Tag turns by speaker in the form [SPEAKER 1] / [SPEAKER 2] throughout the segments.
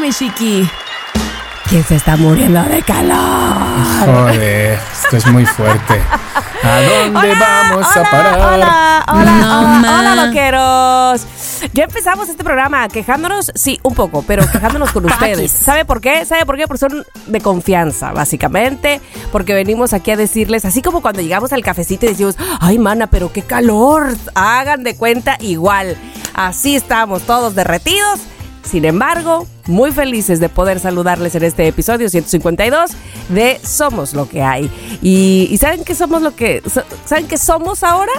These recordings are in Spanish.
[SPEAKER 1] suéltame, Chiqui. ¿Quién se está muriendo de calor?
[SPEAKER 2] Joder, esto es muy fuerte. ¿A dónde vamos a parar?
[SPEAKER 1] Hola, hola,
[SPEAKER 2] No,
[SPEAKER 1] hola, hola, loqueros. Ya empezamos este programa quejándonos, sí, un poco, pero quejándonos con ustedes. ¿Sabe por qué? ¿Sabe por qué? Porque son de confianza, básicamente. Porque venimos aquí a decirles, así como cuando llegamos al cafecito y decimos, ay, mana, pero qué calor. Hagan de cuenta igual. Así estamos, todos derretidos. Sin embargo, muy felices de poder saludarles en este episodio 152 de Somos lo que hay. Y, ¿saben qué somos lo que saben qué somos ahora?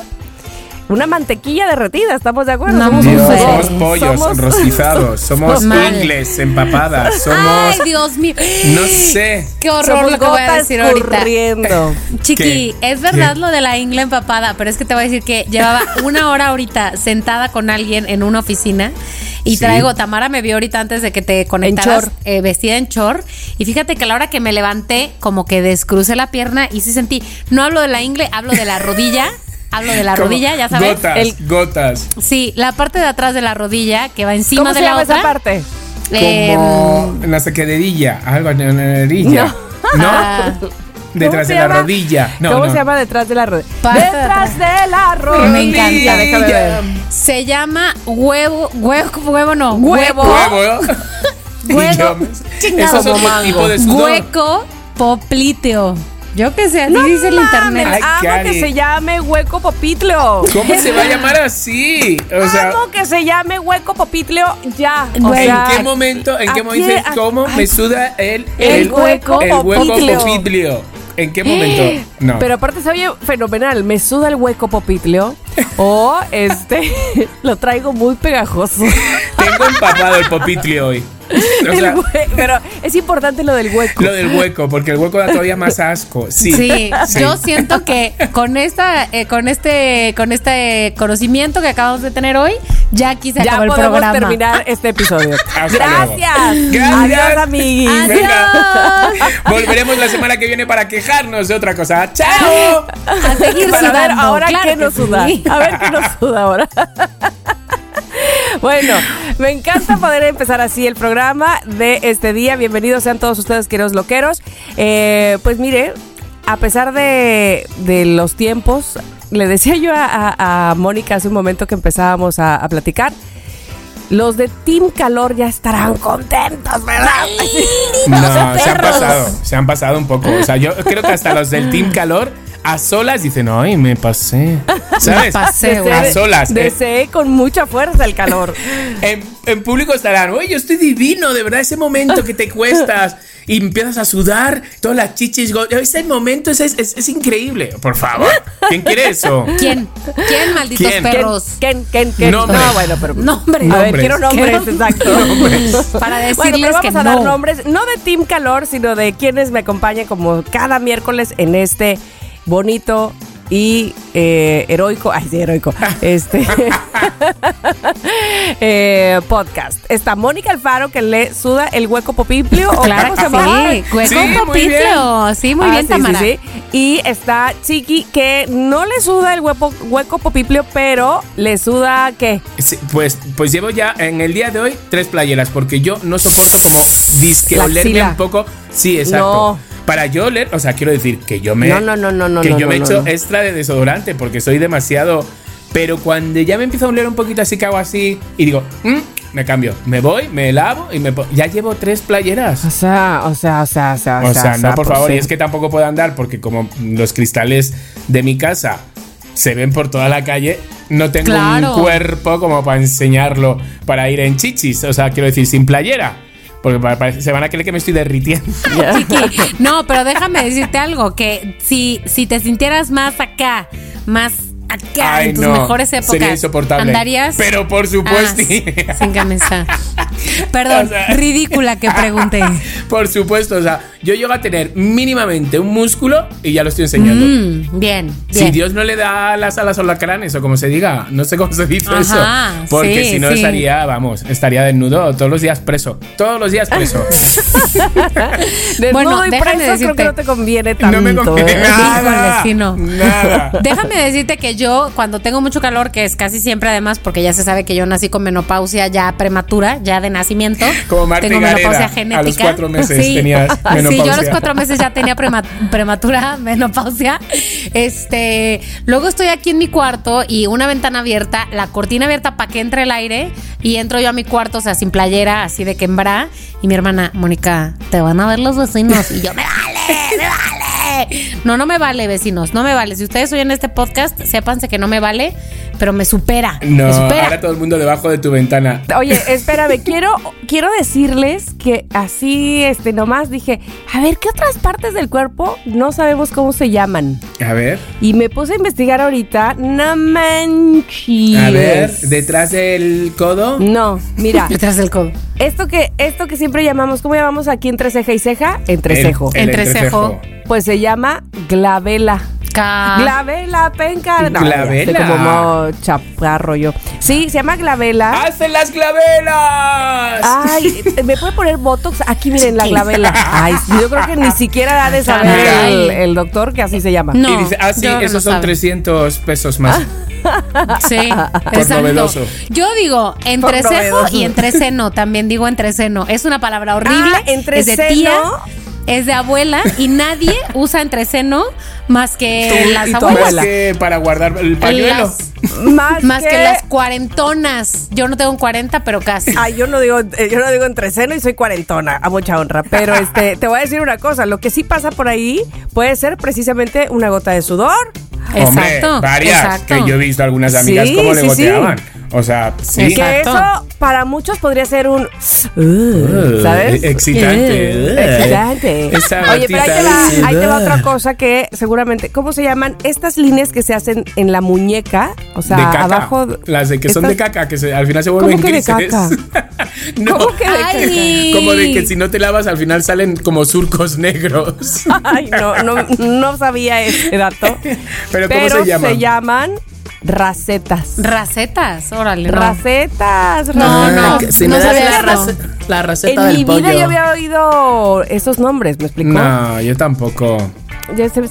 [SPEAKER 1] Una mantequilla derretida, ¿estamos de acuerdo?
[SPEAKER 3] No,
[SPEAKER 1] Somos
[SPEAKER 2] Dios, pollos
[SPEAKER 1] Somos-
[SPEAKER 2] rostizados, somos ingles empapadas, somos...
[SPEAKER 3] Ay, Dios mío.
[SPEAKER 2] No sé.
[SPEAKER 3] Qué horror
[SPEAKER 1] somos
[SPEAKER 3] lo que voy a decir ahorita. Chiqui,
[SPEAKER 2] ¿Qué?
[SPEAKER 3] es verdad
[SPEAKER 2] ¿Qué?
[SPEAKER 3] lo de la ingle empapada, pero es que te voy a decir que llevaba una hora ahorita sentada con alguien en una oficina y
[SPEAKER 2] Sí.
[SPEAKER 3] traigo, Tamara me vio ahorita antes de que te conectaras
[SPEAKER 1] chor.
[SPEAKER 3] eh, vestida en chor y fíjate que a la hora que me levanté como que descrucé la pierna y sí sentí, no hablo de la ingle, hablo de la rodilla, hablo de la
[SPEAKER 2] Como
[SPEAKER 3] rodilla, ya sabes.
[SPEAKER 2] Gotas,
[SPEAKER 3] El-
[SPEAKER 2] gotas.
[SPEAKER 3] sí, la parte de atrás de la rodilla que va encima
[SPEAKER 1] ¿Cómo
[SPEAKER 3] de
[SPEAKER 1] se
[SPEAKER 3] la
[SPEAKER 1] llama
[SPEAKER 3] otra.
[SPEAKER 1] esa parte?
[SPEAKER 3] Em,
[SPEAKER 2] Como en la saquederilla, algo en la nerilla. ¿No?
[SPEAKER 3] Ah.
[SPEAKER 2] Detrás de la
[SPEAKER 1] llama?
[SPEAKER 2] rodilla. No,
[SPEAKER 1] ¿Cómo
[SPEAKER 2] no.
[SPEAKER 1] se llama detrás de la rodilla? Detrás de la rodilla.
[SPEAKER 3] Me encanta.
[SPEAKER 1] Déjame ver.
[SPEAKER 3] Se llama huevo, huevo, huevo no,
[SPEAKER 1] Huevo.
[SPEAKER 2] Huevo.
[SPEAKER 3] Huevo.
[SPEAKER 2] Eso es otro tipo de sudor.
[SPEAKER 3] hueco popliteo. Yo qué sé, así
[SPEAKER 1] No
[SPEAKER 3] dice el internet.
[SPEAKER 2] Ay,
[SPEAKER 1] amo
[SPEAKER 2] Cari.
[SPEAKER 1] que se llame hueco popitleo.
[SPEAKER 2] ¿Cómo se va a llamar así? O sea,
[SPEAKER 1] amo que se llame hueco popitleo ya. O.
[SPEAKER 2] ¿en
[SPEAKER 1] sea,
[SPEAKER 2] qué momento, en
[SPEAKER 1] ¿a
[SPEAKER 2] qué momento cómo
[SPEAKER 1] ay,
[SPEAKER 2] me suda el,
[SPEAKER 1] El hueco
[SPEAKER 2] el hueco
[SPEAKER 1] popitleo.
[SPEAKER 2] popitleo? ¿En qué momento? No.
[SPEAKER 1] Pero aparte se oye fenomenal. Me suda el hueco popitleo. o este, lo traigo muy pegajoso.
[SPEAKER 2] Tengo empapado el popitleo hoy. O sea,
[SPEAKER 1] pero es importante lo del hueco.
[SPEAKER 2] lo del hueco, porque el hueco da todavía más asco. Sí.
[SPEAKER 3] Sí,
[SPEAKER 2] Sí.
[SPEAKER 3] yo siento que con esta, eh, con este, con este conocimiento que acabamos de tener hoy, ya aquí se
[SPEAKER 1] ya
[SPEAKER 3] acabó el
[SPEAKER 1] podemos
[SPEAKER 3] programa.
[SPEAKER 1] terminar este episodio.
[SPEAKER 2] Hasta
[SPEAKER 1] Gracias.
[SPEAKER 2] luego. Gracias.
[SPEAKER 1] Adiós, amiguis.
[SPEAKER 2] Venga. Volveremos la semana que viene para quejarnos de otra cosa. ¡Chao!
[SPEAKER 3] A seguir
[SPEAKER 1] Para ver
[SPEAKER 3] sudando.
[SPEAKER 1] ahora
[SPEAKER 3] claro
[SPEAKER 1] qué
[SPEAKER 3] que
[SPEAKER 1] nos suda.
[SPEAKER 3] sí.
[SPEAKER 1] A ver qué nos suda ahora. Bueno, me encanta poder empezar así el programa de este día. Bienvenidos sean todos ustedes, queridos loqueros. Eh, pues mire, a pesar de, de los tiempos, le decía yo a, a- a Mónica hace un momento que empezábamos a, a platicar. Los de Team Calor ya estarán contentos, ¿verdad?
[SPEAKER 2] No, se han
[SPEAKER 1] perros.
[SPEAKER 2] pasado, se han pasado un poco. O sea, yo creo que hasta los del Team Calor a solas dicen, ay, me pasé. ¿Sabes?
[SPEAKER 3] pasé, güey.
[SPEAKER 2] A solas. eh.
[SPEAKER 1] Deseé con mucha fuerza el calor.
[SPEAKER 2] En, en público estarán, oye, yo estoy divino, de verdad, ese momento que te cuestas y empiezas a sudar, todas las chichis, ese momento es, es, es- es increíble. Por favor, ¿quién quiere eso?
[SPEAKER 3] ¿Quién? ¿Quién, malditos
[SPEAKER 2] ¿Quién?
[SPEAKER 3] perros?
[SPEAKER 1] ¿Quién, quién, quién?
[SPEAKER 2] Nombres.
[SPEAKER 1] No, bueno, pero.
[SPEAKER 3] Nombres.
[SPEAKER 1] A ver,
[SPEAKER 2] Nombres.
[SPEAKER 1] quiero nombres, exacto.
[SPEAKER 3] Para
[SPEAKER 1] Bueno,
[SPEAKER 3] decirles
[SPEAKER 1] pero vamos
[SPEAKER 3] que
[SPEAKER 1] a dar
[SPEAKER 3] no.
[SPEAKER 1] nombres, no de Team Calor, sino de quienes me acompañan como cada miércoles en este bonito y eh, heroico, ay, sí, heroico, este eh, podcast. Está Mónica Alfaro que le suda el hueco popiplio. ¿o
[SPEAKER 3] Claro que sí. Hueco
[SPEAKER 2] Sí, muy
[SPEAKER 3] popitleo. Sí, muy
[SPEAKER 1] Ah,
[SPEAKER 3] bien,
[SPEAKER 1] sí, sí,
[SPEAKER 3] Tamara.
[SPEAKER 1] sí. Y está Chiqui que no le suda el hueco, hueco popiplio, pero le suda ¿qué?
[SPEAKER 2] Sí, pues, pues llevo ya en el día de hoy tres playeras, porque yo no soporto como disque olerme un poco. Sí, exacto.
[SPEAKER 1] No.
[SPEAKER 2] Para yo oler, o sea, quiero decir que yo me.
[SPEAKER 1] No, no, no, no, no,
[SPEAKER 2] Que
[SPEAKER 1] no,
[SPEAKER 2] yo me
[SPEAKER 1] no,
[SPEAKER 2] echo
[SPEAKER 1] no.
[SPEAKER 2] extra de desodorante porque soy demasiado. Pero cuando ya me empiezo a oler un poquito así que hago así y digo, "Mm", me cambio, me voy, me lavo y me. Ya llevo tres playeras.
[SPEAKER 1] O sea, o sea, o sea, o sea,
[SPEAKER 2] O sea, no, por
[SPEAKER 1] pues
[SPEAKER 2] favor,
[SPEAKER 1] sí.
[SPEAKER 2] y es que tampoco puedo andar porque como los cristales de mi casa se ven por toda la calle, no tengo
[SPEAKER 3] Claro.
[SPEAKER 2] un cuerpo como para enseñarlo para ir en chichis, o sea, quiero decir, sin playera. Porque se van a creer que me estoy derritiendo.
[SPEAKER 3] Chiqui, no, pero déjame decirte algo, que si, si te sintieras más acá, más acá
[SPEAKER 2] Ay,
[SPEAKER 3] en tus
[SPEAKER 2] no,
[SPEAKER 3] mejores épocas.
[SPEAKER 2] Sería insoportable.
[SPEAKER 3] ¿Andarías?
[SPEAKER 2] Pero por supuesto.
[SPEAKER 3] Ah, sin camisa. Perdón,
[SPEAKER 2] O sea-
[SPEAKER 3] ridícula que pregunté.
[SPEAKER 2] Por supuesto, o sea, yo llego a tener mínimamente un músculo y ya lo estoy enseñando.
[SPEAKER 3] Mm, bien,
[SPEAKER 2] Si. Dios no le da las alas o lacranes o como se diga, no sé cómo se dice
[SPEAKER 3] Ajá,
[SPEAKER 2] eso. Porque
[SPEAKER 3] sí,
[SPEAKER 2] si no
[SPEAKER 3] sí.
[SPEAKER 2] estaría, vamos, estaría desnudo todos los días preso. Todos los días preso.
[SPEAKER 1] Desnudo
[SPEAKER 3] Bueno,
[SPEAKER 1] y
[SPEAKER 3] déjame
[SPEAKER 1] preso creo que
[SPEAKER 3] decirte-
[SPEAKER 1] no te conviene tanto.
[SPEAKER 2] no me conviene
[SPEAKER 1] ¿eh?
[SPEAKER 2] nada.
[SPEAKER 3] Híjole, sí, no.
[SPEAKER 2] Nada.
[SPEAKER 3] Déjame decirte que yo, cuando tengo mucho calor, que es casi siempre además, porque ya se sabe que yo nací con menopausia ya prematura, ya de nacimiento.
[SPEAKER 2] Como Marta
[SPEAKER 3] Tengo
[SPEAKER 2] Gareda,
[SPEAKER 3] menopausia
[SPEAKER 2] a los
[SPEAKER 3] genética.
[SPEAKER 2] cuatro meses tenías
[SPEAKER 3] Sí, yo a los cuatro meses ya tenía prema- prematura menopausia. Este, luego estoy aquí en mi cuarto y una ventana abierta, la cortina abierta para que entre el aire y entro yo a mi cuarto, o sea, sin playera, así de quembra. Y mi hermana, Mónica, te van a ver los vecinos. Y yo, me vale, me vale. No, no me vale, vecinos, no me vale. Si ustedes oyen este podcast, sépanse que no me vale, pero me supera.
[SPEAKER 2] No,
[SPEAKER 3] me supera.
[SPEAKER 2] ahora todo el mundo debajo de tu ventana.
[SPEAKER 1] Oye, espérame, quiero, quiero decirles que así, este, nomás dije, a ver, ¿qué otras partes del cuerpo no sabemos cómo se llaman?
[SPEAKER 2] A ver,
[SPEAKER 1] Y me puse a investigar ahorita, no manches.
[SPEAKER 2] a ver, detrás del codo.
[SPEAKER 1] No, mira,
[SPEAKER 3] Detrás del codo.
[SPEAKER 1] Esto que, esto que siempre llamamos, ¿cómo llamamos aquí entre ceja y ceja? Entrecejo.
[SPEAKER 2] El- el
[SPEAKER 3] Entrecejo.
[SPEAKER 1] Pues se llama glabela.
[SPEAKER 3] Ca-
[SPEAKER 1] Glabela, penca. No, como mo- chaparro yo. Sí, se llama glabela.
[SPEAKER 2] ¡Hacen las clavelas!
[SPEAKER 1] Ay, ¿me puede poner Botox? Aquí miren la glabela. Ay, yo creo que ni siquiera ha de saber el, el doctor que así se llama.
[SPEAKER 3] No.
[SPEAKER 2] y dice, ah, sí, esos
[SPEAKER 3] no
[SPEAKER 2] son
[SPEAKER 3] sabe.
[SPEAKER 2] 300 pesos más.
[SPEAKER 3] Sí, exacto. Yo digo entrecejo y entreceno, también digo entreceno. Es una palabra horrible.
[SPEAKER 1] Ah,
[SPEAKER 3] Es de
[SPEAKER 1] entreceno.
[SPEAKER 3] tía, es de abuela y nadie usa entreceno más que
[SPEAKER 1] Tú
[SPEAKER 3] las
[SPEAKER 1] y tu
[SPEAKER 3] abuelas.
[SPEAKER 2] Más que para guardar el pañuelo.
[SPEAKER 3] Las-
[SPEAKER 1] Más,
[SPEAKER 3] más que... las cuarentonas. Yo no tengo un 40, pero casi.
[SPEAKER 1] Ay, yo no digo, eh, yo no digo entreceno y soy cuarentona, a mucha honra. Pero este, te voy a decir una cosa, lo que sí pasa por ahí puede ser precisamente una gota de sudor.
[SPEAKER 2] Hombre,
[SPEAKER 3] Exacto,
[SPEAKER 2] varias.
[SPEAKER 3] exacto.
[SPEAKER 2] Que yo he visto algunas amigas
[SPEAKER 1] Sí,
[SPEAKER 2] cómo le
[SPEAKER 1] sí, sí.
[SPEAKER 2] O sea, sí.
[SPEAKER 3] Exacto.
[SPEAKER 1] Que eso para muchos podría ser un, uh, ¿sabes?
[SPEAKER 2] Eh, Excitante.
[SPEAKER 1] Uh, excitante. Oye, pero ahí te, va, ahí te va otra cosa que seguramente, ¿cómo se llaman? Estas líneas que se hacen en la muñeca, o sea,
[SPEAKER 2] de caca.
[SPEAKER 1] abajo.
[SPEAKER 2] Las de que son de
[SPEAKER 1] estas-
[SPEAKER 2] caca, que se- al final se vuelven
[SPEAKER 1] ¿Cómo que de caca?
[SPEAKER 2] no,
[SPEAKER 1] ¿Cómo que de
[SPEAKER 3] Ay.
[SPEAKER 2] como de que si no te lavas al final salen como surcos negros.
[SPEAKER 1] Ay, no, no, no sabía ese dato.
[SPEAKER 2] Pero ¿cómo se llaman?
[SPEAKER 1] se llaman racetas.
[SPEAKER 3] Racetas, órale. no.
[SPEAKER 1] Racetas,
[SPEAKER 3] No,
[SPEAKER 1] racetas.
[SPEAKER 3] no,
[SPEAKER 4] que si
[SPEAKER 3] no
[SPEAKER 4] me das
[SPEAKER 3] sabía
[SPEAKER 4] la, race- la receta
[SPEAKER 1] En
[SPEAKER 4] del
[SPEAKER 1] mi
[SPEAKER 4] pollo.
[SPEAKER 1] vida yo había oído esos nombres, ¿me explicó?
[SPEAKER 2] No, yo tampoco.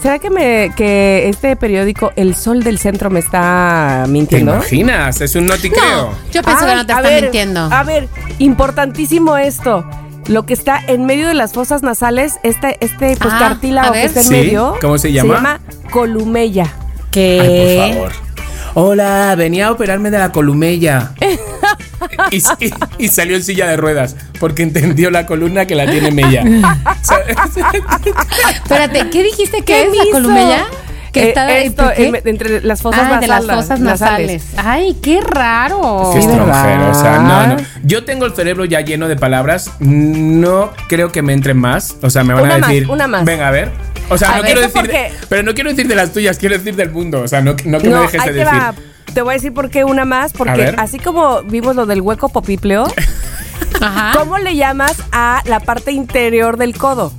[SPEAKER 1] ¿Será que me que este periódico El Sol del Centro me está
[SPEAKER 2] ¿Te
[SPEAKER 1] mintiendo?
[SPEAKER 2] imaginas? Es un no te creo.
[SPEAKER 3] No, yo pienso que no te
[SPEAKER 1] ver,
[SPEAKER 3] mintiendo.
[SPEAKER 1] A ver, importantísimo esto. Lo que está en medio de las fosas nasales, este, este pues,
[SPEAKER 3] Ah,
[SPEAKER 1] cartílago que está en
[SPEAKER 2] Sí,
[SPEAKER 1] medio.
[SPEAKER 2] ¿cómo se llama?
[SPEAKER 1] Se llama columella.
[SPEAKER 3] que
[SPEAKER 2] Ay, por favor. Hola, venía a operarme de la columella. y, y- y salió en silla de ruedas porque entendió la columna que la tiene Mella.
[SPEAKER 3] Espérate, ¿qué dijiste que
[SPEAKER 1] ¿Qué
[SPEAKER 3] es la
[SPEAKER 1] hizo?
[SPEAKER 3] columella? Que
[SPEAKER 1] Eh,
[SPEAKER 3] está
[SPEAKER 1] esto,
[SPEAKER 3] ¿qué?
[SPEAKER 1] en- entre las fosas
[SPEAKER 3] ah, de las
[SPEAKER 1] nasales-
[SPEAKER 3] fosas nasales. Ay, qué raro.
[SPEAKER 2] Qué
[SPEAKER 1] Sí,
[SPEAKER 2] extranjero, o sea, no, no. Yo tengo el cerebro ya lleno de palabras. No creo que me entren más. O sea, me van
[SPEAKER 1] Una
[SPEAKER 2] a
[SPEAKER 1] más,
[SPEAKER 2] decir.
[SPEAKER 1] una más.
[SPEAKER 2] Venga, a ver. O sea,
[SPEAKER 1] A
[SPEAKER 2] no
[SPEAKER 1] ver,
[SPEAKER 2] quiero decir. de- pero no quiero decir de las tuyas, quiero decir del mundo. O sea, no, no que me dejes de
[SPEAKER 1] te
[SPEAKER 2] decir.
[SPEAKER 1] va. Te voy a decir por qué una más, porque así como vimos lo del hueco popipleo. ¿cómo le llamas a la parte interior del codo?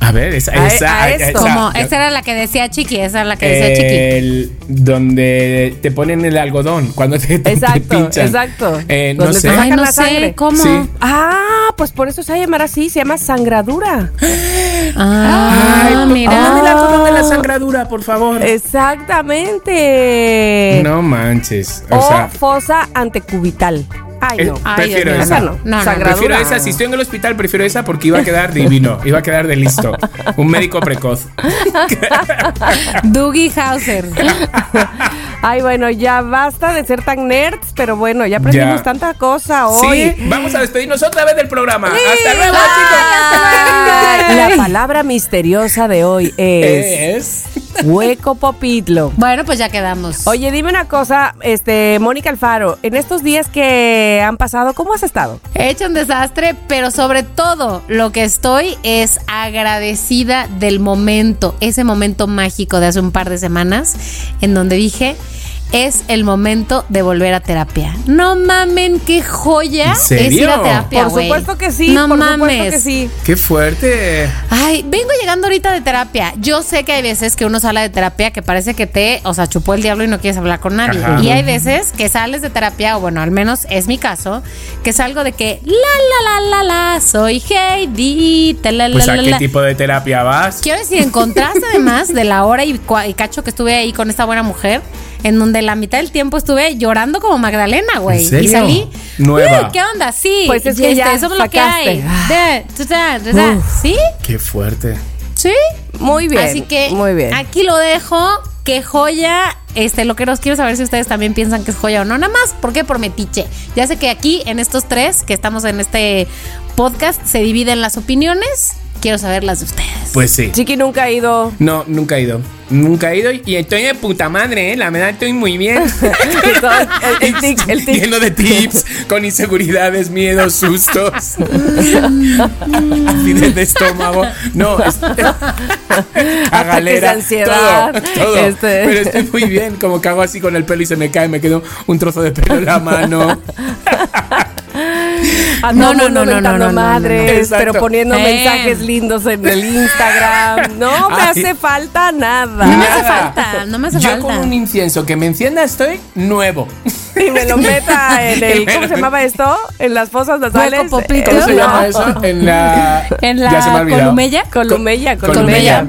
[SPEAKER 2] A ver, esa.
[SPEAKER 1] A-
[SPEAKER 2] esa,
[SPEAKER 1] a
[SPEAKER 2] esa-
[SPEAKER 1] esto.
[SPEAKER 3] Como, esa era la que decía Chiqui, esa era la que decía Chiqui.
[SPEAKER 2] El, donde te ponen el algodón cuando te, te- te
[SPEAKER 1] Exacto,
[SPEAKER 2] pinchan.
[SPEAKER 1] exacto.
[SPEAKER 2] Eh, no
[SPEAKER 1] te
[SPEAKER 2] sé.
[SPEAKER 3] Ay, no sé, ¿cómo?
[SPEAKER 2] Sí.
[SPEAKER 1] Ah, pues por eso se va a llamar así, se llama sangradura.
[SPEAKER 3] Ah,
[SPEAKER 2] Ay,
[SPEAKER 3] mira.
[SPEAKER 2] Póngame el algodón de la sangradura, por favor.
[SPEAKER 1] Exactamente.
[SPEAKER 2] No manches.
[SPEAKER 1] O,
[SPEAKER 2] O sea,
[SPEAKER 1] fosa antecubital. Ay, no.
[SPEAKER 3] Ay,
[SPEAKER 2] prefiero
[SPEAKER 3] Dios
[SPEAKER 2] esa.
[SPEAKER 1] Esa no.
[SPEAKER 3] No, no,
[SPEAKER 1] Sangradura.
[SPEAKER 2] Prefiero esa, si estoy en el hospital, prefiero esa porque iba a quedar divino, iba a quedar de listo. Un médico precoz.
[SPEAKER 3] Dougie Hauser.
[SPEAKER 1] Ay, bueno, ya basta de ser tan nerds, pero bueno, ya aprendimos
[SPEAKER 2] Ya.
[SPEAKER 1] tanta cosa hoy.
[SPEAKER 2] Sí, vamos a despedirnos otra vez del programa. Hasta luego,
[SPEAKER 1] Ay, La palabra misteriosa de hoy
[SPEAKER 2] chicos.
[SPEAKER 1] es
[SPEAKER 2] Es.
[SPEAKER 1] hueco popitlo.
[SPEAKER 3] Bueno, pues ya quedamos.
[SPEAKER 1] Oye, dime una cosa, este, Mónica Alfaro, en estos días que han pasado, ¿cómo has estado?
[SPEAKER 3] He hecho un desastre, pero sobre todo lo que estoy es agradecida del momento, ese momento mágico de hace un par de semanas, en donde dije, es el momento de volver a terapia. No mamen, qué joya
[SPEAKER 2] ¿En serio?
[SPEAKER 3] es ir a terapia,
[SPEAKER 1] Por supuesto que sí,
[SPEAKER 3] No
[SPEAKER 1] por
[SPEAKER 3] mames.
[SPEAKER 1] supuesto que sí.
[SPEAKER 2] Qué fuerte.
[SPEAKER 3] Ay, vengo llegando ahorita de terapia. Yo sé que hay veces que uno sale de terapia que parece que te, o sea, chupó el diablo y no quieres hablar con nadie.
[SPEAKER 2] Ajá.
[SPEAKER 3] Y hay veces que sales de terapia, o bueno, al menos es mi caso, que salgo de que la la la la la, soy Heidi, ta, la,
[SPEAKER 2] Pues
[SPEAKER 3] la,
[SPEAKER 2] a
[SPEAKER 3] la,
[SPEAKER 2] qué
[SPEAKER 3] la.
[SPEAKER 2] tipo de terapia vas.
[SPEAKER 3] Quiero decir, en contraste además de la hora y, y cacho que estuve ahí con esta buena mujer, en donde la mitad del tiempo estuve llorando como Magdalena, güey.
[SPEAKER 2] ¿En serio?
[SPEAKER 3] Y salí.
[SPEAKER 2] Nueva.
[SPEAKER 3] "Uy, ¿Qué onda? Sí.
[SPEAKER 1] Pues es que
[SPEAKER 3] este,
[SPEAKER 1] ya
[SPEAKER 3] eso es lo que hay.
[SPEAKER 1] Ah. Uf.
[SPEAKER 3] ¿Sí?
[SPEAKER 2] Qué fuerte.
[SPEAKER 3] Sí.
[SPEAKER 1] Muy bien.
[SPEAKER 3] Así que
[SPEAKER 1] muy bien.
[SPEAKER 3] aquí lo dejo. Qué joya. Este, lo que los quiero saber si ustedes también piensan que es joya o no. Nada más, ¿por qué? Por metiche. Ya sé que aquí, en estos tres que estamos en este podcast, se dividen las opiniones. Quiero saber las de ustedes.
[SPEAKER 2] Pues sí.
[SPEAKER 1] Chiqui nunca ha ido.
[SPEAKER 2] No, nunca he ido. Nunca he ido y estoy de puta madre, ¿eh? La verdad estoy muy bien.
[SPEAKER 1] el, el tic, el tic.
[SPEAKER 2] Lleno de tips, con inseguridades, miedos, sustos. Acidez de estómago. No, es, a galera.
[SPEAKER 1] ansiedad,
[SPEAKER 2] Todo, todo.
[SPEAKER 1] este.
[SPEAKER 2] Pero estoy muy bien. Como que hago así con el pelo y se me cae, me quedo un trozo de pelo en la mano.
[SPEAKER 1] A
[SPEAKER 3] No, no, no, no, no, no, no, no.
[SPEAKER 1] madres, pero poniendo
[SPEAKER 3] Eh.
[SPEAKER 1] mensajes lindos en el Instagram. No me
[SPEAKER 2] Ay.
[SPEAKER 1] hace falta nada.
[SPEAKER 3] no me hace falta, no me hace
[SPEAKER 2] Yo
[SPEAKER 3] falta.
[SPEAKER 2] con un incienso que me encienda estoy nuevo.
[SPEAKER 1] Y me lo meta en el. ¿Cómo se llamaba esto? En las fosas nasales.
[SPEAKER 3] Poplito.
[SPEAKER 2] ¿Cómo se
[SPEAKER 1] No.
[SPEAKER 2] llama eso? En la.
[SPEAKER 3] En
[SPEAKER 2] Ya se me ha
[SPEAKER 3] la
[SPEAKER 2] olvidado.
[SPEAKER 3] columella.
[SPEAKER 1] Columella,
[SPEAKER 2] Con-
[SPEAKER 1] columella.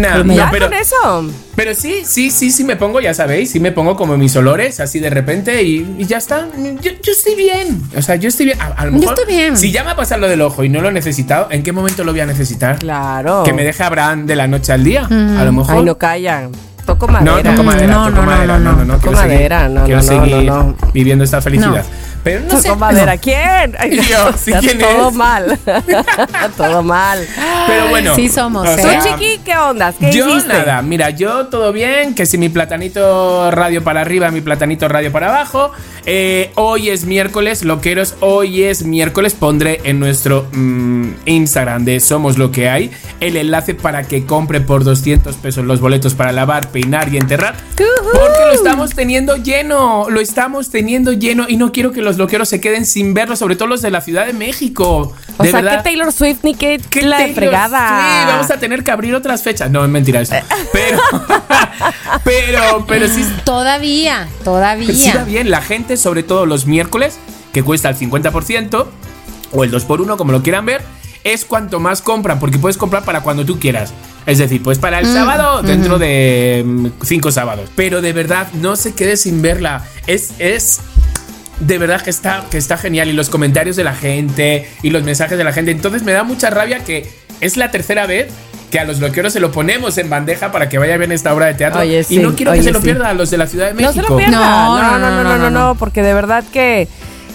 [SPEAKER 2] No,
[SPEAKER 1] Ya
[SPEAKER 2] no, pero,
[SPEAKER 1] con eso.
[SPEAKER 2] pero sí, sí, sí, sí me pongo, ya sabéis, sí me pongo como mis olores así de repente y, y ya está. Yo, yo estoy bien. O sea, yo estoy bien. A, a lo
[SPEAKER 3] Yo estoy bien.
[SPEAKER 2] Si ya me ha pasado lo del ojo y no lo he necesitado, ¿en qué momento lo voy a necesitar?
[SPEAKER 1] Claro.
[SPEAKER 2] Que me deje Abraham de la noche al día. A lo mejor.
[SPEAKER 1] Ay, no calla. Toco
[SPEAKER 2] No,
[SPEAKER 1] madera.
[SPEAKER 2] toco madera,
[SPEAKER 3] No,
[SPEAKER 2] toco
[SPEAKER 3] no, no,
[SPEAKER 2] madera,
[SPEAKER 3] no,
[SPEAKER 2] no, no, no,
[SPEAKER 1] Toco
[SPEAKER 2] quiero seguir-
[SPEAKER 1] madera, no,
[SPEAKER 2] quiero
[SPEAKER 1] no, no,
[SPEAKER 2] seguir
[SPEAKER 1] no, no.
[SPEAKER 2] viviendo esta felicidad. Pero no sé.
[SPEAKER 1] Toco madera. ¿Quién? Ay,
[SPEAKER 2] Yo,
[SPEAKER 1] Dios,
[SPEAKER 2] ¿sí
[SPEAKER 1] ya
[SPEAKER 2] quién
[SPEAKER 1] todo
[SPEAKER 2] es?
[SPEAKER 1] mal. todo mal.
[SPEAKER 2] Pero bueno.
[SPEAKER 3] Sí somos, ¿eh?
[SPEAKER 1] Tú, chiqui, ¿qué ondas? ¿Qué
[SPEAKER 2] yo
[SPEAKER 1] hiciste?
[SPEAKER 2] nada, mira, yo todo bien, que si mi platanito radio para arriba, mi platanito radio para abajo. Eh, hoy es miércoles, loqueros, hoy es miércoles. Pondré en nuestro mm, Instagram de Somos Lo que hay el enlace para que compre por 200 pesos los boletos para lavar, peinar y enterrar. Porque lo estamos teniendo lleno, lo estamos teniendo lleno y no quiero que los loqueros se queden sin verlo, sobre todo los de la Ciudad de México.
[SPEAKER 1] O
[SPEAKER 2] de
[SPEAKER 1] sea,
[SPEAKER 2] verdad.
[SPEAKER 1] que Taylor Swift ni que
[SPEAKER 2] ¿Qué
[SPEAKER 1] la
[SPEAKER 2] Taylor
[SPEAKER 1] fregada.
[SPEAKER 2] Swift? vamos a tener que abrir otras fechas. No, es mentira eso. Pero, pero, pero sí,
[SPEAKER 3] Todavía,
[SPEAKER 2] sí
[SPEAKER 3] todavía.
[SPEAKER 2] da bien. La gente, sobre todo los miércoles, que cuesta el 50% o el 2x1, como lo quieran ver, es cuanto más compran, porque puedes comprar para cuando tú quieras. Es decir, pues para el sábado, dentro de mm, cinco sábados. Pero de verdad, no se quede sin verla. Es, es de verdad que está, que está genial. Y los comentarios de la gente y los mensajes de la gente. Entonces me da mucha rabia que es la tercera vez que a los bloqueros se lo ponemos en bandeja para que vaya bien esta obra de teatro.
[SPEAKER 1] Oye,
[SPEAKER 2] y no quiero que se lo
[SPEAKER 1] sí.
[SPEAKER 2] pierdan a los de la Ciudad de México.
[SPEAKER 1] No se lo pierda.
[SPEAKER 3] No,
[SPEAKER 1] No, no, no, no, no, no, porque de verdad que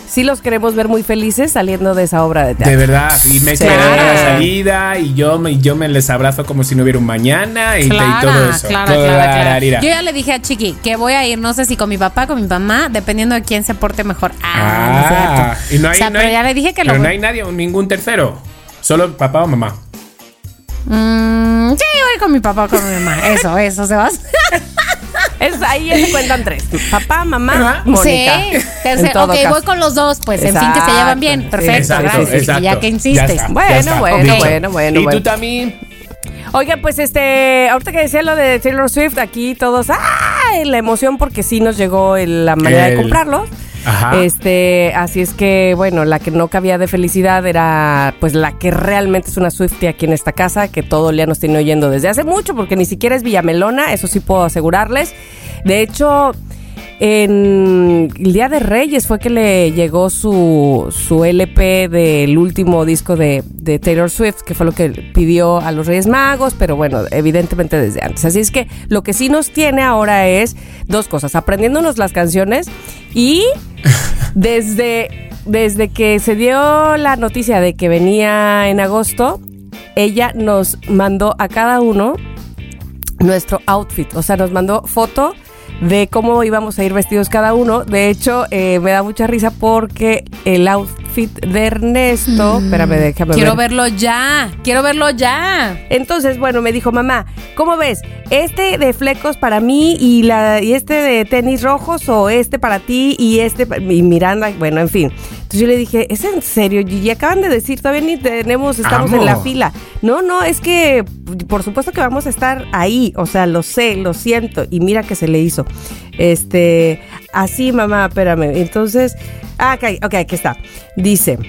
[SPEAKER 1] sí los queremos ver muy felices saliendo de esa obra de teatro.
[SPEAKER 2] De verdad, y me
[SPEAKER 1] Sí.
[SPEAKER 2] la salida y yo me, yo me les abrazo como si no hubiera un mañana y, y
[SPEAKER 3] Clara,
[SPEAKER 2] todo eso.
[SPEAKER 3] clara,
[SPEAKER 2] Toda
[SPEAKER 3] clara. Yo ya le dije a Chiqui que voy a ir, no sé si con mi papá, con mi mamá, dependiendo de quién se porte mejor. Ah,
[SPEAKER 2] Ah,
[SPEAKER 3] cierto.
[SPEAKER 2] y no hay,
[SPEAKER 3] o sea,
[SPEAKER 2] no
[SPEAKER 3] pero
[SPEAKER 2] hay-
[SPEAKER 3] ya le dije que
[SPEAKER 2] pero
[SPEAKER 3] lo
[SPEAKER 2] no hay nadie, ningún tercero. Solo papá o mamá.
[SPEAKER 3] Mm, sí, voy con mi papá o con mi mamá. Eso, eso, se va.
[SPEAKER 1] Es, ahí ya se cuentan tres. Papá, mamá. Mónica.
[SPEAKER 3] Sí, tercero. Ok,
[SPEAKER 1] caso.
[SPEAKER 3] voy con los dos, pues, en fin, que se
[SPEAKER 1] Exacto.
[SPEAKER 3] llevan bien. Perfecto,
[SPEAKER 2] Exacto,
[SPEAKER 3] gracias.
[SPEAKER 2] exacto.
[SPEAKER 3] Ya que
[SPEAKER 2] Ya
[SPEAKER 3] insistes.
[SPEAKER 2] está,
[SPEAKER 1] Bueno,
[SPEAKER 2] ya está,
[SPEAKER 1] bueno,
[SPEAKER 2] dicho.
[SPEAKER 1] bueno, bueno,
[SPEAKER 2] Y
[SPEAKER 1] bueno.
[SPEAKER 2] tú también.
[SPEAKER 1] Oigan, pues este, ahorita que decía lo de Taylor Swift, aquí todos, ¡ay! La emoción porque sí nos llegó el- la manera de
[SPEAKER 2] El-
[SPEAKER 1] comprarlos. Este, así es que, bueno, la que no cabía de felicidad era, pues, la que realmente es una Swiftie aquí en esta casa, que todo el día nos tiene oyendo desde hace mucho, porque ni siquiera es Villamelona, eso sí puedo asegurarles. De hecho, en el Día de Reyes fue que le llegó su, su LP del último disco de, de Taylor Swift, que fue lo que pidió a los Reyes Magos, pero bueno, evidentemente desde antes. Así es que lo que sí nos tiene ahora es dos cosas, aprendiéndonos las canciones y desde, desde que se dio la noticia de que venía en agosto, ella nos mandó a cada uno nuestro outfit. O sea, nos mandó foto de cómo íbamos a ir vestidos cada uno. De hecho, eh, me da mucha risa porque el outfit de Ernesto. Espérame, déjame
[SPEAKER 3] Quiero
[SPEAKER 1] ver.
[SPEAKER 3] verlo ya. Quiero verlo ya.
[SPEAKER 1] Entonces, bueno, me dijo, mamá, ¿cómo ves? ¿Este de flecos para mí y, la, y este de tenis rojos o este para ti y este y Miranda? Bueno, en fin. Entonces yo le dije, ¿es en serio, Gigi? Acaban de decir, todavía ni tenemos, estamos en la fila. No, no, es que por supuesto que vamos a estar ahí. O sea, lo sé, lo siento. Y mira que se le hizo. Este, así, mamá, espérame. Entonces, ah, ok, ok, aquí está. Dice.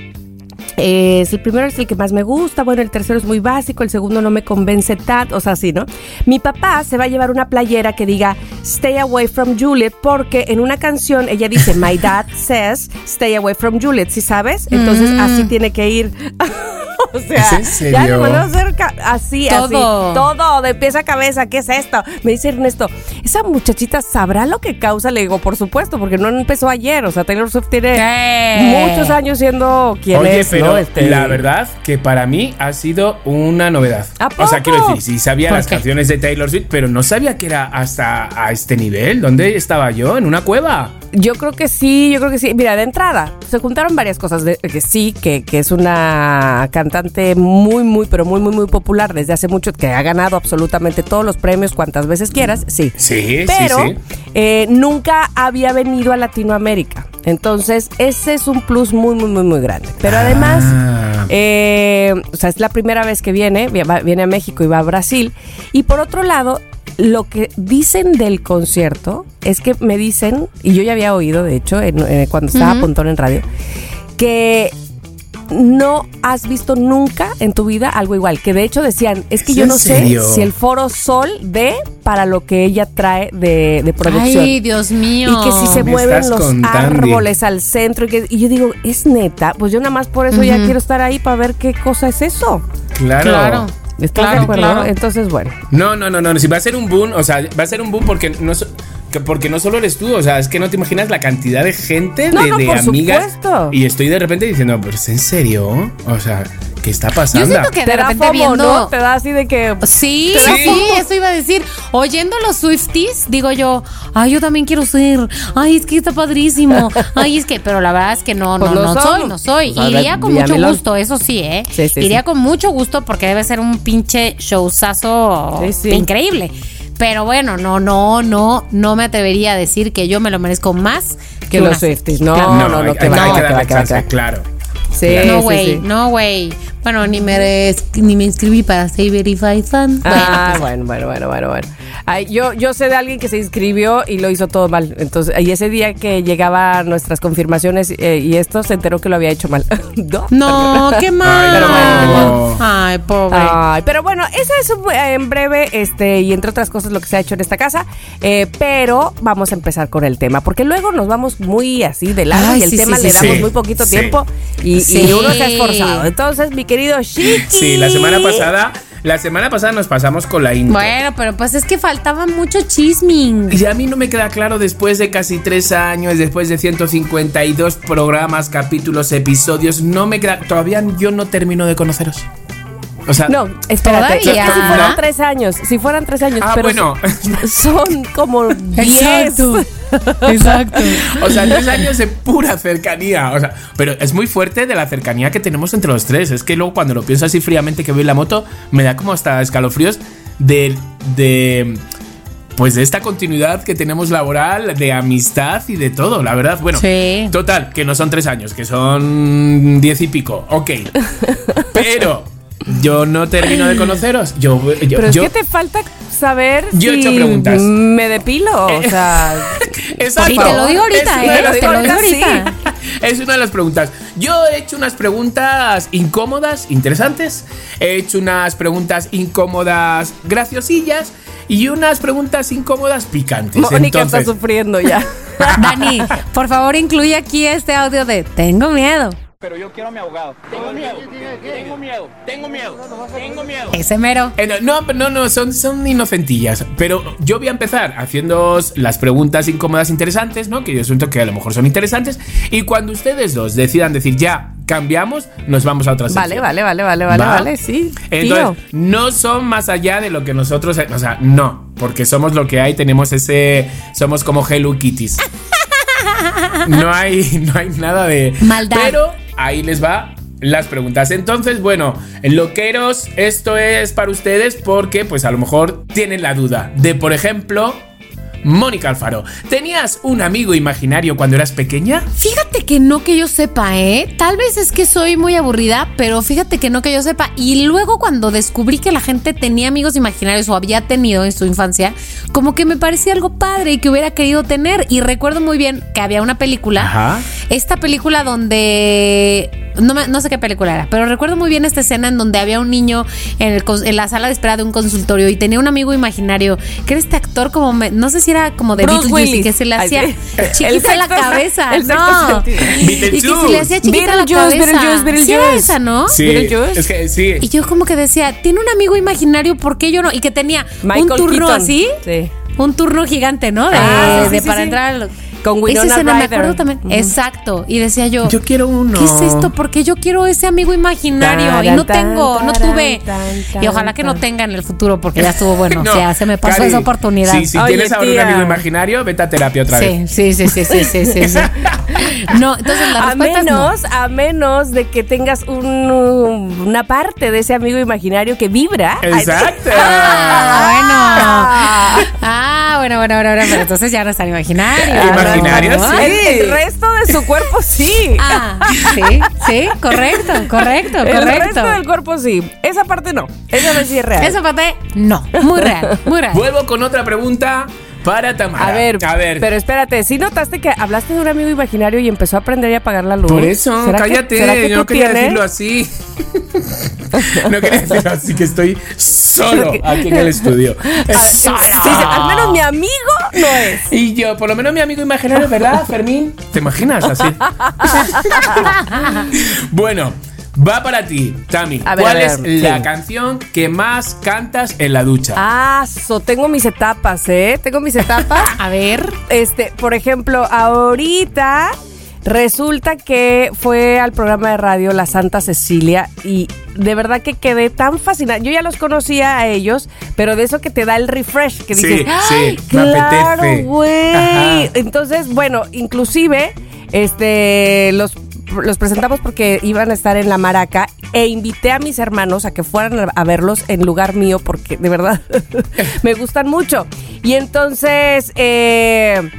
[SPEAKER 1] Es, el primero es el que más me gusta, bueno, el tercero es muy básico, el segundo no me convence tanto, o sea, sí, ¿no? Mi papá se va a llevar una playera que diga Stay away from Juliet porque en una canción ella dice My dad says Stay away from Juliet, ¿sí sabes? Entonces así tiene que ir. o sea,
[SPEAKER 2] ¿Es en
[SPEAKER 1] ya mandó a hacer así, así,
[SPEAKER 3] Todo.
[SPEAKER 1] todo de pies a cabeza, ¿qué es esto? Me dice Ernesto, esa muchachita sabrá lo que causa, le digo, por supuesto, porque no empezó ayer, o sea, Taylor Swift tiene
[SPEAKER 3] ¿Qué?
[SPEAKER 1] muchos años siendo quien
[SPEAKER 2] Oye,
[SPEAKER 1] es,
[SPEAKER 2] pero
[SPEAKER 1] ¿no? Este-
[SPEAKER 2] la verdad que para mí ha sido una novedad.
[SPEAKER 1] ¿A
[SPEAKER 2] O sea, quiero decir, sí sabía
[SPEAKER 3] ¿Por
[SPEAKER 2] las
[SPEAKER 3] qué?
[SPEAKER 2] canciones de Taylor Swift, pero no sabía que era hasta a este nivel. ¿Dónde estaba yo? ¿En una cueva?
[SPEAKER 1] Yo creo que sí, yo creo que sí. Mira, de entrada, se juntaron varias cosas. De, que sí, que, que es una cantante muy, muy, pero muy, muy, muy popular desde hace mucho, que ha ganado absolutamente todos los premios cuantas veces quieras, sí.
[SPEAKER 2] Sí,
[SPEAKER 1] Pero
[SPEAKER 2] sí, sí.
[SPEAKER 1] eh, nunca había venido a Latinoamérica. Entonces, ese es un plus muy, muy, muy, muy grande. Pero además,
[SPEAKER 2] Ah.
[SPEAKER 1] eh, o sea, es la primera vez que viene, viene a México y va a Brasil. Y por otro lado, lo que dicen del concierto es que me dicen, y yo ya había oído, de hecho, en- eh, cuando estaba a Pontón en radio, que no has visto nunca en tu vida algo igual. Que de hecho decían, es que
[SPEAKER 2] ¿Es
[SPEAKER 1] yo no
[SPEAKER 2] serio?
[SPEAKER 1] sé si el Foro Sol dé para lo que ella trae de, de producción.
[SPEAKER 3] Ay, Dios mío.
[SPEAKER 1] Y que si se
[SPEAKER 2] Me
[SPEAKER 1] mueven los
[SPEAKER 2] contando.
[SPEAKER 1] árboles al centro. Y, que, y yo digo, es neta. Pues yo nada más por eso ya quiero estar ahí para ver qué cosa es eso.
[SPEAKER 2] Claro.
[SPEAKER 3] Claro.
[SPEAKER 1] ¿Estás
[SPEAKER 3] Claro,
[SPEAKER 1] de acuerdo?
[SPEAKER 3] claro.
[SPEAKER 1] Entonces, bueno.
[SPEAKER 2] No, no, no, no. Si va a ser un boom, o sea, va a ser un boom porque no, so- porque no solo eres tú, o sea, es que no te imaginas la cantidad de gente,
[SPEAKER 1] No,
[SPEAKER 2] de,
[SPEAKER 1] no,
[SPEAKER 2] de
[SPEAKER 1] por
[SPEAKER 2] amigas.
[SPEAKER 1] supuesto.
[SPEAKER 2] Y estoy de repente diciendo, pero ¿es en serio? O sea, ¿qué está
[SPEAKER 3] Yo
[SPEAKER 2] pasando?
[SPEAKER 3] siento que
[SPEAKER 1] Te
[SPEAKER 3] de
[SPEAKER 1] da
[SPEAKER 3] repente
[SPEAKER 1] FOMO,
[SPEAKER 3] viendo.
[SPEAKER 1] ¿no? Te da así de que...
[SPEAKER 3] Sí,
[SPEAKER 2] ¿Te da
[SPEAKER 3] sí, eso iba a decir. Oyendo los Swifties, digo yo, ay, yo también quiero ser. Ay, es que está padrísimo. Ay, es que, pero la verdad es que no,
[SPEAKER 1] Pues
[SPEAKER 3] no, no soy, no soy.
[SPEAKER 1] Pues, ver,
[SPEAKER 3] Iría con mucho gusto, eso sí, ¿eh?
[SPEAKER 1] Sí, sí,
[SPEAKER 3] Iría
[SPEAKER 1] sí.
[SPEAKER 3] con mucho gusto porque debe ser un pinche showzazo
[SPEAKER 1] Sí, sí.
[SPEAKER 3] increíble. Pero bueno, no, no, no, no me atrevería a decir que yo me lo merezco más
[SPEAKER 1] Que los Swifties. No,
[SPEAKER 3] Claro.
[SPEAKER 1] no, no,
[SPEAKER 2] hay,
[SPEAKER 1] que
[SPEAKER 2] hay-
[SPEAKER 1] va,
[SPEAKER 2] hay
[SPEAKER 1] que
[SPEAKER 2] que
[SPEAKER 1] va,
[SPEAKER 2] darle
[SPEAKER 1] que va,
[SPEAKER 2] chance,
[SPEAKER 1] que va.
[SPEAKER 2] claro.
[SPEAKER 1] Sí,
[SPEAKER 3] No,
[SPEAKER 1] sí,
[SPEAKER 3] güey,
[SPEAKER 1] sí.
[SPEAKER 3] no, güey. Bueno, ni me, ni me inscribí para Say Verified Fan.
[SPEAKER 1] Ah,
[SPEAKER 3] Bueno,
[SPEAKER 1] bueno, bueno, bueno, bueno, bueno. Ay, yo, yo sé de alguien que se inscribió y lo hizo todo mal. Entonces, y ese día que llegaban nuestras confirmaciones eh, y esto se enteró que lo había hecho mal. no,
[SPEAKER 3] No, qué mal.
[SPEAKER 2] Ay, no.
[SPEAKER 3] Ay, pobre.
[SPEAKER 1] Ay, pero bueno, esa es un- en breve, este, y entre otras cosas lo que se ha hecho en esta casa. Eh, pero vamos a empezar con el tema, porque luego nos vamos muy así de lado
[SPEAKER 3] Ay,
[SPEAKER 1] y el
[SPEAKER 3] sí,
[SPEAKER 1] tema
[SPEAKER 3] sí,
[SPEAKER 1] le
[SPEAKER 3] sí,
[SPEAKER 1] damos
[SPEAKER 2] sí.
[SPEAKER 1] muy poquito
[SPEAKER 2] Sí.
[SPEAKER 1] tiempo y, y
[SPEAKER 3] Sí.
[SPEAKER 1] uno se ha esforzado. Entonces, mi querido Shiki.
[SPEAKER 2] Sí, la semana pasada, la semana pasada nos pasamos con la intro.
[SPEAKER 3] Bueno, pero pues es que faltaba mucho chisming.
[SPEAKER 2] Y a mí no me queda claro después de casi tres años, después de 152 programas, capítulos, episodios, no me queda. Todavía yo no termino de conoceros. O sea,
[SPEAKER 1] No, espérate. Es que
[SPEAKER 3] Todavía.
[SPEAKER 1] si fueran tres años, si fueran tres años,
[SPEAKER 2] Ah,
[SPEAKER 1] pero
[SPEAKER 2] bueno.
[SPEAKER 1] son como diez.
[SPEAKER 3] Exacto. Exacto.
[SPEAKER 2] O sea, tres años de pura cercanía. O sea, pero es muy fuerte de la cercanía que tenemos entre los tres. Es que luego cuando lo pienso así fríamente que veo en la moto, me da como hasta escalofríos de. de pues de esta continuidad que tenemos laboral, de amistad y de todo, la verdad. Bueno,
[SPEAKER 3] Sí.
[SPEAKER 2] total, que no son tres años, que son diez y pico. Ok. Pero yo no termino de conoceros. Yo, yo,
[SPEAKER 1] Pero es
[SPEAKER 2] yo-
[SPEAKER 1] que te falta saber
[SPEAKER 2] Yo he
[SPEAKER 1] si
[SPEAKER 2] hecho preguntas.
[SPEAKER 1] me depilo, o sea,
[SPEAKER 2] Exacto.
[SPEAKER 3] Y te lo digo ahorita,
[SPEAKER 2] Es una
[SPEAKER 3] ¿eh?
[SPEAKER 2] de las
[SPEAKER 3] Te lo digo
[SPEAKER 1] preguntas,
[SPEAKER 3] ahorita.
[SPEAKER 2] Es una de las preguntas. Yo he hecho unas preguntas incómodas, interesantes. He hecho unas preguntas incómodas, graciosillas. Y unas preguntas incómodas picantes.
[SPEAKER 1] Mónica está
[SPEAKER 2] Entonces,
[SPEAKER 1] sufriendo ya.
[SPEAKER 3] Dani, por favor, incluye aquí este audio de Tengo miedo.
[SPEAKER 4] Pero yo quiero a mi abogado. Tengo miedo. Tengo miedo. Tengo miedo. Tengo miedo.
[SPEAKER 3] Ese mero.
[SPEAKER 2] eh, no, no, no, no, son, son inocentillas. Pero yo voy a empezar haciendo las preguntas incómodas interesantes, ¿no? Que yo siento que a lo mejor son interesantes. Y cuando ustedes dos decidan decir ya, cambiamos, nos vamos a otra sección.
[SPEAKER 1] Vale, vale, vale, vale, vale,
[SPEAKER 2] ¿Va?
[SPEAKER 1] vale, sí.
[SPEAKER 2] Entonces,
[SPEAKER 1] tío.
[SPEAKER 2] no son más allá de lo que nosotros, o sea, no, porque somos lo que hay, tenemos ese, somos como Hello Kitties. No hay, no hay nada de
[SPEAKER 3] Maldad.
[SPEAKER 2] Pero ahí les va las preguntas. Entonces, bueno, loqueros, esto es para ustedes porque pues a lo mejor tienen la duda de, por ejemplo, Mónica Alfaro, ¿tenías un amigo imaginario cuando eras pequeña?
[SPEAKER 3] Fíjate que no que yo sepa, ¿eh? Tal vez es que soy muy aburrida, pero fíjate que no que yo sepa. Y luego cuando descubrí que la gente tenía amigos imaginarios o había tenido en su infancia, como que me parecía algo padre y que hubiera querido tener. Y recuerdo muy bien que había una película,
[SPEAKER 2] Ajá.
[SPEAKER 3] esta película donde... No, me- no sé qué película era, pero recuerdo muy bien esta escena en donde había un niño en, el en la sala de espera de un consultorio y tenía un amigo imaginario que era este actor como, me- no sé si era como de Beetlejuice y que se le
[SPEAKER 1] Ay,
[SPEAKER 3] hacía.
[SPEAKER 1] El
[SPEAKER 3] chiquita la cabeza.
[SPEAKER 1] el
[SPEAKER 3] no. Y que se le hacía chiquita la cabeza.
[SPEAKER 1] Beetlejuice,
[SPEAKER 3] Sí
[SPEAKER 1] Beetlejuice.
[SPEAKER 3] era esa, ¿no?
[SPEAKER 2] Sí, es que sí.
[SPEAKER 3] Y yo como que decía, tiene un amigo imaginario, ¿por qué yo no? Y que tenía
[SPEAKER 1] Michael
[SPEAKER 3] un turno
[SPEAKER 1] Keaton.
[SPEAKER 3] así.
[SPEAKER 1] Sí.
[SPEAKER 3] Un turno gigante, ¿no? De,
[SPEAKER 1] Ah, sí,
[SPEAKER 3] de
[SPEAKER 1] sí,
[SPEAKER 3] para
[SPEAKER 1] sí.
[SPEAKER 3] entrar al-
[SPEAKER 1] Con Winona
[SPEAKER 3] Esa escena me
[SPEAKER 1] Ryder.
[SPEAKER 3] acuerdo también. Exacto. Y decía yo,
[SPEAKER 2] Yo quiero uno.
[SPEAKER 3] ¿qué es esto? Porque yo quiero ese amigo imaginario y no
[SPEAKER 1] Taran,
[SPEAKER 3] tengo, no
[SPEAKER 1] taran,
[SPEAKER 3] tuve. Y ojalá que no tenga en el futuro porque ya estuvo bueno.
[SPEAKER 2] No,
[SPEAKER 3] o sea, se me pasó
[SPEAKER 2] Cari,
[SPEAKER 3] esa oportunidad.
[SPEAKER 2] Sí, si
[SPEAKER 1] Oye,
[SPEAKER 2] tienes ahora un amigo imaginario, vete a terapia otra vez.
[SPEAKER 3] Sí, sí, sí, sí, sí, sí, sí. No, entonces la
[SPEAKER 1] A
[SPEAKER 3] respuesta es no.
[SPEAKER 1] menos, a menos de que tengas un- una parte de ese amigo imaginario que vibra.
[SPEAKER 2] Exacto.
[SPEAKER 3] Ah, bueno. Ah, bueno, bueno, bueno, bueno, pero entonces ya no es tan
[SPEAKER 1] El, el resto de su cuerpo sí.
[SPEAKER 3] Ah, sí, sí, correcto, correcto,
[SPEAKER 1] el
[SPEAKER 3] correcto.
[SPEAKER 1] resto del cuerpo sí. Esa parte no. Esa no sí es real.
[SPEAKER 3] Esa parte, no. Muy real, muy real.
[SPEAKER 2] Vuelvo con otra pregunta para Tamara.
[SPEAKER 1] A ver,
[SPEAKER 2] a ver.
[SPEAKER 1] pero espérate, ¿sí notaste que hablaste de un amigo imaginario y empezó a aprender y a apagar la luz?
[SPEAKER 2] Por eso,
[SPEAKER 1] ¿Será que-
[SPEAKER 2] cállate,
[SPEAKER 1] será que
[SPEAKER 2] yo no quería
[SPEAKER 1] tienes?
[SPEAKER 2] decirlo así. no quería decirlo así, que estoy solo aquí en el estudio.
[SPEAKER 1] Ah, sí, sí, sí, al menos mi amigo no es.
[SPEAKER 2] Y yo, por lo menos mi amigo imaginario, ¿verdad, Fermín? ¿Te imaginas así? bueno, va para ti, Tami.
[SPEAKER 1] A ver,
[SPEAKER 2] ¿Cuál
[SPEAKER 1] a ver,
[SPEAKER 2] es
[SPEAKER 1] sí.
[SPEAKER 2] la canción que más cantas en la ducha?
[SPEAKER 1] Ah, so, tengo mis etapas, ¿eh? Tengo mis etapas.
[SPEAKER 3] A ver.
[SPEAKER 1] Este, por ejemplo, ahorita resulta que fue al programa de radio La Santa Cecilia y de verdad que quedé tan fascinada. Yo ya los conocía a ellos, pero de eso que te da el refresh, que
[SPEAKER 2] Sí,
[SPEAKER 1] dices,
[SPEAKER 2] sí,
[SPEAKER 1] ¡Ay,
[SPEAKER 2] me
[SPEAKER 1] claro,
[SPEAKER 2] apetece".
[SPEAKER 1] güey.
[SPEAKER 2] Ajá.
[SPEAKER 1] Entonces, bueno, inclusive, este, los los presentamos porque iban a estar en la maraca e invité a mis hermanos a que fueran a- verlos en lugar mío porque de verdad me gustan mucho. Y entonces, eh,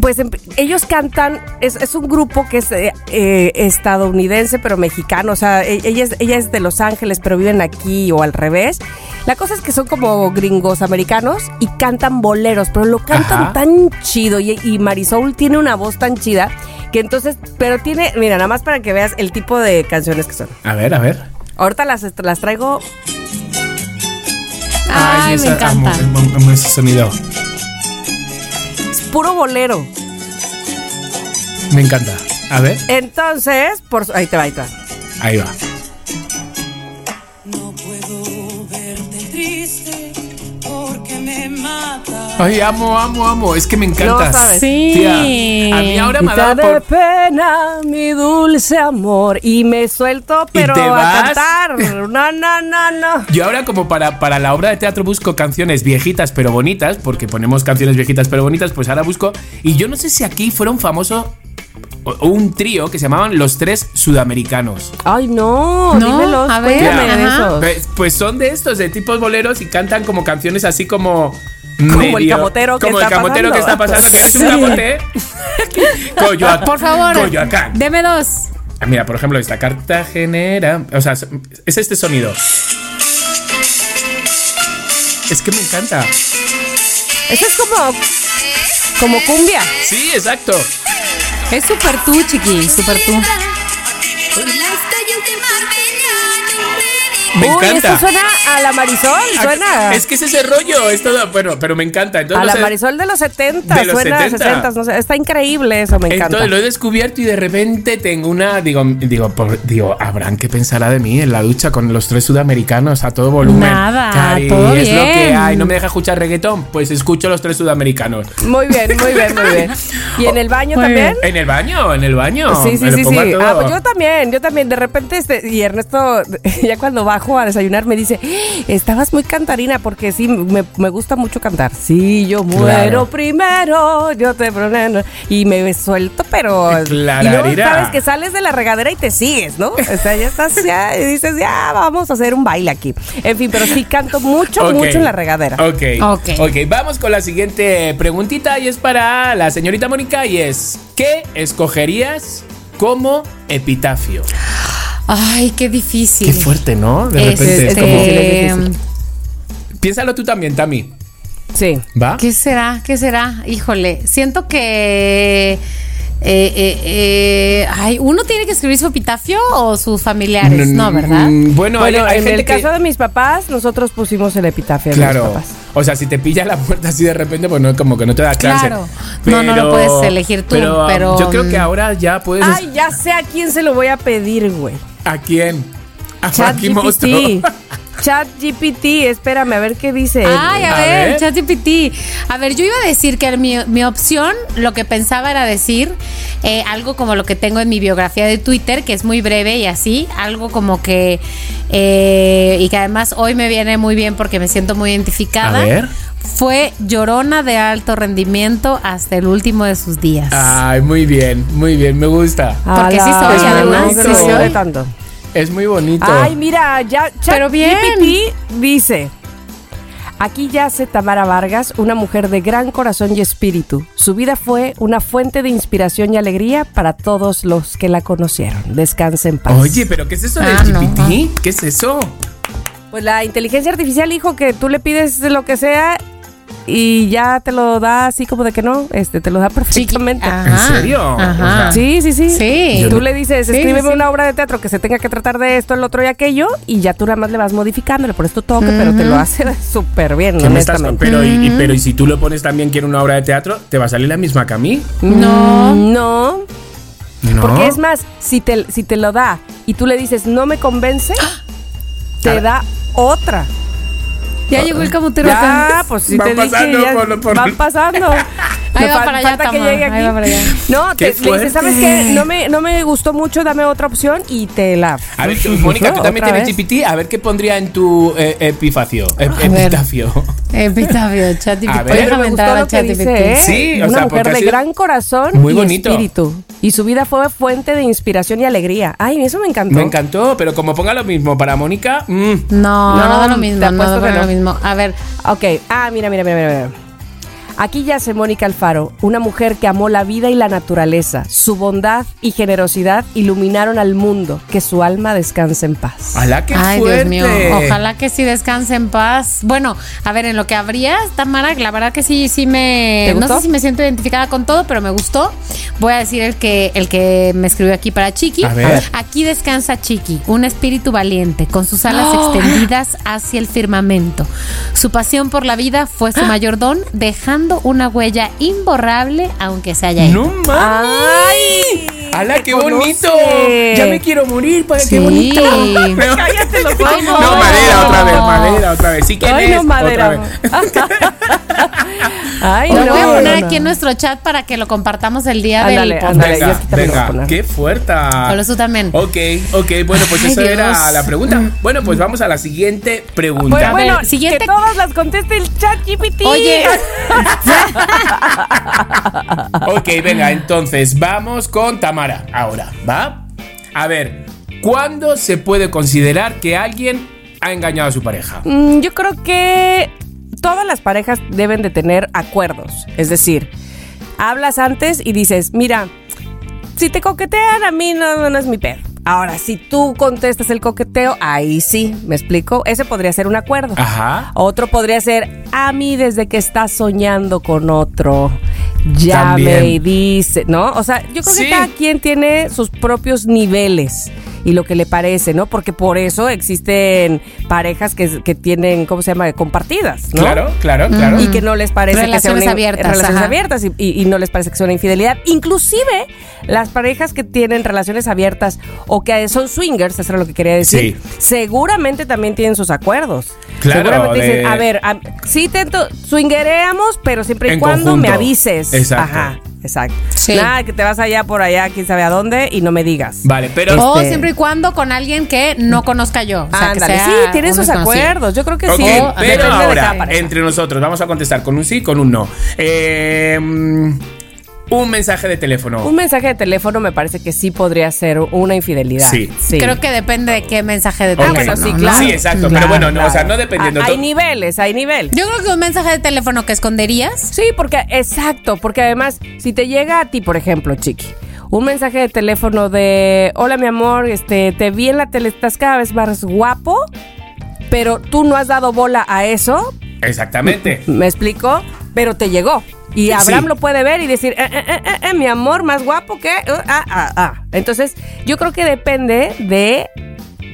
[SPEAKER 1] pues em- ellos cantan, es, es un grupo que es eh, eh, estadounidense pero mexicano, o sea, e- ella es, ella es de Los Ángeles pero viven aquí o al revés. La cosa es que son como gringos americanos y cantan boleros, pero lo cantan
[SPEAKER 2] Ajá.
[SPEAKER 1] tan chido y, y Marisol tiene una voz tan chida que entonces, pero tiene, mira, nada más para que veas el tipo de canciones que son.
[SPEAKER 2] A ver, a ver.
[SPEAKER 1] Ahorita las, las traigo,
[SPEAKER 3] Ay, me
[SPEAKER 2] esa-
[SPEAKER 3] encanta.
[SPEAKER 2] amo- amo- amo ese sonido.
[SPEAKER 1] Puro bolero.
[SPEAKER 2] Me encanta. A ver,
[SPEAKER 1] Entonces, por, su- ahí te va, ahí te va.
[SPEAKER 2] ahí va.
[SPEAKER 5] No puedo verte triste porque me mata.
[SPEAKER 2] Ay, amo, amo, amo. Es que me encanta.
[SPEAKER 1] No.
[SPEAKER 3] Sí.
[SPEAKER 2] Tía, a mí ahora me ha
[SPEAKER 1] Mitad
[SPEAKER 2] dado
[SPEAKER 1] de
[SPEAKER 2] por...
[SPEAKER 1] pena, mi dulce amor. Y me suelto, pero
[SPEAKER 2] te
[SPEAKER 1] a
[SPEAKER 2] vas?
[SPEAKER 1] cantar. No, no, no, no.
[SPEAKER 2] Yo ahora como para, para la obra de teatro busco canciones viejitas pero bonitas, porque ponemos canciones viejitas pero bonitas, pues ahora busco... Y yo no sé si aquí fueron famosos o- un trío que se llamaban Los Tres Sudamericanos.
[SPEAKER 1] Ay, no,
[SPEAKER 3] No,
[SPEAKER 1] dímelos.
[SPEAKER 3] a ver.
[SPEAKER 2] Pues, pues son de estos, de tipos boleros y cantan como canciones así como...
[SPEAKER 1] Como el camotero que
[SPEAKER 2] como
[SPEAKER 1] está
[SPEAKER 2] el camotero que está
[SPEAKER 1] pasando.
[SPEAKER 2] pasando, es un camote. Coyoacán.
[SPEAKER 3] Por favor.
[SPEAKER 2] Coyoacán.
[SPEAKER 3] Deme dos.
[SPEAKER 2] Ah, Mira, por ejemplo, esta cartagenera. O sea, es este sonido. Es que me encanta.
[SPEAKER 1] Ese es como, como cumbia.
[SPEAKER 2] Sí, exacto.
[SPEAKER 3] Es súper tú, chiqui, súper tú.
[SPEAKER 2] Me
[SPEAKER 1] Uy,
[SPEAKER 2] encanta.
[SPEAKER 1] eso suena a la Marisol,
[SPEAKER 2] Ah,
[SPEAKER 1] suena.
[SPEAKER 2] Es que es ese rollo, es todo, bueno, pero me encanta. Entonces,
[SPEAKER 1] a la Marisol de los 70,
[SPEAKER 2] De los
[SPEAKER 1] suena a
[SPEAKER 2] 70.
[SPEAKER 1] 60, no sé, está increíble eso, me encanta.
[SPEAKER 2] Entonces lo he descubierto y de repente tengo una. Digo, digo, por- digo, Abraham, ¿qué pensará de mí en la ducha con los tres sudamericanos a todo volumen?
[SPEAKER 3] Nada,
[SPEAKER 2] Cari,
[SPEAKER 3] todo
[SPEAKER 2] es lo que hay. No me deja escuchar reggaetón, pues escucho los tres sudamericanos.
[SPEAKER 1] Muy bien, muy bien, muy bien. ¿Y en el baño
[SPEAKER 3] Muy
[SPEAKER 1] también?
[SPEAKER 2] En el baño, en el baño.
[SPEAKER 1] Sí, sí, sí,
[SPEAKER 2] a
[SPEAKER 1] sí. Ah, pues yo también, yo también. De repente, este, y Ernesto, ya cuando bajo a desayunar me dice, estabas muy cantarina porque sí, me, me gusta mucho cantar. Sí, yo muero
[SPEAKER 2] Claro.
[SPEAKER 1] primero, yo te prometo. Y me suelto, pero...
[SPEAKER 2] Claro,
[SPEAKER 1] y luego sabes que sales de la regadera y te sigues, ¿no? O sea, ya estás, ya, y dices, ya, vamos a hacer un baile aquí. En fin, pero sí canto mucho, mucho en la regadera.
[SPEAKER 2] Ok.
[SPEAKER 3] Ok.
[SPEAKER 2] Ok, vamos con la siguiente preguntita y es para la señorita Mónica y es, ¿qué escogerías como epitafio?
[SPEAKER 3] Ay, qué difícil.
[SPEAKER 2] Qué fuerte, ¿no? De repente es
[SPEAKER 3] Este,
[SPEAKER 2] como...
[SPEAKER 1] difícil, es difícil.
[SPEAKER 2] Piénsalo tú también, Tami.
[SPEAKER 1] Sí.
[SPEAKER 2] ¿Va?
[SPEAKER 3] ¿Qué será? ¿Qué será? Híjole, siento que. eh, eh, eh, ay, ¿uno tiene que escribir su epitafio o sus familiares? No, ¿verdad?
[SPEAKER 2] Mm, Bueno, hay,
[SPEAKER 1] Bueno,
[SPEAKER 2] hay
[SPEAKER 1] en
[SPEAKER 2] gente
[SPEAKER 1] el
[SPEAKER 2] que-
[SPEAKER 1] caso de mis papás, nosotros pusimos el epitafio de mis
[SPEAKER 2] Claro.
[SPEAKER 1] papás.
[SPEAKER 2] O sea, si te pilla la puerta así de repente, pues no, como que no te da chance.
[SPEAKER 3] Claro. No, no lo puedes elegir tú, pero,
[SPEAKER 2] Yo creo que
[SPEAKER 3] mm,
[SPEAKER 2] ahora ya puedes.
[SPEAKER 1] Ay, ya sé a quién se lo voy a pedir, güey.
[SPEAKER 2] ¿A quién? A
[SPEAKER 1] Chat. GPT. Chat GPT, espérame a ver qué dice.
[SPEAKER 3] Ay, a,
[SPEAKER 2] A
[SPEAKER 3] ver,
[SPEAKER 2] ver.
[SPEAKER 3] ChatGPT. A ver, yo iba a decir que mi, mi opción, lo que pensaba era decir eh, algo como lo que tengo en mi biografía de Twitter, que es muy breve y así, algo como que, eh, y que además hoy me viene muy bien porque me siento muy identificada.
[SPEAKER 2] A ver.
[SPEAKER 3] Fue llorona de alto rendimiento hasta el último de sus días.
[SPEAKER 2] Ay, muy bien, muy bien, me gusta.
[SPEAKER 3] Porque sí soy,
[SPEAKER 1] no,
[SPEAKER 3] además,
[SPEAKER 1] no
[SPEAKER 3] sí soy.
[SPEAKER 1] tanto.
[SPEAKER 2] Es muy bonito.
[SPEAKER 1] Ay, mira, ya
[SPEAKER 3] Pero bien.
[SPEAKER 1] ChatGPT dice. Aquí yace Tamara Vargas, una mujer de gran corazón y espíritu. Su vida fue una fuente de inspiración y alegría para todos los que la conocieron. Descanse en paz.
[SPEAKER 2] Oye, pero ¿qué es eso
[SPEAKER 3] Ah,
[SPEAKER 2] del
[SPEAKER 3] no.
[SPEAKER 2] GPT? ¿Qué es eso?
[SPEAKER 1] Pues la inteligencia artificial dijo que tú le pides lo que sea y ya te lo da así como de que no, este te lo da perfectamente.
[SPEAKER 3] Ajá.
[SPEAKER 2] ¿En serio?
[SPEAKER 3] Ajá.
[SPEAKER 2] O sea,
[SPEAKER 1] Sí, sí, sí.
[SPEAKER 3] Sí.
[SPEAKER 1] Tú le dices,
[SPEAKER 3] Sí,
[SPEAKER 1] escríbeme
[SPEAKER 3] sí.
[SPEAKER 1] una obra de teatro que se tenga que tratar de esto, el otro y aquello, y ya tú nada más le vas modificándole por esto toque, pero te lo hace súper bien,
[SPEAKER 2] ¿qué me estás- pero, y, y- pero y si tú lo pones también quiero una obra de teatro, ¿te va a salir la misma que a mí?
[SPEAKER 1] No. No.
[SPEAKER 2] No.
[SPEAKER 1] Porque es más, si te, si te lo da y tú le dices, no me convence, te da otra.
[SPEAKER 3] Ya llegó el camutero
[SPEAKER 1] Ya, pues si
[SPEAKER 2] Van
[SPEAKER 1] te dije,
[SPEAKER 2] pasando
[SPEAKER 1] ya
[SPEAKER 2] por por-
[SPEAKER 1] van pasando.
[SPEAKER 3] Ahí
[SPEAKER 1] Me
[SPEAKER 3] va para allá,
[SPEAKER 1] falta que llegue
[SPEAKER 3] ahí
[SPEAKER 1] aquí.
[SPEAKER 3] va para allá.
[SPEAKER 1] No,
[SPEAKER 2] ¡Qué
[SPEAKER 1] te, le dices, ¿sabes qué? No me, no me gustó mucho, dame otra opción y te la...
[SPEAKER 2] A ver, tú, Mónica, tú también tienes. GPT. A ver qué pondría en tu eh, epifacio. ep- epitafio.
[SPEAKER 3] Epitafio, ChatGPT.
[SPEAKER 2] A ver.
[SPEAKER 1] Me
[SPEAKER 3] entrar
[SPEAKER 1] gustó
[SPEAKER 3] a
[SPEAKER 1] lo que dice, ¿eh?
[SPEAKER 2] Sí, o
[SPEAKER 1] Una
[SPEAKER 2] sea,
[SPEAKER 1] mujer de gran corazón
[SPEAKER 2] muy
[SPEAKER 1] y
[SPEAKER 2] bonito.
[SPEAKER 1] espíritu. Y su vida fue fuente de inspiración y alegría. Ay, eso me encantó.
[SPEAKER 2] Me encantó, pero como ponga lo mismo para Mónica, mm,
[SPEAKER 3] No, no,
[SPEAKER 1] No,
[SPEAKER 3] da lo
[SPEAKER 1] te
[SPEAKER 3] mismo, no da lo
[SPEAKER 1] no.
[SPEAKER 3] A ver,
[SPEAKER 1] Ok, ah, mira, mira, mira, mira. Aquí yace Mónica Alfaro, una mujer que amó la vida y la naturaleza. Su bondad y generosidad iluminaron al mundo. Que su alma descanse en paz.
[SPEAKER 2] ¡Hala, qué
[SPEAKER 3] ay,
[SPEAKER 2] fuerte!
[SPEAKER 3] Dios mío, ojalá que sí descanse en paz. Bueno, a ver, en lo que habría, Tamara, la verdad que sí, sí me.
[SPEAKER 1] ¿Te
[SPEAKER 3] No sé si me siento identificada con todo, pero me gustó. Voy a decir el que, el que me escribió aquí para Chiqui.
[SPEAKER 2] A ver.
[SPEAKER 3] Aquí descansa Chiqui, un espíritu valiente, con sus alas
[SPEAKER 2] ¡Oh!
[SPEAKER 3] extendidas hacia el firmamento. Su pasión por la vida fue
[SPEAKER 2] ¡Ah!
[SPEAKER 3] su mayor don, dejando una huella imborrable, aunque se haya ido.
[SPEAKER 2] ¡No mames!
[SPEAKER 1] ¡Ay!
[SPEAKER 2] ¡Hala, qué bonito! Ya me quiero morir, para
[SPEAKER 3] Sí.
[SPEAKER 2] qué bonito.
[SPEAKER 1] Cállate los
[SPEAKER 3] Ay,
[SPEAKER 1] ojos.
[SPEAKER 2] No, madera otra vez, madera otra vez. Sí, ¿quién
[SPEAKER 1] Ay, no, madera.
[SPEAKER 2] Otra vez.
[SPEAKER 1] Ay,
[SPEAKER 3] Lo
[SPEAKER 1] no,
[SPEAKER 3] voy a poner
[SPEAKER 1] no, no.
[SPEAKER 3] aquí en nuestro chat para que lo compartamos el día
[SPEAKER 1] Ándale,
[SPEAKER 3] del podcast.
[SPEAKER 1] yo
[SPEAKER 2] Venga,
[SPEAKER 1] aquí también lo voy a
[SPEAKER 2] venga,
[SPEAKER 1] poner.
[SPEAKER 2] qué fuerte.
[SPEAKER 3] Hola, tú también.
[SPEAKER 2] Ok, ok, bueno, pues
[SPEAKER 3] Ay,
[SPEAKER 2] eso era la pregunta. Bueno, pues vamos a la siguiente pregunta.
[SPEAKER 1] Bueno,
[SPEAKER 3] siguiente-
[SPEAKER 1] que todas las conteste el chat GPT.
[SPEAKER 3] Oye,
[SPEAKER 2] Ok, venga, entonces vamos con Tamara ahora, ¿va? A ver, ¿cuándo se puede considerar que alguien ha engañado a su pareja?
[SPEAKER 1] Mm, yo creo que todas las parejas deben de tener acuerdos. Es decir, hablas antes y dices, mira, si te coquetean a mí no, no es mi pedo. Ahora, si tú contestas el coqueteo, ahí sí, ¿me explico? Ese podría ser un acuerdo.
[SPEAKER 2] Ajá.
[SPEAKER 1] Otro podría ser, a mí desde que estás soñando con otro, llame
[SPEAKER 2] También.
[SPEAKER 1] y dice, ¿no? O sea, yo creo
[SPEAKER 2] Sí.
[SPEAKER 1] que cada quien tiene sus propios niveles y lo que le parece, ¿no? Porque por eso existen parejas que, que tienen, ¿cómo se llama? Compartidas, ¿no?
[SPEAKER 2] Claro, claro, claro.
[SPEAKER 1] Y que no les parece que sea
[SPEAKER 3] Relaciones
[SPEAKER 1] una,
[SPEAKER 3] abiertas,
[SPEAKER 1] relaciones
[SPEAKER 3] ajá.
[SPEAKER 1] abiertas y, y- y no les parece que sea una infidelidad. Inclusive las parejas que tienen relaciones abiertas o que son swingers, eso era lo que quería decir,
[SPEAKER 2] Sí.
[SPEAKER 1] seguramente también tienen sus acuerdos.
[SPEAKER 2] Claro,
[SPEAKER 1] seguramente
[SPEAKER 2] de-
[SPEAKER 1] dicen, a ver, a- sí intento swingereamos, pero siempre y
[SPEAKER 2] En
[SPEAKER 1] cuando me avises.
[SPEAKER 2] Exacto.
[SPEAKER 1] Ajá. Exacto.
[SPEAKER 3] Sí.
[SPEAKER 1] Nada, que te vas allá por allá, quién sabe a dónde, y no me digas.
[SPEAKER 2] Vale, pero.
[SPEAKER 3] O
[SPEAKER 1] Este-
[SPEAKER 3] siempre y cuando con alguien que no conozca yo. O sea, que
[SPEAKER 1] Ándale,
[SPEAKER 3] sea
[SPEAKER 1] sí, sus
[SPEAKER 3] desconocido.
[SPEAKER 1] acuerdos. Yo creo que sí.
[SPEAKER 2] pero
[SPEAKER 1] de
[SPEAKER 2] ahora, entre nosotros, vamos a contestar con un sí, con un no. Eh, un mensaje de teléfono.
[SPEAKER 1] Un mensaje de teléfono me parece que sí podría ser una infidelidad.
[SPEAKER 2] Sí.
[SPEAKER 3] Creo que depende de qué mensaje de
[SPEAKER 2] Ok.
[SPEAKER 1] Ah,
[SPEAKER 3] teléfono.
[SPEAKER 1] bueno, sí, claro.
[SPEAKER 2] Sí, exacto,
[SPEAKER 1] Claro,
[SPEAKER 2] pero bueno, no, o sea, no dependiendo.
[SPEAKER 1] Ah, Hay niveles, hay niveles.
[SPEAKER 3] Yo creo que un mensaje de teléfono que esconderías.
[SPEAKER 1] Sí, porque, exacto, porque además, si te llega a ti, por ejemplo, Chiqui, un mensaje de teléfono de, hola mi amor, este, te vi en la tele, estás cada vez más guapo, pero tú no has dado bola a eso,
[SPEAKER 2] Exactamente.
[SPEAKER 1] ¿me explico? Pero te llegó. Y Abraham
[SPEAKER 2] Sí.
[SPEAKER 1] lo puede ver y decir, eh, eh, eh, eh, eh, mi amor, más guapo que... uh, ah, ah, ah. Entonces, yo creo que depende de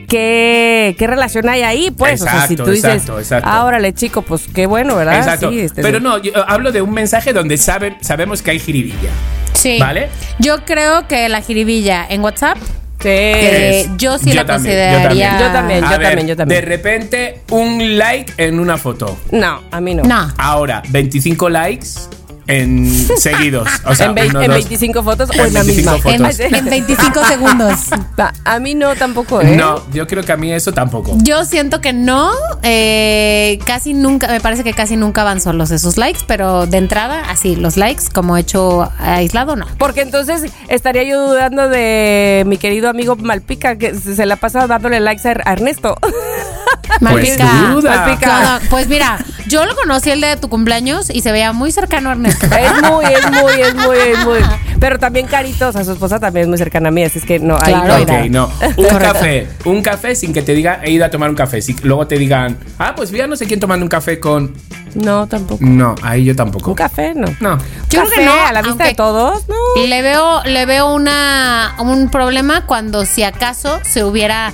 [SPEAKER 1] qué, qué relación hay ahí, pues. o sea, si
[SPEAKER 2] Exacto,
[SPEAKER 1] tú dices,
[SPEAKER 2] exacto, exacto.
[SPEAKER 1] ah, órale, chico, pues qué bueno, ¿verdad?
[SPEAKER 2] Exacto.
[SPEAKER 1] Sí, este,
[SPEAKER 2] pero
[SPEAKER 1] sí.
[SPEAKER 2] no, yo hablo de un mensaje donde saben, sabemos que hay jiribilla.
[SPEAKER 3] Sí.
[SPEAKER 2] ¿Vale?
[SPEAKER 3] Yo creo que la jiribilla en WhatsApp,
[SPEAKER 1] Sí.
[SPEAKER 3] que
[SPEAKER 2] Es-
[SPEAKER 3] yo sí
[SPEAKER 2] yo
[SPEAKER 3] la
[SPEAKER 2] también, yo
[SPEAKER 3] consideraría.
[SPEAKER 2] también.
[SPEAKER 1] Yo también.
[SPEAKER 2] A ver,
[SPEAKER 1] también, yo también.
[SPEAKER 2] De repente, un like en una foto.
[SPEAKER 1] No, a mí no.
[SPEAKER 3] No.
[SPEAKER 2] Ahora, 25 likes en seguidos. O sea,
[SPEAKER 1] en,
[SPEAKER 2] uno,
[SPEAKER 1] en
[SPEAKER 2] dos.
[SPEAKER 1] 25 fotos
[SPEAKER 2] En
[SPEAKER 1] o en la
[SPEAKER 2] 25
[SPEAKER 1] misma.
[SPEAKER 2] fotos.
[SPEAKER 3] En, en 25 segundos.
[SPEAKER 1] A mí no tampoco, ¿eh?
[SPEAKER 2] No, yo creo que a mí eso tampoco.
[SPEAKER 3] Yo siento que no, eh, casi nunca, me parece que casi nunca van solos esos likes, pero de entrada, así, los likes como hecho aislado, no.
[SPEAKER 1] Porque entonces estaría yo dudando de mi querido amigo Malpica, que se la pasa dándole likes a Ernesto.
[SPEAKER 3] Malpica.
[SPEAKER 2] duda.
[SPEAKER 1] Malpica.
[SPEAKER 3] No, no, pues mira, yo lo conocí el de tu cumpleaños y se veía muy cercano a Ernesto.
[SPEAKER 1] Es muy, es muy, es muy, es muy. Pero también Carito, o sea, su esposa también es muy cercana a mí, así es que no, ahí
[SPEAKER 3] Claro.
[SPEAKER 1] no hay
[SPEAKER 2] Ok,
[SPEAKER 1] nada.
[SPEAKER 2] no. Un café. Un café sin que te diga he ido a tomar un café. Si luego te digan, ah, pues vi a no sé quién tomando un café con.
[SPEAKER 1] No, tampoco.
[SPEAKER 2] No, ahí yo tampoco.
[SPEAKER 1] Un café, no.
[SPEAKER 2] No.
[SPEAKER 3] Yo creo que no,
[SPEAKER 1] a la vista de todos, no.
[SPEAKER 3] Le veo, le veo una, un problema cuando si acaso se hubiera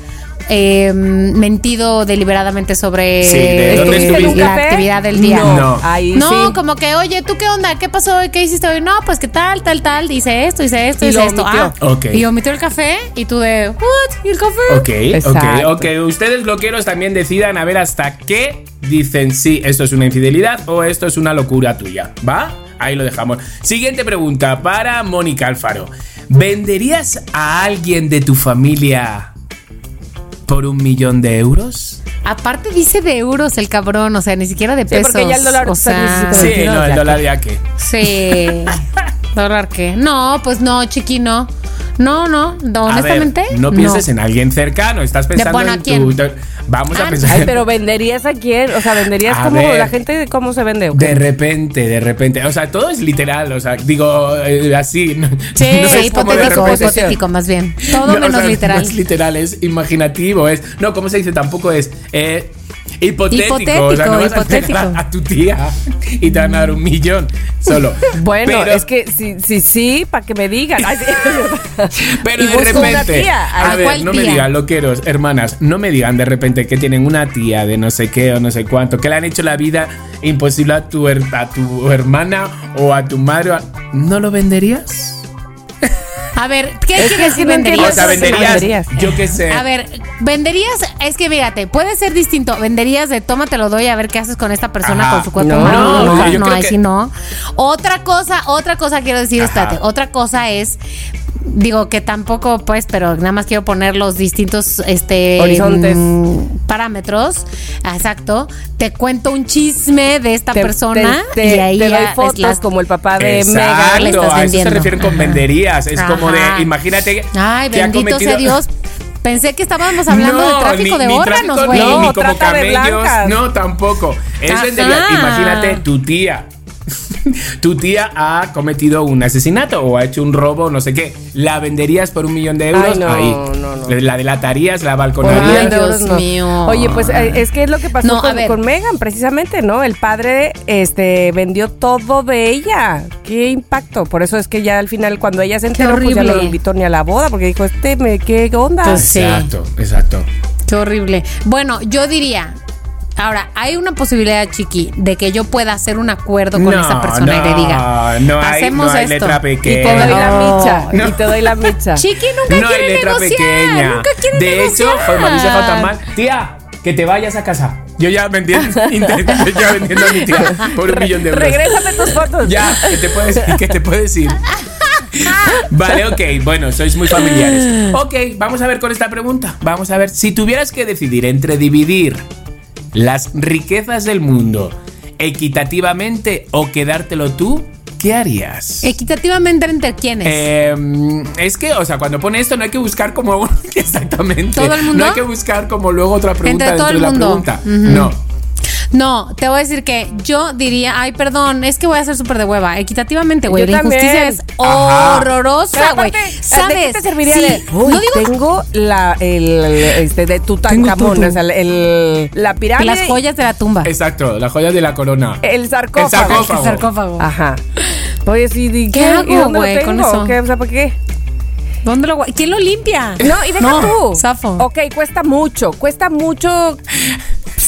[SPEAKER 3] eh, mentido deliberadamente sobre
[SPEAKER 2] Sí, ¿de dónde
[SPEAKER 3] eh,
[SPEAKER 2] estuviste?
[SPEAKER 3] la actividad del día.
[SPEAKER 1] No,
[SPEAKER 2] No.
[SPEAKER 1] ahí
[SPEAKER 3] No,
[SPEAKER 1] sí.
[SPEAKER 3] como que, oye, ¿tú qué onda? ¿Qué pasó? hoy? ¿Qué hiciste hoy? No, pues qué tal, tal, tal. Dice esto, dice esto,
[SPEAKER 1] lo
[SPEAKER 3] esto. Ah,
[SPEAKER 2] Ok.
[SPEAKER 3] Y omitió el café y tú de, ¿what? ¿Y el café?
[SPEAKER 2] Ok,
[SPEAKER 1] Exacto.
[SPEAKER 2] ok, ok. Ustedes bloqueros también decidan a ver hasta qué dicen si esto es una infidelidad o esto es una locura tuya. ¿Va? Ahí lo dejamos. Siguiente pregunta para Mónica Alfaro. ¿Venderías a alguien de tu familia por un millón de euros?
[SPEAKER 3] Aparte dice de euros el cabrón, o sea, ni siquiera de
[SPEAKER 1] Sí,
[SPEAKER 3] pesos.
[SPEAKER 1] porque ya el dólar
[SPEAKER 3] o sea,
[SPEAKER 1] 17
[SPEAKER 2] Sí, no, el dólar ya que.
[SPEAKER 3] Sí. ¿Dólar qué? No, pues no, chiqui, no. No,
[SPEAKER 2] ver,
[SPEAKER 3] honestamente.
[SPEAKER 2] no pienses en alguien cercano, estás pensando
[SPEAKER 3] bueno, ¿a
[SPEAKER 2] en
[SPEAKER 3] quién?
[SPEAKER 2] tu. Vamos a
[SPEAKER 3] Ah,
[SPEAKER 2] pensar.
[SPEAKER 1] Ay, pero venderías a quién? O sea, venderías
[SPEAKER 2] A
[SPEAKER 1] como
[SPEAKER 2] ver.
[SPEAKER 1] la gente cómo se vende. ¿o
[SPEAKER 2] De repente, de repente. O sea, todo es literal. O sea, digo eh, así. No,
[SPEAKER 3] Sí,
[SPEAKER 2] no es
[SPEAKER 3] hipotético, más bien. Todo
[SPEAKER 2] No, o
[SPEAKER 3] menos
[SPEAKER 2] sea,
[SPEAKER 3] literal.
[SPEAKER 2] No es literal, es imaginativo. Es, no, ¿cómo se dice? Tampoco es eh, hipotético. o sea, no vas a
[SPEAKER 3] hipotético.
[SPEAKER 2] a, a tu tía y te van a dar un millón solo.
[SPEAKER 1] Bueno,
[SPEAKER 2] Pero-
[SPEAKER 1] es que sí, sí, sí, para que me digan.
[SPEAKER 2] Pero de repente, a
[SPEAKER 1] Ay,
[SPEAKER 2] ver,
[SPEAKER 3] ¿cuál
[SPEAKER 2] no me digan, loqueros, hermanas, no me digan de repente que tienen una tía de no sé qué o no sé cuánto, que le han hecho la vida imposible a tu, a tu hermana o a tu madre. a- ¿No lo venderías?
[SPEAKER 3] A ver, ¿qué
[SPEAKER 1] Es que
[SPEAKER 3] quieres decir
[SPEAKER 1] no entiendo
[SPEAKER 2] O
[SPEAKER 3] venderías?
[SPEAKER 2] sea, venderías,
[SPEAKER 1] venderías.
[SPEAKER 2] yo qué sé.
[SPEAKER 3] A ver, venderías, es que fíjate, puede ser distinto. Venderías de toma, te lo doy a ver qué haces con esta persona
[SPEAKER 2] Ajá.
[SPEAKER 3] con su cuerpo
[SPEAKER 1] No,
[SPEAKER 2] no,
[SPEAKER 3] No,
[SPEAKER 2] yo
[SPEAKER 3] no,
[SPEAKER 2] creo
[SPEAKER 3] ahí
[SPEAKER 2] que-
[SPEAKER 3] sí no. Otra cosa, otra cosa quiero decir,
[SPEAKER 2] Ajá.
[SPEAKER 3] espérate, otra cosa es. Digo que tampoco, pues, pero nada más quiero poner los distintos este,
[SPEAKER 1] Horizontes.
[SPEAKER 3] mm, parámetros. Exacto. Te cuento un chisme de esta
[SPEAKER 1] Te-
[SPEAKER 3] persona
[SPEAKER 1] te,
[SPEAKER 3] y
[SPEAKER 1] te-
[SPEAKER 3] ahí
[SPEAKER 1] te doy fotos
[SPEAKER 3] las-
[SPEAKER 1] como el papá de
[SPEAKER 2] Exacto,
[SPEAKER 3] estás
[SPEAKER 2] a eso se refieren con venderías. Es como de, imagínate
[SPEAKER 3] Ay,
[SPEAKER 2] que
[SPEAKER 3] bendito sea Dios. Pensé que estábamos hablando
[SPEAKER 2] No,
[SPEAKER 3] de tráfico
[SPEAKER 2] ni-
[SPEAKER 3] de
[SPEAKER 2] ni
[SPEAKER 3] órganos, güey.
[SPEAKER 1] No,
[SPEAKER 2] ni como camellos. No, tampoco. Es vendería. Imagínate, tu tía. tu tía ha cometido un asesinato o ha hecho un robo, no sé qué. ¿La venderías por un millón de euros?
[SPEAKER 1] Ay, no,
[SPEAKER 2] Ahí.
[SPEAKER 1] no, no.
[SPEAKER 2] La delatarías, la balconarías.
[SPEAKER 3] Ay, Dios
[SPEAKER 1] no.
[SPEAKER 3] mío.
[SPEAKER 1] Oye, pues eh, es que es lo que pasó
[SPEAKER 3] No,
[SPEAKER 1] con, con Megan, precisamente, ¿no? El padre este, vendió todo de ella. Qué impacto. Por eso es que ya al final, cuando ella se enteró, pues ya no lo invitó ni a la boda, porque dijo, este, me, ¿qué onda?
[SPEAKER 3] Pues sí.
[SPEAKER 2] Exacto, exacto.
[SPEAKER 3] Qué horrible. Bueno, yo diría. Ahora, hay una posibilidad, Chiqui, de que yo pueda hacer un acuerdo con
[SPEAKER 2] No,
[SPEAKER 3] esa persona y le
[SPEAKER 2] no,
[SPEAKER 3] diga.
[SPEAKER 2] no hay-
[SPEAKER 3] hacemos
[SPEAKER 2] no hay
[SPEAKER 3] esto.
[SPEAKER 2] letra
[SPEAKER 1] y te doy la micha.
[SPEAKER 2] No.
[SPEAKER 1] Y te doy la micha.
[SPEAKER 3] Chiqui nunca
[SPEAKER 2] no hay
[SPEAKER 3] quiere
[SPEAKER 2] letra
[SPEAKER 3] negociar.
[SPEAKER 2] pequeña.
[SPEAKER 3] Nunca quiere
[SPEAKER 2] de
[SPEAKER 3] negociar.
[SPEAKER 2] hecho, mal. Tía, que te vayas a casa. Yo ya vendiendo, inter- ya vendiendo a mi tía por un millón de euros.
[SPEAKER 1] Regrésame tus fotos.
[SPEAKER 2] Ya, que te puedes, que te puedes ir. Vale, ok, bueno, sois muy familiares. Ok, vamos a ver con esta pregunta. Vamos a ver, si tuvieras que decidir entre dividir las riquezas del mundo equitativamente o quedártelo tú, ¿qué harías?
[SPEAKER 3] Equitativamente entre quiénes.
[SPEAKER 2] Eh, es que, o sea, cuando pone esto no hay que buscar como exactamente.
[SPEAKER 3] ¿Todo el mundo?
[SPEAKER 2] No hay que buscar como luego otra pregunta
[SPEAKER 3] Entre todo
[SPEAKER 2] dentro
[SPEAKER 3] el
[SPEAKER 2] de la
[SPEAKER 3] mundo.
[SPEAKER 2] pregunta. No.
[SPEAKER 3] No, te voy a decir que yo diría, ay, perdón, es que voy a ser súper de hueva. Equitativamente, güey.
[SPEAKER 1] Yo
[SPEAKER 3] La injusticia es
[SPEAKER 2] Ajá.
[SPEAKER 3] horrorosa, güey.
[SPEAKER 1] aparte, ¿de
[SPEAKER 3] ¿Sabes?
[SPEAKER 1] qué te serviría
[SPEAKER 3] Sí,
[SPEAKER 1] de, uy,
[SPEAKER 3] no digo
[SPEAKER 1] tengo la, el, este, de Tutankamón, o sea, el, la pirámide.
[SPEAKER 3] las joyas de la tumba.
[SPEAKER 2] Exacto, la joya de la corona.
[SPEAKER 1] El sarcófago.
[SPEAKER 2] El sarcófago.
[SPEAKER 3] El sarcófago.
[SPEAKER 1] Ajá. Oye, sí, ¿y
[SPEAKER 3] ¿Qué
[SPEAKER 1] qué,
[SPEAKER 3] hago,
[SPEAKER 1] ¿Y dónde lo
[SPEAKER 3] güey, con eso?
[SPEAKER 1] ¿Qué? O sea, ¿para qué?
[SPEAKER 3] ¿Dónde lo guay- ¿Quién lo limpia?
[SPEAKER 1] No, y deja
[SPEAKER 3] No,
[SPEAKER 1] tú.
[SPEAKER 3] Zafo.
[SPEAKER 1] Ok, cuesta mucho. Cuesta mucho.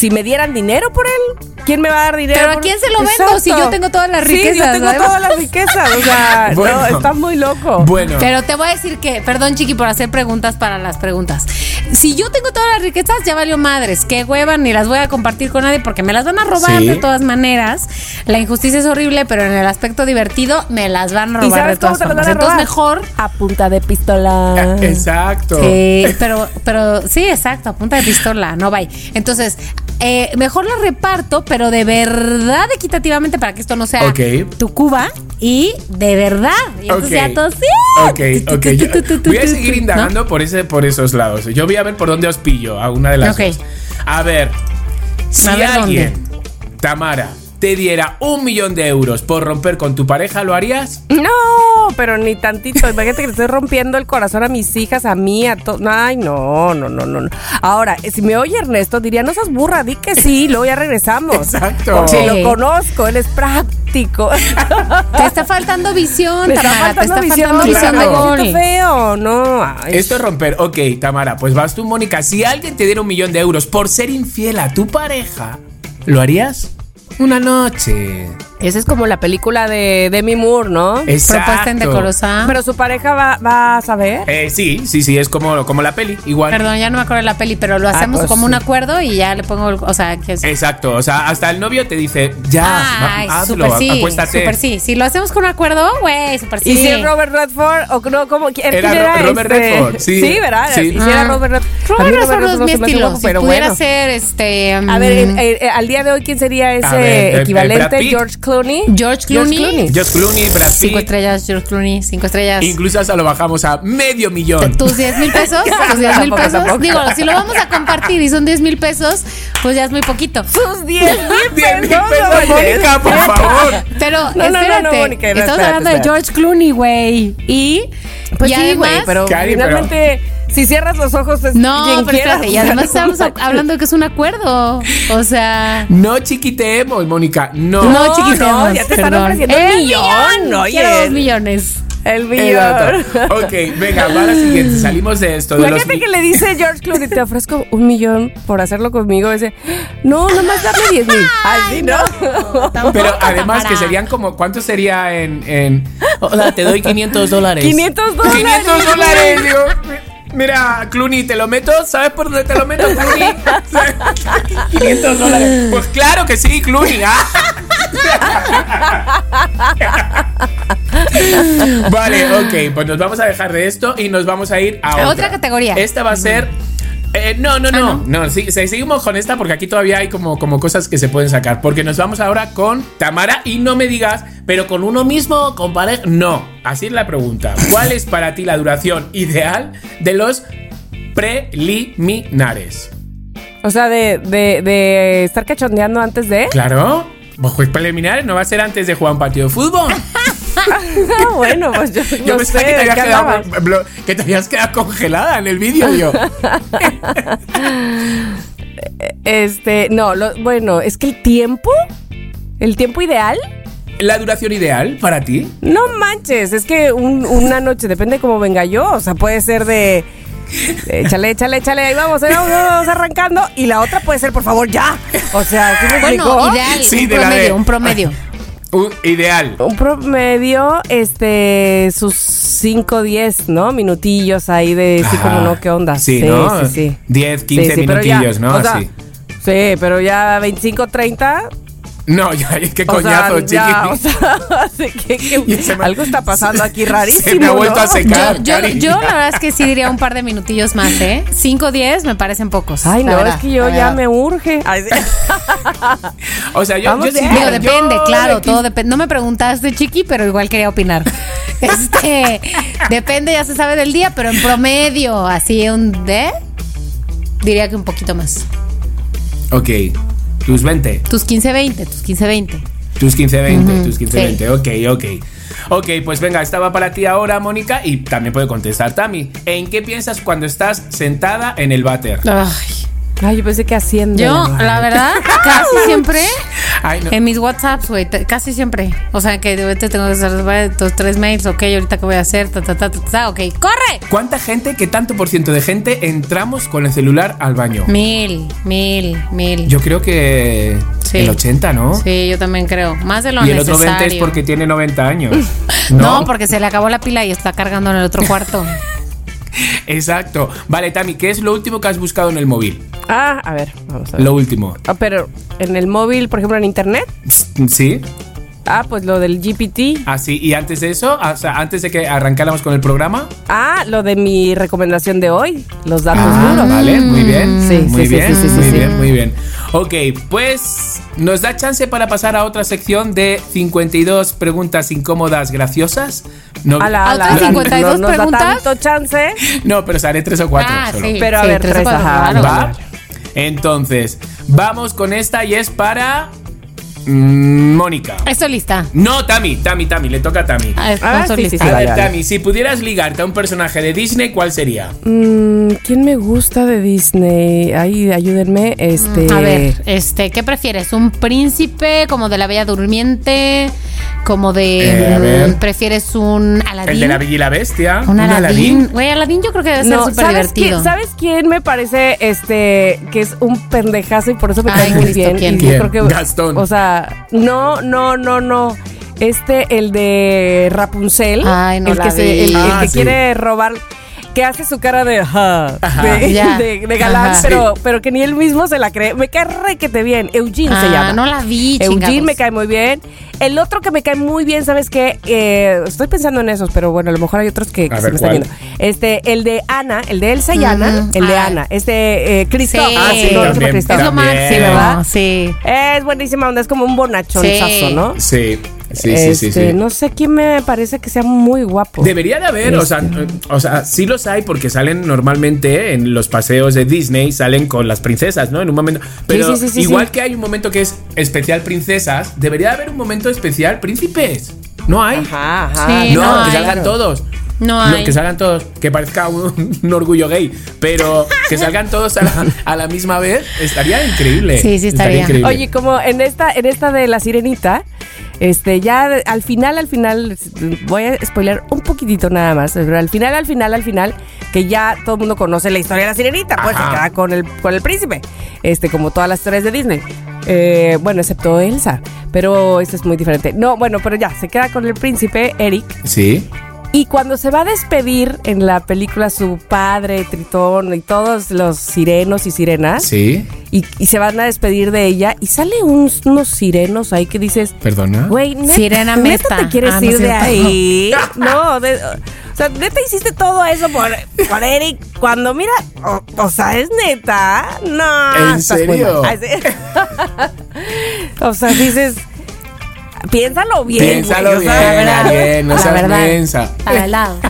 [SPEAKER 1] Si me dieran dinero por él, ¿quién me va a dar dinero?
[SPEAKER 3] Pero ¿a quién se lo vendo si yo tengo todas las
[SPEAKER 1] Sí, yo
[SPEAKER 3] riquezas,
[SPEAKER 1] tengo todas las riquezas. O sea,
[SPEAKER 2] Bueno.
[SPEAKER 1] no, está muy loco.
[SPEAKER 2] Bueno.
[SPEAKER 3] Pero te voy a decir que, perdón, Chiqui, por hacer preguntas para las preguntas. Si yo tengo todas las riquezas, ya valió madres. Qué hueva, ni las voy a compartir con nadie porque me las van a robar
[SPEAKER 2] Sí.
[SPEAKER 3] de todas maneras. La injusticia es horrible, pero en el aspecto divertido me las van a
[SPEAKER 1] ¿Y
[SPEAKER 3] robar
[SPEAKER 1] sabes
[SPEAKER 3] de todas
[SPEAKER 1] cómo te lo
[SPEAKER 3] formas.
[SPEAKER 1] van a robar?
[SPEAKER 3] Entonces mejor.
[SPEAKER 1] A punta de pistola.
[SPEAKER 2] Exacto.
[SPEAKER 3] Sí, pero, pero sí, exacto, a punta de pistola, no vaya. Entonces, eh, mejor la reparto, pero de verdad equitativamente para que esto no sea tu Cuba y de verdad. Y entonces
[SPEAKER 2] Ok.
[SPEAKER 3] ya todos, sí.
[SPEAKER 2] Ok, ok. Yo voy a seguir indagando por, ese, por esos lados. Yo voy a ver por dónde os pillo a una de las
[SPEAKER 3] Ok.
[SPEAKER 2] dos. A ver, si
[SPEAKER 3] A ver
[SPEAKER 2] alguien, Tamara, te diera un millón de euros por romper con tu pareja, ¿lo harías?
[SPEAKER 1] No, pero ni tantito. Imagínate que le estoy rompiendo el corazón a mis hijas, a mí, a todos. Ay, no, no, no, no. Ahora, si me oye Ernesto, diría, no seas burra, di que sí, luego ya regresamos.
[SPEAKER 2] Exacto.
[SPEAKER 1] Porque
[SPEAKER 3] Sí.
[SPEAKER 1] lo conozco, él es práctico.
[SPEAKER 3] Te está faltando visión,
[SPEAKER 1] Me está
[SPEAKER 3] Tamara,
[SPEAKER 1] faltando
[SPEAKER 3] te está
[SPEAKER 1] visión,
[SPEAKER 3] faltando visión de
[SPEAKER 2] claro.
[SPEAKER 3] gol.
[SPEAKER 1] Siento feo, no. ay.
[SPEAKER 2] Esto es romper. Ok, Tamara, pues vas tú, Mónica. Si alguien te diera un millón de euros por ser infiel a tu pareja, ¿lo harías? Una noche.
[SPEAKER 1] Esa es como la película de Demi Moore, ¿no?
[SPEAKER 2] Exacto.
[SPEAKER 3] Propuesta indecorosa.
[SPEAKER 1] Pero su pareja va, va a saber.
[SPEAKER 2] Eh, sí, sí, sí, es como, como la peli, igual.
[SPEAKER 3] Perdón, ya no me acuerdo de la peli, pero lo hacemos
[SPEAKER 1] pues
[SPEAKER 3] como un acuerdo y ya le pongo, o sea, que es...
[SPEAKER 2] Exacto, o sea, hasta el novio te dice, ya,
[SPEAKER 3] Ay,
[SPEAKER 2] va- hazlo,
[SPEAKER 3] súper sí,
[SPEAKER 2] acuéstate.
[SPEAKER 3] súper sí. Si lo hacemos con un acuerdo, güey, súper sí.
[SPEAKER 1] ¿Y si es Robert Redford o no? ¿Cómo? ¿Quién
[SPEAKER 2] Era Ro- Robert
[SPEAKER 1] este?
[SPEAKER 2] Redford, sí.
[SPEAKER 1] Sí, ¿verdad?
[SPEAKER 2] Sí.
[SPEAKER 1] Y si era
[SPEAKER 3] Ah.
[SPEAKER 1] Robert Redford.
[SPEAKER 3] Robert
[SPEAKER 1] mí
[SPEAKER 3] Redford no es mi estilo.
[SPEAKER 1] guapo,
[SPEAKER 3] Si
[SPEAKER 1] pero
[SPEAKER 3] pudiera
[SPEAKER 1] bueno.
[SPEAKER 3] ser, este...
[SPEAKER 1] A ver,
[SPEAKER 3] mm,
[SPEAKER 1] eh, eh, al día de hoy, ¿quién sería ese
[SPEAKER 2] ver, eh, eh,
[SPEAKER 1] equivalente?
[SPEAKER 2] Pitt.
[SPEAKER 1] George Clooney.
[SPEAKER 3] George Clooney.
[SPEAKER 2] George Clooney, Brad Pitt.
[SPEAKER 3] Cinco estrellas, George Clooney, cinco estrellas.
[SPEAKER 2] Incluso hasta lo bajamos a medio millón.
[SPEAKER 3] tus 10 mil pesos, tus 10 mil pesos.
[SPEAKER 1] tampoco.
[SPEAKER 3] Digo, si lo vamos a compartir y son 10 mil pesos, pues ya es muy poquito.
[SPEAKER 1] Sus 10 mil
[SPEAKER 2] 10 mil
[SPEAKER 1] pesos.
[SPEAKER 2] pesos. Mónica, por favor.
[SPEAKER 3] Pero
[SPEAKER 1] No, no, no,
[SPEAKER 3] espérate,
[SPEAKER 1] no, Mónica, no,
[SPEAKER 3] estamos
[SPEAKER 1] espérate,
[SPEAKER 3] hablando de
[SPEAKER 1] espérate.
[SPEAKER 3] George Clooney, güey. Y,
[SPEAKER 1] Pues
[SPEAKER 3] y
[SPEAKER 1] sí, güey, pero
[SPEAKER 2] Cari, pero-
[SPEAKER 1] finalmente, si cierras los ojos, es
[SPEAKER 3] no,
[SPEAKER 1] quien
[SPEAKER 3] pero espérate, y además
[SPEAKER 1] no
[SPEAKER 3] estamos hablando de que es un acuerdo. O sea,
[SPEAKER 2] No chiquiteemos, Mónica. No.
[SPEAKER 3] no,
[SPEAKER 1] No,
[SPEAKER 3] chiquitemos.
[SPEAKER 1] no, ya te están ofreciendo un
[SPEAKER 3] ¡El
[SPEAKER 1] millón, oye.
[SPEAKER 3] Quiero dos millones.
[SPEAKER 1] El millón.
[SPEAKER 2] Ok, venga, va la siguiente. Salimos de esto. De los
[SPEAKER 1] Imagínate que le dice George Clooney, te ofrezco un millón por hacerlo conmigo. Dice, no, nomás dame 10 mil. Así no.
[SPEAKER 3] Tampoco,
[SPEAKER 2] Pero además que serían como, ¿cuánto sería en, en... Hola, te doy 500 dólares.
[SPEAKER 1] 500 dólares.
[SPEAKER 2] 500 dólares. Mira, Clooney, ¿te lo meto? ¿Sabes por dónde te lo meto, Clooney? 500 dólares. Pues claro que sí, Clooney. ah. vale, ok, pues nos vamos a dejar de esto y nos vamos a ir a
[SPEAKER 3] A
[SPEAKER 2] otra,
[SPEAKER 3] otra categoría.
[SPEAKER 2] Esta va a ser... eh, no, no,
[SPEAKER 3] Ah,
[SPEAKER 2] no, no, sí, sí, seguimos con esta porque aquí todavía hay como, como cosas que se pueden sacar. Porque nos vamos ahora con Tamara y no me digas, pero con uno mismo, con pareja. No, así es la pregunta. ¿Cuál es para ti la duración ideal de los preliminares?
[SPEAKER 1] O sea, de, de, de estar cachondeando antes de.
[SPEAKER 2] Claro, pues preliminares no va a ser antes de jugar un partido de fútbol.
[SPEAKER 1] Ah, bueno, pues yo,
[SPEAKER 2] Yo
[SPEAKER 1] no
[SPEAKER 2] pensaba
[SPEAKER 1] sé,
[SPEAKER 2] que, te
[SPEAKER 1] ¿de
[SPEAKER 2] habías quedado, que te habías quedado congelada en el vídeo yo.
[SPEAKER 1] Este, no, lo- bueno, es que el tiempo, el tiempo ideal,
[SPEAKER 2] ¿La duración ideal para ti?
[SPEAKER 1] no manches, es que un- una noche, depende cómo venga yo, o sea, puede ser de... de Échale, échale, échale, ahí vamos, ahí vamos, vamos arrancando. Y la otra puede ser, por favor, ya. O sea, ¿sí me
[SPEAKER 3] Bueno, ideal,
[SPEAKER 2] Sí,
[SPEAKER 3] un
[SPEAKER 2] de la
[SPEAKER 3] promedio,
[SPEAKER 2] de-
[SPEAKER 3] un promedio.
[SPEAKER 2] Un ideal.
[SPEAKER 1] Un promedio, este, sus 5, 10, ¿no? Minutillos ahí de sí, como no, ¿qué onda?
[SPEAKER 2] Sí, ¿no?
[SPEAKER 1] Sí, sí.
[SPEAKER 2] 10, 15
[SPEAKER 1] Sí, sí, pero ya,
[SPEAKER 2] minutillos, ¿no?
[SPEAKER 1] o sea. Sí, pero ya 25, 30.
[SPEAKER 2] No, ya, qué
[SPEAKER 1] o
[SPEAKER 2] coñazo,
[SPEAKER 1] sea, ya,
[SPEAKER 2] chiqui.
[SPEAKER 1] o sea, que-
[SPEAKER 2] se me-
[SPEAKER 1] algo está pasando aquí
[SPEAKER 2] se
[SPEAKER 1] rarísimo.
[SPEAKER 2] me ha vuelto
[SPEAKER 1] ¿no?
[SPEAKER 2] a secar.
[SPEAKER 3] Yo, yo, la verdad es que sí diría un par de minutillos más, ¿eh? 5 o 10 me parecen pocos.
[SPEAKER 1] Ay,
[SPEAKER 3] la
[SPEAKER 1] no,
[SPEAKER 3] verdad,
[SPEAKER 1] es que yo ya
[SPEAKER 3] verdad.
[SPEAKER 1] me urge. Ay, sí.
[SPEAKER 2] O sea, yo,
[SPEAKER 1] Vamos
[SPEAKER 2] yo.
[SPEAKER 3] Digo, depende,
[SPEAKER 2] de
[SPEAKER 3] claro, todo depende. No me preguntaste, Chiqui, pero igual quería opinar. Este, depende, ya se sabe del día, pero en promedio, así un de, diría que un poquito más.
[SPEAKER 2] Ok, tus 20.
[SPEAKER 3] Tus 15, 20, tus 15, 20.
[SPEAKER 2] Tus 15-20,
[SPEAKER 3] Ujú,
[SPEAKER 2] tus 15-20, ok, ok. Ok, pues venga, esta va para ti ahora, Mónica, y también puede contestar Tami. ¿En qué piensas cuando estás sentada en el váter?
[SPEAKER 3] Ay,
[SPEAKER 1] Ay, yo pensé que haciendo.
[SPEAKER 3] yo, la verdad, casi siempre
[SPEAKER 2] Ay, no.
[SPEAKER 3] en mis WhatsApps, güey, te- casi siempre. O sea, que de repente tengo que hacer estos tres mails, ok, ahorita qué voy a hacer, ta, ta, ta, ta, ta, ok, corre.
[SPEAKER 2] ¿Cuánta gente, qué tanto por ciento de gente entramos con el celular al baño?
[SPEAKER 3] Mil, mil, mil.
[SPEAKER 2] Yo creo que
[SPEAKER 3] Sí.
[SPEAKER 2] el 80, ¿no?
[SPEAKER 3] Sí, yo también creo. Más de lo
[SPEAKER 2] Y el
[SPEAKER 3] necesario.
[SPEAKER 2] otro 20 es porque tiene 90 años.
[SPEAKER 3] No, porque se le acabó la pila y está cargando en el otro cuarto.
[SPEAKER 2] Exacto. Vale, Tami, ¿qué es lo último que has buscado en el móvil?
[SPEAKER 1] Ah, a ver, vamos a ver.
[SPEAKER 2] Lo último.
[SPEAKER 1] Ah, pero en el móvil, por ejemplo, en internet.
[SPEAKER 2] ¿Sí?
[SPEAKER 1] Ah, pues lo del GPT.
[SPEAKER 2] Ah, sí. ¿Y antes de eso? O sea, antes de que arrancáramos con el programa.
[SPEAKER 1] Ah, lo de mi recomendación de hoy. Los datos
[SPEAKER 2] Ah,
[SPEAKER 1] duros.
[SPEAKER 2] vale, muy bien.
[SPEAKER 1] Sí,
[SPEAKER 2] muy
[SPEAKER 1] sí,
[SPEAKER 2] bien,
[SPEAKER 1] sí, sí,
[SPEAKER 2] muy
[SPEAKER 1] sí, sí.
[SPEAKER 2] bien, muy bien. Ok, pues nos da chance para pasar a otra sección de 52 preguntas incómodas graciosas. No,
[SPEAKER 1] Ala, ala,
[SPEAKER 3] ¿Otras
[SPEAKER 1] ala,
[SPEAKER 3] 52
[SPEAKER 1] no nos da
[SPEAKER 3] preguntas?
[SPEAKER 1] tanto chance.
[SPEAKER 2] no, pero haré tres o cuatro
[SPEAKER 3] Ah,
[SPEAKER 2] solo.
[SPEAKER 3] sí.
[SPEAKER 1] Pero a ver,
[SPEAKER 3] tres.
[SPEAKER 2] Entonces, vamos con esta y es para Mónica.
[SPEAKER 3] Estoy lista.
[SPEAKER 2] No, Tami, Tami, Tami, le toca a Tami.
[SPEAKER 3] Ah,
[SPEAKER 1] Ah, sí, sí,
[SPEAKER 2] A ver. Tami, si pudieras ligarte a un personaje de Disney, ¿cuál sería?
[SPEAKER 1] Mm, ¿Quién me gusta de Disney? Ay, ayúdenme. Este.
[SPEAKER 3] A ver, este, ¿qué prefieres? ¿Un príncipe como de la Bella Durmiente? ¿Como de
[SPEAKER 2] Eh, a ver.
[SPEAKER 3] mm, prefieres un Aladín?
[SPEAKER 2] El de la Bella y la Bestia.
[SPEAKER 3] Un Aladín. Güey, Aladín yo creo que debe ser
[SPEAKER 1] No,
[SPEAKER 3] súper
[SPEAKER 1] ¿sabes
[SPEAKER 3] divertido.
[SPEAKER 1] quién, ¿Sabes quién me parece este que es un pendejazo y por eso me cae muy
[SPEAKER 3] Cristo,
[SPEAKER 1] bien?
[SPEAKER 3] ¿quién?
[SPEAKER 1] Yo
[SPEAKER 2] ¿Quién?
[SPEAKER 1] creo que
[SPEAKER 2] Gastón.
[SPEAKER 1] O sea, no, no, no, no. Este el de Rapunzel,
[SPEAKER 3] Ay, no
[SPEAKER 1] el
[SPEAKER 3] la
[SPEAKER 1] que
[SPEAKER 3] vi.
[SPEAKER 1] el, el
[SPEAKER 2] Ah,
[SPEAKER 1] que
[SPEAKER 2] sí.
[SPEAKER 1] quiere robar que hace su cara de, ajá, de,
[SPEAKER 3] Ya.
[SPEAKER 1] de- de galán,
[SPEAKER 3] Ajá.
[SPEAKER 1] pero, pero que ni él mismo se la cree. Me cae requete bien. Eugene se
[SPEAKER 3] Ah,
[SPEAKER 1] llama.
[SPEAKER 3] no la vi,
[SPEAKER 1] Eugene
[SPEAKER 3] chingados.
[SPEAKER 1] me cae muy bien. El otro que me cae muy bien, ¿sabes qué? Eh, estoy pensando en esos, pero bueno, a lo mejor hay otros que, se
[SPEAKER 2] ver,
[SPEAKER 1] me están viendo. Este, el de Ana, el de Elsa y Ana, el de
[SPEAKER 3] Ah.
[SPEAKER 1] Ana, este, eh.
[SPEAKER 3] Sí.
[SPEAKER 1] Ah,
[SPEAKER 3] Sí,
[SPEAKER 1] no.
[SPEAKER 3] Es lo máximo,
[SPEAKER 1] Sí, ¿verdad?
[SPEAKER 3] Sí.
[SPEAKER 1] Es buenísima onda, es como un bonachonzazo,
[SPEAKER 3] Sí.
[SPEAKER 1] ¿no?
[SPEAKER 2] Sí, sí, sí, sí,
[SPEAKER 1] Este,
[SPEAKER 2] sí.
[SPEAKER 1] No sé quién me parece que sea muy guapo.
[SPEAKER 2] Debería de haber, o sea,
[SPEAKER 1] Este.
[SPEAKER 2] o sea, sí los hay porque salen normalmente en los paseos de Disney, salen con las princesas, ¿no? En un momento. Pero
[SPEAKER 1] sí, sí, sí,
[SPEAKER 2] igual
[SPEAKER 1] sí.
[SPEAKER 2] que hay un momento que es especial princesas, debería de haber un momento especial príncipes. No hay.
[SPEAKER 1] Ajá, ajá.
[SPEAKER 3] Sí,
[SPEAKER 2] no,
[SPEAKER 3] no
[SPEAKER 2] que
[SPEAKER 3] hay.
[SPEAKER 2] salgan todos.
[SPEAKER 3] No
[SPEAKER 2] No,
[SPEAKER 3] hay.
[SPEAKER 2] que salgan todos, que parezca un, un orgullo gay, pero que salgan todos a la, a la misma vez, estaría increíble.
[SPEAKER 3] Sí, sí, estaría.
[SPEAKER 2] increíble.
[SPEAKER 1] Oye, como en esta, en esta de la sirenita, este, ya al final, al final, voy a spoiler un poquitito nada más, pero al final, al final, al final, que ya todo el mundo conoce la historia de la sirenita, pues
[SPEAKER 2] Ajá.
[SPEAKER 1] se queda con el, con el príncipe, este, como todas las historias de Disney. Eh, bueno, excepto Elsa, pero esto es muy diferente. No, bueno, pero ya, se queda con el príncipe, Eric,
[SPEAKER 2] Sí.
[SPEAKER 1] Y cuando se va a despedir en la película su padre, Tritón y todos los sirenos y sirenas,
[SPEAKER 2] Sí.
[SPEAKER 1] y, y se van a despedir de ella y sale uns- unos sirenos ahí que dices,
[SPEAKER 2] Perdona.
[SPEAKER 1] güey, neta,
[SPEAKER 3] Sirena
[SPEAKER 1] ¿neta te quieres
[SPEAKER 3] Ah, no
[SPEAKER 1] ir de ahí? No, de- o sea, neta hiciste todo eso por, por Eric cuando mira, o, o sea, es neta, no.
[SPEAKER 2] ¿En serio?
[SPEAKER 1] o sea, dices, piénsalo bien.
[SPEAKER 2] Piénsalo
[SPEAKER 1] güey, o
[SPEAKER 2] bien,
[SPEAKER 1] sea,
[SPEAKER 3] la verdad,
[SPEAKER 2] bien, no
[SPEAKER 3] la
[SPEAKER 2] seas
[SPEAKER 3] verdad.
[SPEAKER 2] mensa.
[SPEAKER 3] Para el lado.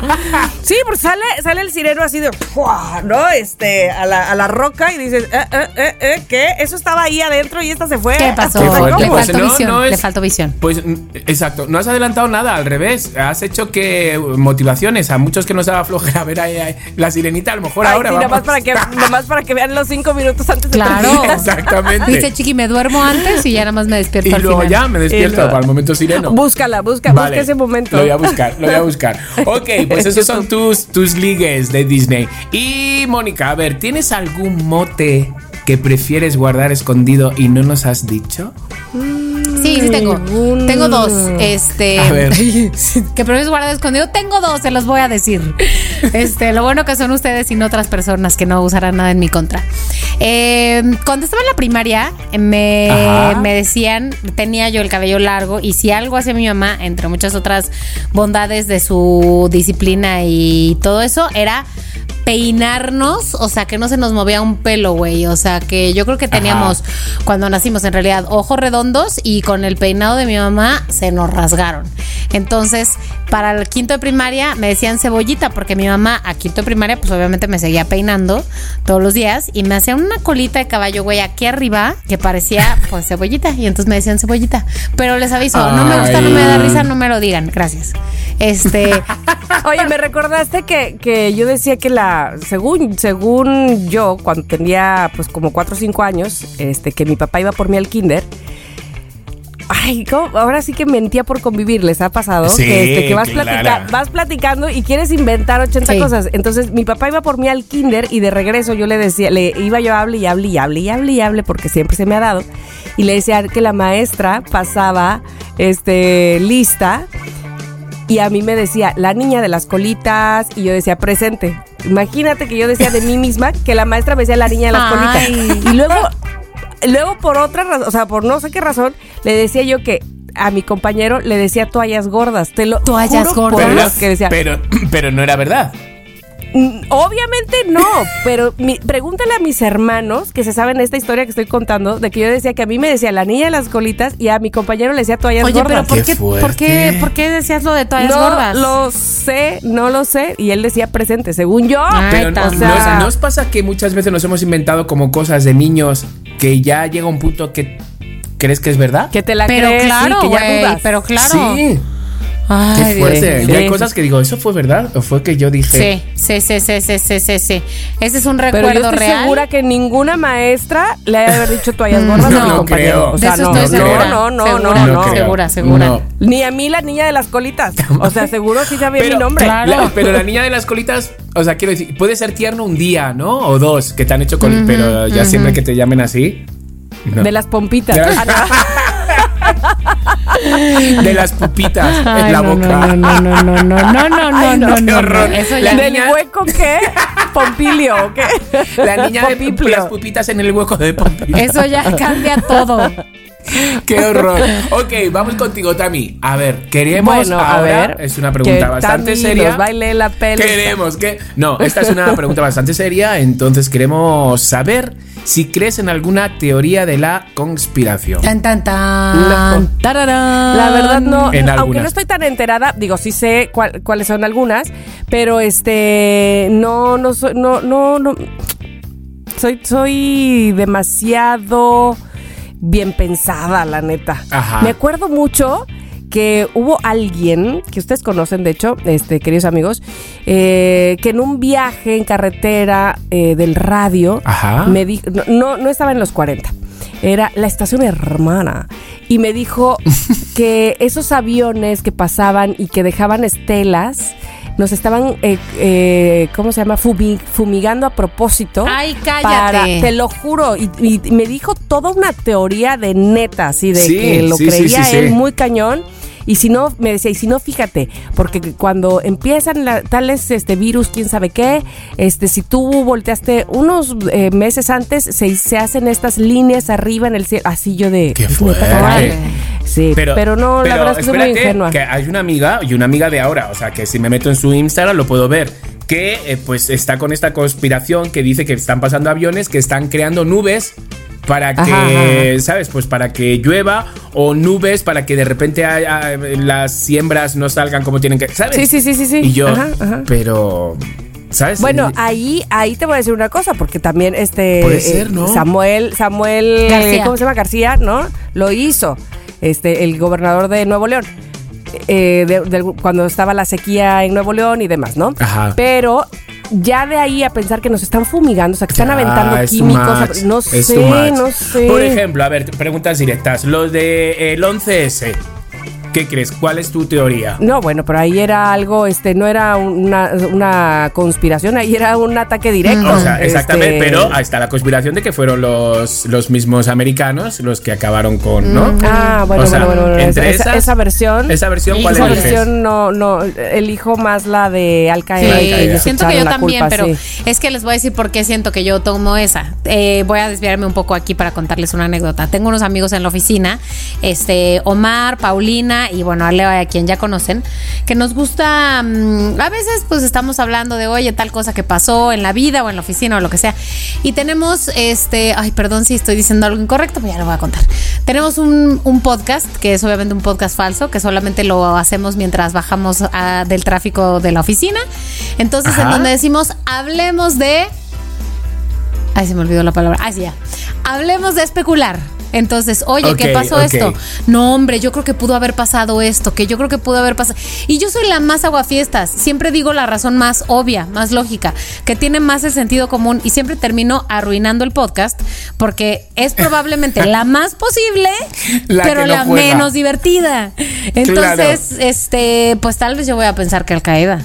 [SPEAKER 1] Sí, porque sale, sale el sireno así de, ¡fua! ¿no? Este, a la, a la roca y dices, eh, eh, eh, eh, ¿qué? Eso estaba ahí adentro y esta se fue.
[SPEAKER 3] ¿Qué pasó?
[SPEAKER 2] Qué fuerte.
[SPEAKER 3] Le
[SPEAKER 2] Pues
[SPEAKER 3] faltó
[SPEAKER 2] no,
[SPEAKER 3] visión.
[SPEAKER 2] no es-
[SPEAKER 3] Le faltó visión.
[SPEAKER 2] Pues exacto, no has adelantado nada, al revés. Has hecho que motivaciones a muchos que nos daba flojera ver ahí, ahí, la sirenita, a lo mejor
[SPEAKER 1] Ay,
[SPEAKER 2] ahora
[SPEAKER 1] sí,
[SPEAKER 2] vamos.
[SPEAKER 1] nada más para que, nada más para que vean los cinco minutos antes de
[SPEAKER 3] Claro.
[SPEAKER 2] Exactamente.
[SPEAKER 3] Dice Chiqui, me duermo antes y ya nada más me despierto
[SPEAKER 2] y
[SPEAKER 3] al
[SPEAKER 2] luego
[SPEAKER 3] final.
[SPEAKER 2] ya me despierto El momento sireno.
[SPEAKER 1] Búscala, busca,
[SPEAKER 2] Vale,
[SPEAKER 1] busca ese momento.
[SPEAKER 2] Lo voy a buscar, lo voy a buscar. Ok, pues esos son tus, tus ligues de Disney. Y Mónica, a ver, ¿tienes algún mote que prefieres guardar escondido y no nos has dicho?
[SPEAKER 3] Sí, sí tengo. Tengo dos. Este.
[SPEAKER 2] A ver.
[SPEAKER 3] que prefieres guardar escondido. Tengo dos, se los voy a decir. Este, lo bueno que son ustedes y no otras personas que no usarán nada en mi contra. Eh, cuando estaba en la primaria, me, me decían, tenía yo el cabello largo y si algo hacía mi mamá, entre muchas otras bondades de su disciplina y todo eso, era peinarnos, o sea, que no se nos movía un pelo, güey. O sea, que yo creo que teníamos, cuando nacimos, en realidad, ojos redondos y con el peinado de mi mamá se nos rasgaron. Entonces, para el quinto de primaria me decían cebollita, porque mi mamá a quinto de primaria, pues obviamente me seguía peinando todos los días y me hacía una colita de caballo, güey, aquí arriba, que parecía, pues, cebollita. Y entonces me decían cebollita. Pero les aviso, no me gusta, no me da risa, no me lo digan. Gracias. Este.
[SPEAKER 1] Oye, me recordaste que, que yo decía que la, según, según yo, cuando tenía pues como 4 o 5 años, este, que mi papá iba por mí al kinder. Ay, ¿cómo? ahora sí que mentía por convivir, ¿les ha pasado?
[SPEAKER 2] Sí,
[SPEAKER 1] que, este, que vas,
[SPEAKER 2] claro.
[SPEAKER 1] platica- vas platicando y quieres inventar 80
[SPEAKER 3] Sí.
[SPEAKER 1] cosas. Entonces, mi papá iba por mí al kinder y de regreso yo le decía, le iba yo a hable y hable y hable y hable y hable porque siempre se me ha dado. Y le decía que la maestra pasaba este, lista y a mí me decía, la niña de las colitas, y yo decía, presente. Imagínate que yo decía de mí misma que la maestra me decía la niña de las
[SPEAKER 3] Ay.
[SPEAKER 1] colitas. Y luego, luego por otra razón, o sea, por no sé qué razón, le decía yo que a mi compañero le decía toallas gordas. Te lo
[SPEAKER 3] Toallas
[SPEAKER 1] juro por
[SPEAKER 3] gordas.
[SPEAKER 1] Dios que decía,
[SPEAKER 2] pero, pero no era verdad.
[SPEAKER 1] Mm, Obviamente no, pero mi- pregúntale a mis hermanos que se saben esta historia que estoy contando, de que yo decía que a mí me decía la niña de las colitas y a mi compañero le decía toallas
[SPEAKER 3] Oye,
[SPEAKER 1] gordas.
[SPEAKER 3] pero ¿por
[SPEAKER 2] Qué
[SPEAKER 3] qué, por,
[SPEAKER 2] fuerte.
[SPEAKER 3] qué, ¿por qué decías lo de toallas
[SPEAKER 1] no
[SPEAKER 3] gordas?
[SPEAKER 1] lo sé, no lo sé. Y él decía presente, según yo.
[SPEAKER 3] Ay,
[SPEAKER 2] Pero
[SPEAKER 3] tan-
[SPEAKER 2] ¿no,
[SPEAKER 1] o sea-
[SPEAKER 2] ¿no os pasa que muchas veces nos hemos inventado como cosas de niños que ya llega un punto que crees que es verdad?
[SPEAKER 1] que te la
[SPEAKER 3] Pero
[SPEAKER 1] crees, sí,
[SPEAKER 3] claro,
[SPEAKER 1] que ya
[SPEAKER 3] güey,
[SPEAKER 1] dudas.
[SPEAKER 3] pero claro.
[SPEAKER 2] Sí.
[SPEAKER 3] Ay,
[SPEAKER 2] fuerte.
[SPEAKER 1] sí,
[SPEAKER 2] Y hay
[SPEAKER 1] sí.
[SPEAKER 2] cosas que digo, ¿eso fue verdad? ¿O fue que yo dije?
[SPEAKER 3] Sí, sí, sí, sí, sí, sí, sí, sí. Ese es un
[SPEAKER 1] Pero
[SPEAKER 3] recuerdo
[SPEAKER 1] yo estoy
[SPEAKER 3] real.
[SPEAKER 1] segura que ninguna maestra le haya haber dicho toallas gordas
[SPEAKER 2] No,
[SPEAKER 1] a mi
[SPEAKER 2] no
[SPEAKER 1] compañero.
[SPEAKER 2] creo.
[SPEAKER 1] O sea,
[SPEAKER 3] De
[SPEAKER 1] no,
[SPEAKER 3] estoy
[SPEAKER 1] no,
[SPEAKER 3] segura.
[SPEAKER 1] no, no,
[SPEAKER 3] Segura.
[SPEAKER 1] no,
[SPEAKER 2] No.
[SPEAKER 3] Segura, segura.
[SPEAKER 2] No.
[SPEAKER 1] Ni a mí la niña de las colitas. O sea, seguro sí sabía
[SPEAKER 2] Pero,
[SPEAKER 1] mi nombre.
[SPEAKER 3] claro.
[SPEAKER 2] la, pero la niña de las colitas, o sea, quiero decir, puede ser tierno un día, ¿no? O dos, que te han hecho colitas, pero ya siempre que te llamen así. no.
[SPEAKER 1] De las pompitas.
[SPEAKER 2] De las-
[SPEAKER 1] Ah, no.
[SPEAKER 2] De las pupitas
[SPEAKER 3] Ay,
[SPEAKER 2] en la
[SPEAKER 3] no,
[SPEAKER 2] boca.
[SPEAKER 3] No, no, no, no, no, no, no,
[SPEAKER 2] Ay,
[SPEAKER 3] no,
[SPEAKER 2] no,
[SPEAKER 3] no,
[SPEAKER 2] qué
[SPEAKER 3] no,
[SPEAKER 2] horror.
[SPEAKER 3] no. Eso ya.
[SPEAKER 1] ¿Del
[SPEAKER 2] niña-
[SPEAKER 1] hueco qué? Pompilio, ¿o qué?
[SPEAKER 2] La niña de
[SPEAKER 1] Popiplio.
[SPEAKER 2] las pupitas en el hueco de Pompilio.
[SPEAKER 3] Eso ya cambia todo.
[SPEAKER 2] Qué horror. Ok, vamos contigo, Tami. A ver, queremos
[SPEAKER 1] Bueno, a
[SPEAKER 2] ahora,
[SPEAKER 1] ver.
[SPEAKER 2] es una pregunta bastante
[SPEAKER 1] Tami
[SPEAKER 2] seria.
[SPEAKER 1] Nos baile la peli.
[SPEAKER 2] Queremos que. No, esta es una pregunta bastante seria. Entonces queremos saber si crees en alguna teoría de la conspiración.
[SPEAKER 3] Tan, tan, tan. Tararán.
[SPEAKER 1] La verdad no,
[SPEAKER 2] En
[SPEAKER 1] aunque no estoy tan enterada, digo sí sé cuál- cuáles son algunas, pero este no no soy no no no soy soy demasiado bien pensada, la neta.
[SPEAKER 2] Ajá.
[SPEAKER 1] Me acuerdo mucho que hubo alguien que ustedes conocen, de hecho, este queridos amigos, eh, que en un viaje en carretera eh, del radio
[SPEAKER 2] Ajá.
[SPEAKER 1] me dijo, no, no, no estaba en los 40, era la estación hermana. Y me dijo que esos aviones que pasaban y que dejaban estelas, nos estaban, eh, eh, ¿cómo se llama? Fumi- fumigando a propósito.
[SPEAKER 3] Ay, cállate.
[SPEAKER 1] Para, te lo juro. Y, y me dijo toda una teoría de neta, así de
[SPEAKER 2] Sí,
[SPEAKER 1] que lo
[SPEAKER 2] sí, sí,
[SPEAKER 1] creía
[SPEAKER 2] sí,
[SPEAKER 1] él
[SPEAKER 2] sí.
[SPEAKER 1] muy cañón. Y si no, me decía, y si no, fíjate, porque cuando empiezan la- tales este virus, quién sabe qué, este, si tú volteaste unos eh, meses antes, se, se hacen estas líneas arriba en el cielo, así yo de...
[SPEAKER 2] Qué.
[SPEAKER 3] Órale.
[SPEAKER 1] Sí, pero, no, la verdad es que soy muy ingenua.
[SPEAKER 2] Que hay una amiga y una amiga de ahora, o sea, que si me meto en su Instagram lo puedo ver. Que eh, pues está con esta conspiración que dice que están pasando aviones que están creando nubes para que,
[SPEAKER 1] Ajá, ajá.
[SPEAKER 2] ¿sabes? Pues para que llueva o nubes para que de repente haya- las siembras no salgan como tienen que, ¿sabes?
[SPEAKER 1] Sí, sí, sí, sí, sí.
[SPEAKER 2] Y yo,
[SPEAKER 1] Ajá, ajá.
[SPEAKER 2] pero, ¿sabes?
[SPEAKER 1] Bueno, ahí, ahí te voy a decir una cosa, porque también este
[SPEAKER 2] Puede ser, ¿no?
[SPEAKER 1] Samuel, Samuel
[SPEAKER 3] García.
[SPEAKER 1] ¿cómo se llama? García, ¿no? Lo hizo. Este, el gobernador de Nuevo León. eh, de- cuando estaba la sequía en Nuevo León y demás, ¿no?
[SPEAKER 2] Ajá.
[SPEAKER 1] Pero ya de ahí a pensar que nos están fumigando, o sea, que están
[SPEAKER 2] Ah,
[SPEAKER 1] aventando
[SPEAKER 2] es
[SPEAKER 1] químicos, no
[SPEAKER 2] es
[SPEAKER 1] sé, no sé.
[SPEAKER 2] Por ejemplo, a ver, preguntas directas. Los de el 11S. ¿Qué crees? ¿Cuál es tu teoría?
[SPEAKER 1] No, bueno, pero ahí era algo, este, no era una, una conspiración, ahí era un ataque directo.
[SPEAKER 2] O sea, exactamente,
[SPEAKER 1] Este,
[SPEAKER 2] pero ahí está la conspiración de que fueron los, los mismos americanos los que acabaron con, ¿no?
[SPEAKER 1] Ah, bueno,
[SPEAKER 2] O sea,
[SPEAKER 1] bueno, bueno, bueno,
[SPEAKER 2] entre
[SPEAKER 1] esa,
[SPEAKER 2] esas-
[SPEAKER 1] esa versión.
[SPEAKER 2] esa versión, ¿cuál
[SPEAKER 1] esa
[SPEAKER 2] eliges?
[SPEAKER 1] versión no, no, elijo más la de Al
[SPEAKER 3] Sí,
[SPEAKER 1] Qaeda.
[SPEAKER 3] siento que yo también,
[SPEAKER 1] culpa,
[SPEAKER 3] pero
[SPEAKER 1] sí.
[SPEAKER 3] es que les voy a decir por qué siento que yo tomo esa. Eh, voy a desviarme un poco aquí para contarles una anécdota. Tengo unos amigos en la oficina, este Omar, Paulina y bueno, a Leo, a quien ya conocen, que nos gusta, mm, a veces pues estamos hablando de, oye, tal cosa que pasó en la vida o en la oficina o lo que sea. Y tenemos, este, ay, perdón si estoy diciendo algo incorrecto, pero ya lo voy a contar. Tenemos un, un podcast, que es obviamente un podcast falso, que solamente lo hacemos mientras bajamos del tráfico de la oficina. Entonces, en donde decimos, hablemos de... Ay, se me olvidó la palabra. Ah, sí, ya. Hablemos de especular. Entonces, oye, ¿qué pasó esto? No, hombre, yo creo que pudo haber pasado esto, que yo creo que pudo haber pasado. Y yo soy la más aguafiestas. Siempre digo la razón más obvia, más lógica, que tiene más el sentido común y siempre termino arruinando el podcast porque es probablemente la más posible,
[SPEAKER 2] La
[SPEAKER 3] pero
[SPEAKER 2] no
[SPEAKER 3] la
[SPEAKER 2] juega.
[SPEAKER 3] menos divertida. Entonces, este, pues tal vez yo voy a pensar que Al Qaeda.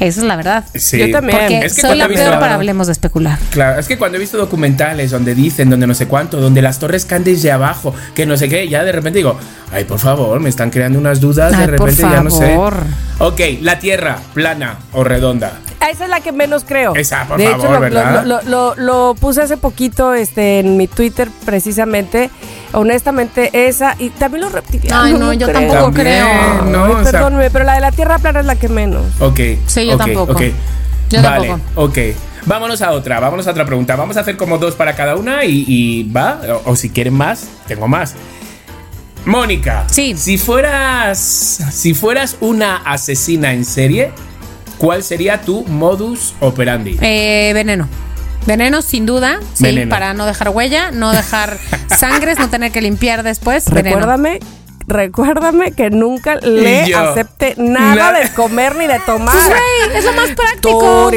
[SPEAKER 3] Esa es la verdad.
[SPEAKER 2] Sí.
[SPEAKER 1] Yo también.
[SPEAKER 3] Porque
[SPEAKER 2] Es que
[SPEAKER 3] soy la
[SPEAKER 2] visto-
[SPEAKER 3] peor para hablemos de especular.
[SPEAKER 2] Claro, es que cuando he visto documentales donde dicen, donde no sé cuánto, donde las torres caen desde abajo, que no sé qué, ya de repente digo, ay, por favor, me están creando unas dudas, de
[SPEAKER 3] por
[SPEAKER 2] repente ya no sé.
[SPEAKER 3] favor.
[SPEAKER 2] Ok, la Tierra, plana o redonda.
[SPEAKER 1] Ah, Esa es la que menos creo.
[SPEAKER 2] Esa, por
[SPEAKER 1] de
[SPEAKER 2] favor,
[SPEAKER 1] hecho, lo,
[SPEAKER 2] ¿verdad?
[SPEAKER 1] lo- lo- lo- lo puse hace poquito este, en mi Twitter precisamente. Honestamente, esa. Y también los reptilianos.
[SPEAKER 3] Ay, no, yo
[SPEAKER 1] creo.
[SPEAKER 3] tampoco
[SPEAKER 2] También,
[SPEAKER 3] creo.
[SPEAKER 2] ¿no?
[SPEAKER 1] Ay,
[SPEAKER 2] O sea-
[SPEAKER 1] perdóname, pero la de la Tierra plana es la que menos.
[SPEAKER 2] Ok.
[SPEAKER 3] Sí, yo tampoco. Yo
[SPEAKER 2] vale,
[SPEAKER 3] tampoco.
[SPEAKER 2] ok. Vámonos a otra, vámonos a otra pregunta. Vamos a hacer como dos para cada una y, y va. O, o si quieren más, tengo más. Mónica.
[SPEAKER 3] Sí.
[SPEAKER 2] Si fueras. Si fueras una asesina en serie, ¿cuál sería tu modus operandi?
[SPEAKER 3] Eh, veneno. Veneno, sin duda. Sí,
[SPEAKER 2] Veneno.
[SPEAKER 3] para no dejar huella, no dejar sangres, no tener que limpiar después. Veneno.
[SPEAKER 1] Recuérdame. Recuérdame que nunca le
[SPEAKER 2] yo.
[SPEAKER 1] acepte nada
[SPEAKER 2] Nada.
[SPEAKER 1] de comer ni de tomar.
[SPEAKER 3] Güey, es lo más práctico.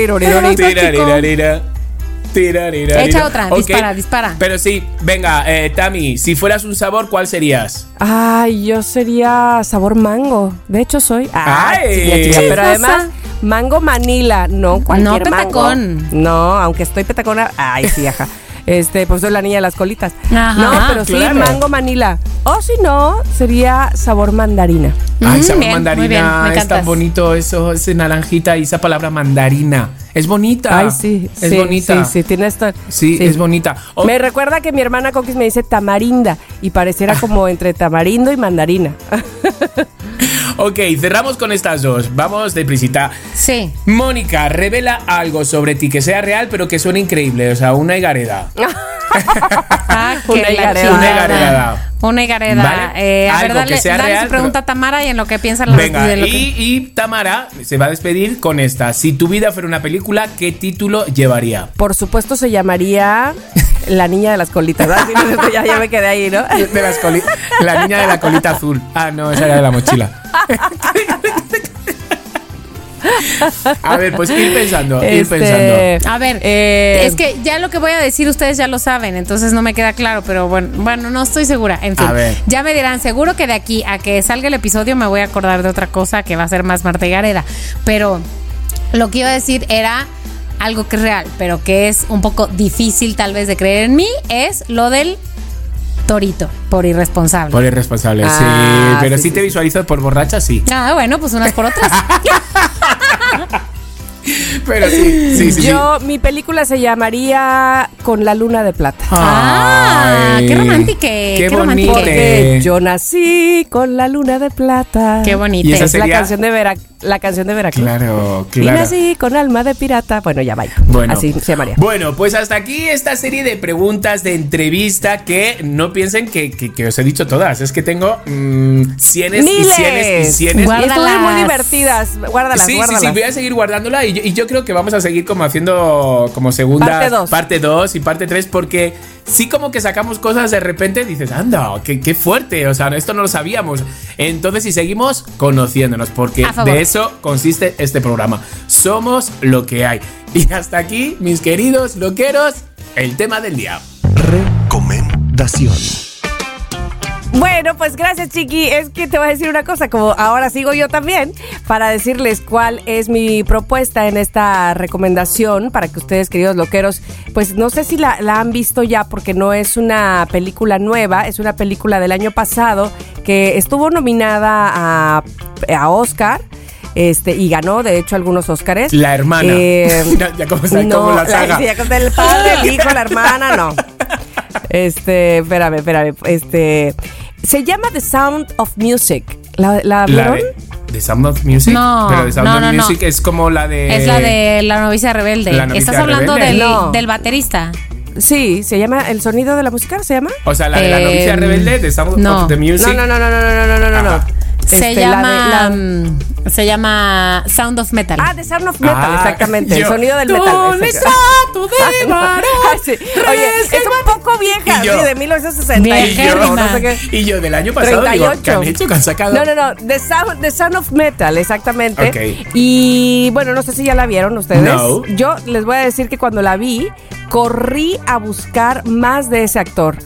[SPEAKER 3] Echa otra, dispara, dispara.
[SPEAKER 2] Pero sí, venga, eh, Tami, si fueras un sabor, ¿cuál serías?
[SPEAKER 1] Ay, yo sería sabor mango. De hecho, soy.
[SPEAKER 2] Ay.
[SPEAKER 1] chica, chica, Pero además, mango manila, no cualquier
[SPEAKER 3] No
[SPEAKER 1] mango.
[SPEAKER 3] petacón.
[SPEAKER 1] No, aunque estoy petacona. Ay, sí, ajá. Este, pues soy la niña de las colitas.
[SPEAKER 3] Ajá.
[SPEAKER 1] no, pero sí,
[SPEAKER 2] claro.
[SPEAKER 1] mango manila. O si no, sería sabor mandarina.
[SPEAKER 2] Ay,
[SPEAKER 3] Mm,
[SPEAKER 2] sabor
[SPEAKER 3] bien, muy bien,
[SPEAKER 2] mandarina,
[SPEAKER 3] me
[SPEAKER 2] es tan bonito eso, ese naranjita y esa palabra mandarina. Es bonita.
[SPEAKER 1] Ay, sí.
[SPEAKER 2] Es
[SPEAKER 1] sí,
[SPEAKER 2] bonita.
[SPEAKER 1] Sí, sí, tiene esto.
[SPEAKER 2] Sí, es bonita.
[SPEAKER 1] Me recuerda que mi hermana Coquis me dice tamarinda y pareciera como entre tamarindo y mandarina.
[SPEAKER 2] ok, cerramos con estas dos. Vamos de prisita.
[SPEAKER 3] Sí.
[SPEAKER 2] Mónica, revela algo sobre ti que sea real, pero que suene increíble. O sea, una higareda.
[SPEAKER 3] Ah,
[SPEAKER 1] Una higareda.
[SPEAKER 2] Una higareda.
[SPEAKER 3] Una higareda.
[SPEAKER 2] Vale.
[SPEAKER 3] Eh, a
[SPEAKER 2] Algo
[SPEAKER 3] ver, dale,
[SPEAKER 2] que sea
[SPEAKER 3] dale
[SPEAKER 2] real,
[SPEAKER 3] su pregunta
[SPEAKER 2] pero-
[SPEAKER 3] a Tamara y en lo que piensan las
[SPEAKER 2] Venga,
[SPEAKER 3] de lo
[SPEAKER 2] y,
[SPEAKER 3] que-
[SPEAKER 2] y Tamara se va a despedir con esta. Si tu vida fuera una película, ¿qué título llevaría?
[SPEAKER 1] Por supuesto se llamaría La niña de las colitas. ¿verdad? Sí, no, esto ya, ya me quedé ahí, ¿no?
[SPEAKER 2] De las coli- la niña de la colita azul. Ah, no, esa era de la mochila. A ver, pues ir pensando, ir
[SPEAKER 1] Este,
[SPEAKER 2] pensando.
[SPEAKER 3] A ver,
[SPEAKER 1] Eh,
[SPEAKER 3] es que ya lo que voy a decir ustedes ya lo saben, entonces no me queda claro, pero bueno, bueno, no estoy segura. En fin,
[SPEAKER 2] A ver.
[SPEAKER 3] ya me dirán, seguro que de aquí a que salga el episodio me voy a acordar de otra cosa que va a ser más Marta y Gareda. Pero lo que iba a decir era algo que es real, pero que es un poco difícil tal vez de creer en mí, es lo del torito, por irresponsable.
[SPEAKER 2] Por irresponsable, sí.
[SPEAKER 1] Ah,
[SPEAKER 2] Pero
[SPEAKER 1] sí,
[SPEAKER 2] sí,
[SPEAKER 1] sí,
[SPEAKER 2] te
[SPEAKER 1] sí.
[SPEAKER 2] visualizo por borracha, sí.
[SPEAKER 3] Ah, bueno, pues unas por otras.
[SPEAKER 2] Pero sí, sí, sí.
[SPEAKER 1] Yo, mi película se llamaría Con la luna de plata.
[SPEAKER 3] Ah,
[SPEAKER 2] Ay,
[SPEAKER 3] qué romántico,
[SPEAKER 2] Qué,
[SPEAKER 3] qué
[SPEAKER 2] bonito.
[SPEAKER 1] Porque yo nací con la luna de plata.
[SPEAKER 3] Qué bonito.
[SPEAKER 2] Y esa
[SPEAKER 1] Es la canción de Vera, la canción de Veracruz.
[SPEAKER 2] Claro,
[SPEAKER 1] Y
[SPEAKER 2] claro.
[SPEAKER 1] nací con alma de pirata. Bueno, ya vaya.
[SPEAKER 2] Bueno,
[SPEAKER 1] Así se llamaría.
[SPEAKER 2] Bueno, pues hasta aquí esta serie de preguntas de entrevista que no piensen que, que- que os he dicho todas. Es que tengo mm, cienes y
[SPEAKER 1] ¡Miles!
[SPEAKER 2] cienes y cienes.
[SPEAKER 3] Guau.
[SPEAKER 1] Y estuvieron muy
[SPEAKER 3] Guárdalas.
[SPEAKER 1] divertidas. Guárdalas,
[SPEAKER 2] Sí, sí,
[SPEAKER 1] guárdalas.
[SPEAKER 2] sí, voy a seguir guardándola y yo, y yo creo que vamos a seguir como haciendo como segunda
[SPEAKER 1] Parte dos.
[SPEAKER 2] parte 2 y parte 3 porque sí como que sacamos cosas de repente dices, anda, qué, qué fuerte, o sea, esto no lo sabíamos. Entonces, si seguimos conociéndonos, porque de eso consiste este programa. Somos lo que hay. Y hasta aquí, mis queridos loqueros, el tema del día.
[SPEAKER 6] Recomendación.
[SPEAKER 1] Bueno, pues gracias, Chiqui. Es que te voy a decir una cosa, como ahora sigo yo también, para decirles cuál es mi propuesta en esta recomendación para que ustedes, queridos loqueros, pues no sé si la, la han visto ya porque no es una película nueva, es una película del año pasado que estuvo nominada a, a Oscar. Este, y ganó, de hecho, algunos Óscares.
[SPEAKER 2] La hermana.
[SPEAKER 1] Eh,
[SPEAKER 2] Ya- ya como como la saga.
[SPEAKER 1] sí, ya el padre, el hijo, la hermana, no. Este, espérame, espérame. Este, se llama The Sound of Music. ¿La, la
[SPEAKER 2] La de, de Sound of Music.
[SPEAKER 3] No,
[SPEAKER 2] pero The Sound
[SPEAKER 3] no,
[SPEAKER 2] of
[SPEAKER 3] no, no.
[SPEAKER 2] Music es como la de.
[SPEAKER 3] Es la de la novicia rebelde.
[SPEAKER 2] La novicia
[SPEAKER 3] Estás hablando
[SPEAKER 2] rebelde.
[SPEAKER 3] del,
[SPEAKER 1] No.
[SPEAKER 3] del baterista.
[SPEAKER 1] Sí, se llama El sonido de la música, ¿se llama?
[SPEAKER 2] O sea, la de la
[SPEAKER 3] Eh,
[SPEAKER 2] novicia rebelde, de Sound
[SPEAKER 3] no.
[SPEAKER 2] of the Music.
[SPEAKER 1] No, no, no, no, no, no, no, no, no.
[SPEAKER 3] Se
[SPEAKER 1] Este, la de-
[SPEAKER 3] llama
[SPEAKER 1] la-
[SPEAKER 3] mm, se llama Sound of Metal.
[SPEAKER 1] Ah, The Sound of Metal,
[SPEAKER 2] Ah,
[SPEAKER 1] exactamente. El sonido del metal. Oye, es un poco vieja, sí, de 1960.
[SPEAKER 2] Y yo,
[SPEAKER 1] no sé qué.
[SPEAKER 2] y yo del año pasado digo,
[SPEAKER 1] 38.
[SPEAKER 2] ¿qué han hecho? ¿Qué han sacado?
[SPEAKER 1] No, no, no. The Sound, The Sound of Metal, exactamente.
[SPEAKER 2] Ok.
[SPEAKER 1] Y bueno, no sé si ya la vieron ustedes.
[SPEAKER 2] No.
[SPEAKER 1] Yo les voy a decir que cuando la vi, corrí a buscar más de ese actor.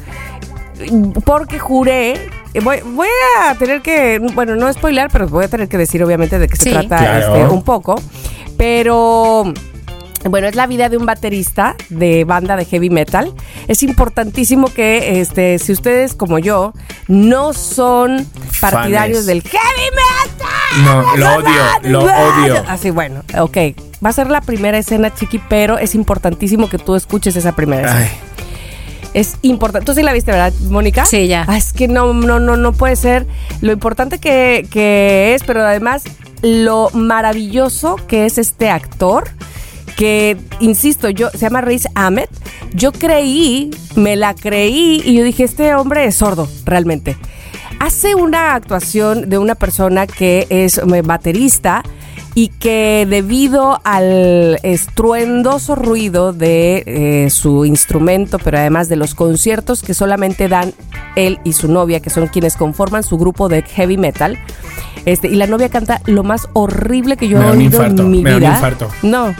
[SPEAKER 1] Porque juré. Voy, voy a tener que. Bueno, no spoiler, pero voy a tener que decir, obviamente, de qué se trata
[SPEAKER 2] Claro.
[SPEAKER 1] este, un poco. Pero. Bueno, es la vida de un baterista de banda de heavy metal. Es importantísimo que, este, si ustedes como yo no son partidarios
[SPEAKER 2] Fanes.
[SPEAKER 1] del heavy metal,
[SPEAKER 2] No, lo odio, lo odio.
[SPEAKER 1] Así, bueno, ok. Va a ser la primera escena, chiqui, pero es importantísimo que tú escuches esa primera escena.
[SPEAKER 2] Ay,
[SPEAKER 1] Es importante. Tú sí la viste, ¿verdad, Mónica?
[SPEAKER 3] Sí, ya.
[SPEAKER 1] Ah, es que no, no, no, no puede ser lo importante que, que es, pero además lo maravilloso que es este actor. Que, insisto, yo se llama Riz Ahmed. Yo creí, me la creí y yo dije, este hombre es sordo, realmente. Hace una actuación de una persona que es eh, baterista y que debido al estruendoso ruido de eh, su instrumento, pero además de los conciertos que solamente dan él y su novia, que son quienes conforman su grupo de heavy metal, este, y la novia canta lo más horrible que yo
[SPEAKER 2] Me
[SPEAKER 1] he oído
[SPEAKER 2] infarto,
[SPEAKER 1] en mi
[SPEAKER 2] me da un
[SPEAKER 1] vida.
[SPEAKER 2] infarto.
[SPEAKER 1] No.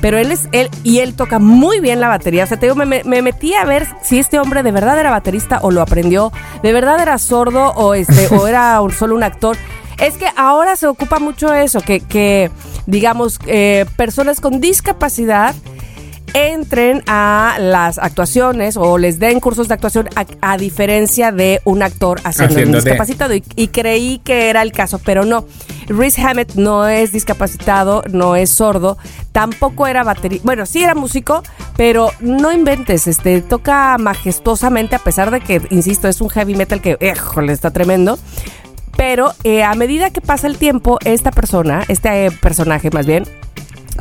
[SPEAKER 1] Pero él es él y él toca muy bien la batería. O sea, te digo, me, me- me metí a ver si este hombre de verdad era baterista o lo aprendió, de verdad era sordo o este o era un- solo un actor. Es que ahora se ocupa mucho eso, que, que digamos, eh, personas con discapacidad entren a las actuaciones o les den cursos de actuación a, a diferencia de un actor haciendo,
[SPEAKER 2] Haciendo de.
[SPEAKER 1] discapacitado y, y creí que era el caso, pero no. Rhys Hammett no es discapacitado, no es sordo, tampoco era batería, bueno, sí era músico, pero no inventes, este toca majestuosamente a pesar de que, insisto, es un heavy metal que, híjole, está tremendo. Pero eh, a medida que pasa el tiempo, esta persona, este eh, personaje más bien,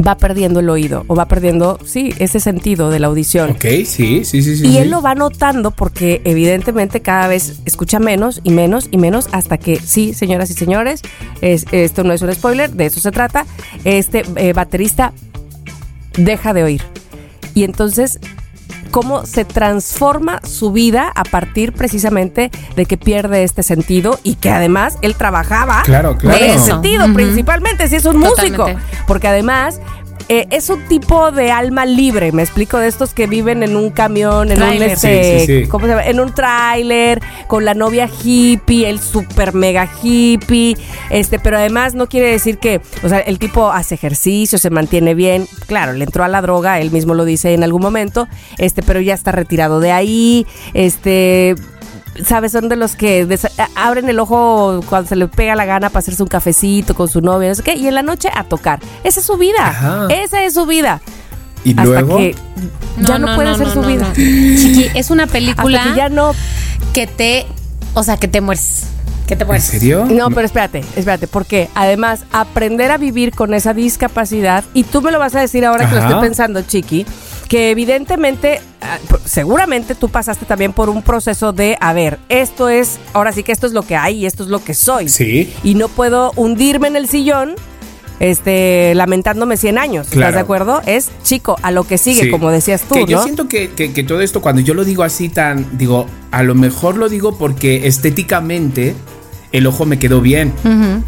[SPEAKER 1] va perdiendo el oído o va perdiendo, sí, ese sentido de la audición.
[SPEAKER 2] ok, sí, sí, sí, sí.
[SPEAKER 1] Y
[SPEAKER 2] sí.
[SPEAKER 1] él lo va notando porque evidentemente cada vez escucha menos y menos y menos hasta que sí, señoras y señores, es, esto no es un spoiler, de eso se trata, este eh, baterista deja de oír. Y entonces, ¿cómo se transforma su vida a partir precisamente de que pierde este sentido y que además él trabajaba
[SPEAKER 2] Claro, claro.
[SPEAKER 1] de ese sentido, principalmente si es un músico? Porque además eh, es un tipo de alma libre, me explico, de estos que viven en un camión, en un
[SPEAKER 3] Tráiler.
[SPEAKER 1] este,
[SPEAKER 2] Sí, sí, sí.
[SPEAKER 1] ¿cómo se llama? En un tráiler, con la novia hippie, el super mega hippie, este, pero además no quiere decir que, o sea, el tipo hace ejercicio, se mantiene bien, claro, le entró a la droga, él mismo lo dice en algún momento, este, pero ya está retirado de ahí, este ¿Sabes? Son de los que abren el ojo cuando se le pega la gana para hacerse un cafecito con su novia, no sé qué, y en la noche a tocar. Esa es su vida.
[SPEAKER 2] Ajá.
[SPEAKER 1] Esa es su vida.
[SPEAKER 2] Y
[SPEAKER 1] Hasta
[SPEAKER 2] luego.
[SPEAKER 1] que ya no, puede ser su
[SPEAKER 3] no,
[SPEAKER 1] vida.
[SPEAKER 3] no. Chiqui, es una
[SPEAKER 1] Hasta
[SPEAKER 3] película
[SPEAKER 1] que ya no.
[SPEAKER 3] que te, o sea, que te mueres. Que te
[SPEAKER 2] ¿En
[SPEAKER 3] mueres.
[SPEAKER 2] serio?
[SPEAKER 1] No, pero espérate, espérate, porque además aprender a vivir con esa discapacidad, y tú me lo vas a decir ahora que lo estoy pensando, Chiqui, que evidentemente, ah, seguramente tú pasaste también por un proceso de, a ver, esto es, ahora sí que esto es lo que hay y esto es lo que soy.
[SPEAKER 2] Sí.
[SPEAKER 1] Y no puedo hundirme en el sillón. Este, lamentándome 100 años, ¿estás
[SPEAKER 2] Claro.
[SPEAKER 1] de acuerdo? Es chico, a lo que sigue,
[SPEAKER 2] Sí.
[SPEAKER 1] como decías tú,
[SPEAKER 2] Que yo
[SPEAKER 1] ¿no?
[SPEAKER 2] siento que, que- que todo esto, cuando yo lo digo así tan, digo, a lo mejor lo digo porque estéticamente el ojo me quedó bien.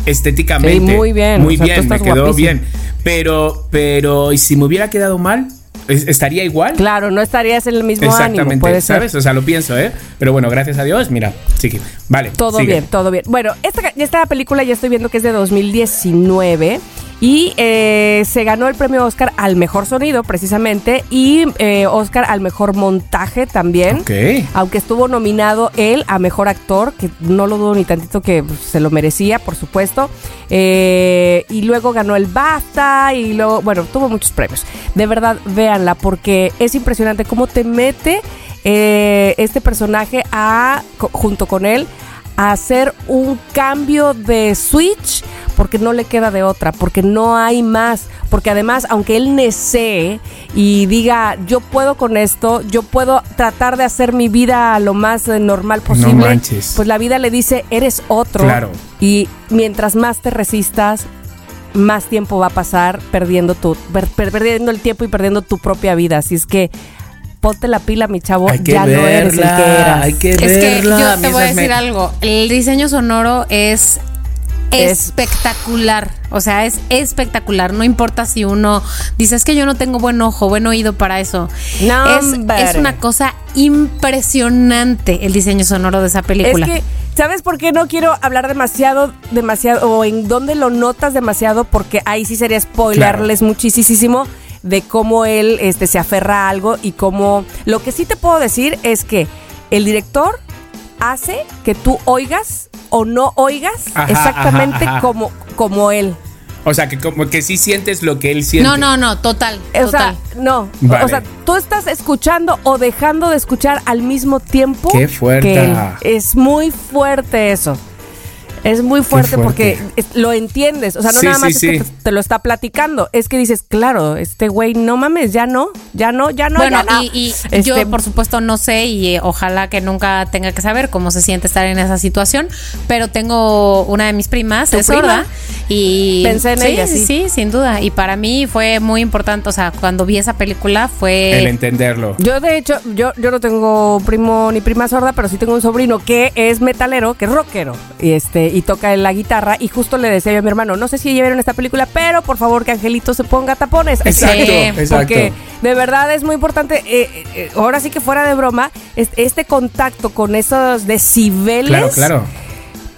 [SPEAKER 2] Estéticamente.
[SPEAKER 1] Sí, muy bien,
[SPEAKER 2] Muy
[SPEAKER 1] o sea, tú
[SPEAKER 2] bien, me
[SPEAKER 1] estás
[SPEAKER 2] quedó
[SPEAKER 1] guapísimo.
[SPEAKER 2] bien. Pero, pero, ¿y si me hubiera quedado mal? ¿Es- ¿estaría igual?
[SPEAKER 1] Claro, no estarías en el mismo ánimo.
[SPEAKER 2] Exactamente,
[SPEAKER 1] ser.
[SPEAKER 2] ¿sabes? O sea, lo pienso, ¿eh? Pero bueno, gracias a Dios, mira, sigue. Vale.
[SPEAKER 1] Todo
[SPEAKER 2] sigue.
[SPEAKER 1] bien, todo bien. Bueno, esta, esta película ya estoy viendo que es de 2019 y eh, se ganó el premio Oscar al mejor sonido, precisamente, y eh, Oscar al mejor montaje también.
[SPEAKER 2] Ok.
[SPEAKER 1] Aunque estuvo nominado él a mejor actor, que no lo dudo ni tantito que se lo merecía, por supuesto. Eh, y luego ganó el BAFTA y luego, bueno, tuvo muchos premios. De verdad, véanla, porque es impresionante cómo te mete eh, este personaje a, junto con él a hacer un cambio de switch porque no le queda de otra, porque no hay más, porque además, aunque él nesee y diga, yo puedo con esto, yo puedo tratar de hacer mi vida lo más eh, normal posible,
[SPEAKER 2] manches.
[SPEAKER 1] pues la vida le dice, eres otro.
[SPEAKER 2] Claro.
[SPEAKER 1] Y mientras más te resistas, más tiempo va a pasar perdiendo tu per- perdiendo el tiempo y perdiendo tu propia vida. Así es que ponte la pila, mi chavo,
[SPEAKER 2] Hay que
[SPEAKER 1] ya no eres el
[SPEAKER 2] verla,
[SPEAKER 1] que eras.
[SPEAKER 2] hay que
[SPEAKER 3] Es que
[SPEAKER 2] verla.
[SPEAKER 3] yo
[SPEAKER 2] A mí
[SPEAKER 3] te voy a decir
[SPEAKER 2] me-
[SPEAKER 3] algo. El diseño sonoro es
[SPEAKER 1] Es-
[SPEAKER 3] espectacular. O sea, es espectacular. No importa si uno dice es que yo no tengo buen ojo, buen oído para eso.
[SPEAKER 1] No,
[SPEAKER 3] es, una cosa impresionante el diseño sonoro de esa película.
[SPEAKER 1] Es que, ¿sabes por qué no quiero hablar demasiado, demasiado, o en dónde lo notas demasiado? Porque ahí sí sería spoilerles muchísimo de cómo él este, se aferra a algo y cómo... Lo que sí te puedo decir es que el director hace que tú oigas o no oigas
[SPEAKER 2] Ajá,
[SPEAKER 1] exactamente
[SPEAKER 2] ajá, ajá.
[SPEAKER 1] como, como él.
[SPEAKER 2] O sea, que como que sí sientes lo que él siente.
[SPEAKER 3] no, no, no, total.
[SPEAKER 1] O
[SPEAKER 3] total.
[SPEAKER 1] sea, no.
[SPEAKER 2] Vale.
[SPEAKER 1] O sea, tú estás escuchando o dejando de escuchar al mismo tiempo.
[SPEAKER 2] Qué fuerte.
[SPEAKER 1] que él. Es muy fuerte eso. Es muy fuerte,
[SPEAKER 2] fuerte.
[SPEAKER 1] porque es- lo entiendes. O sea, no
[SPEAKER 2] Sí,
[SPEAKER 1] nada más
[SPEAKER 2] sí,
[SPEAKER 1] es que te, te lo está platicando. Es que dices, claro, este güey, no mames, ya no, ya no, ya no.
[SPEAKER 3] bueno,
[SPEAKER 1] ya no.
[SPEAKER 3] y, y
[SPEAKER 1] Este,
[SPEAKER 3] yo por supuesto no sé y eh, ojalá que nunca tenga que saber cómo se siente estar en esa situación, pero tengo una de mis primas,
[SPEAKER 1] ¿Tu
[SPEAKER 3] es sorda, y
[SPEAKER 1] Pensé en
[SPEAKER 3] sí,
[SPEAKER 1] ella,
[SPEAKER 3] sí,
[SPEAKER 1] sí.
[SPEAKER 3] sí, sin duda, y para mí fue muy importante, o sea, cuando vi esa película fue
[SPEAKER 2] El entenderlo.
[SPEAKER 1] Yo de hecho, yo, yo no tengo primo ni prima sorda, pero sí tengo un sobrino que es metalero, que es rockero, y este, y toca la guitarra, y justo le decía yo a mi hermano, no sé si ya vieron esta película, pero por favor que Angelito se ponga tapones.
[SPEAKER 2] Exacto.
[SPEAKER 1] Porque de verdad es muy importante, eh, eh, ahora sí que fuera de broma, es- este contacto con esos decibeles.
[SPEAKER 2] Claro, claro.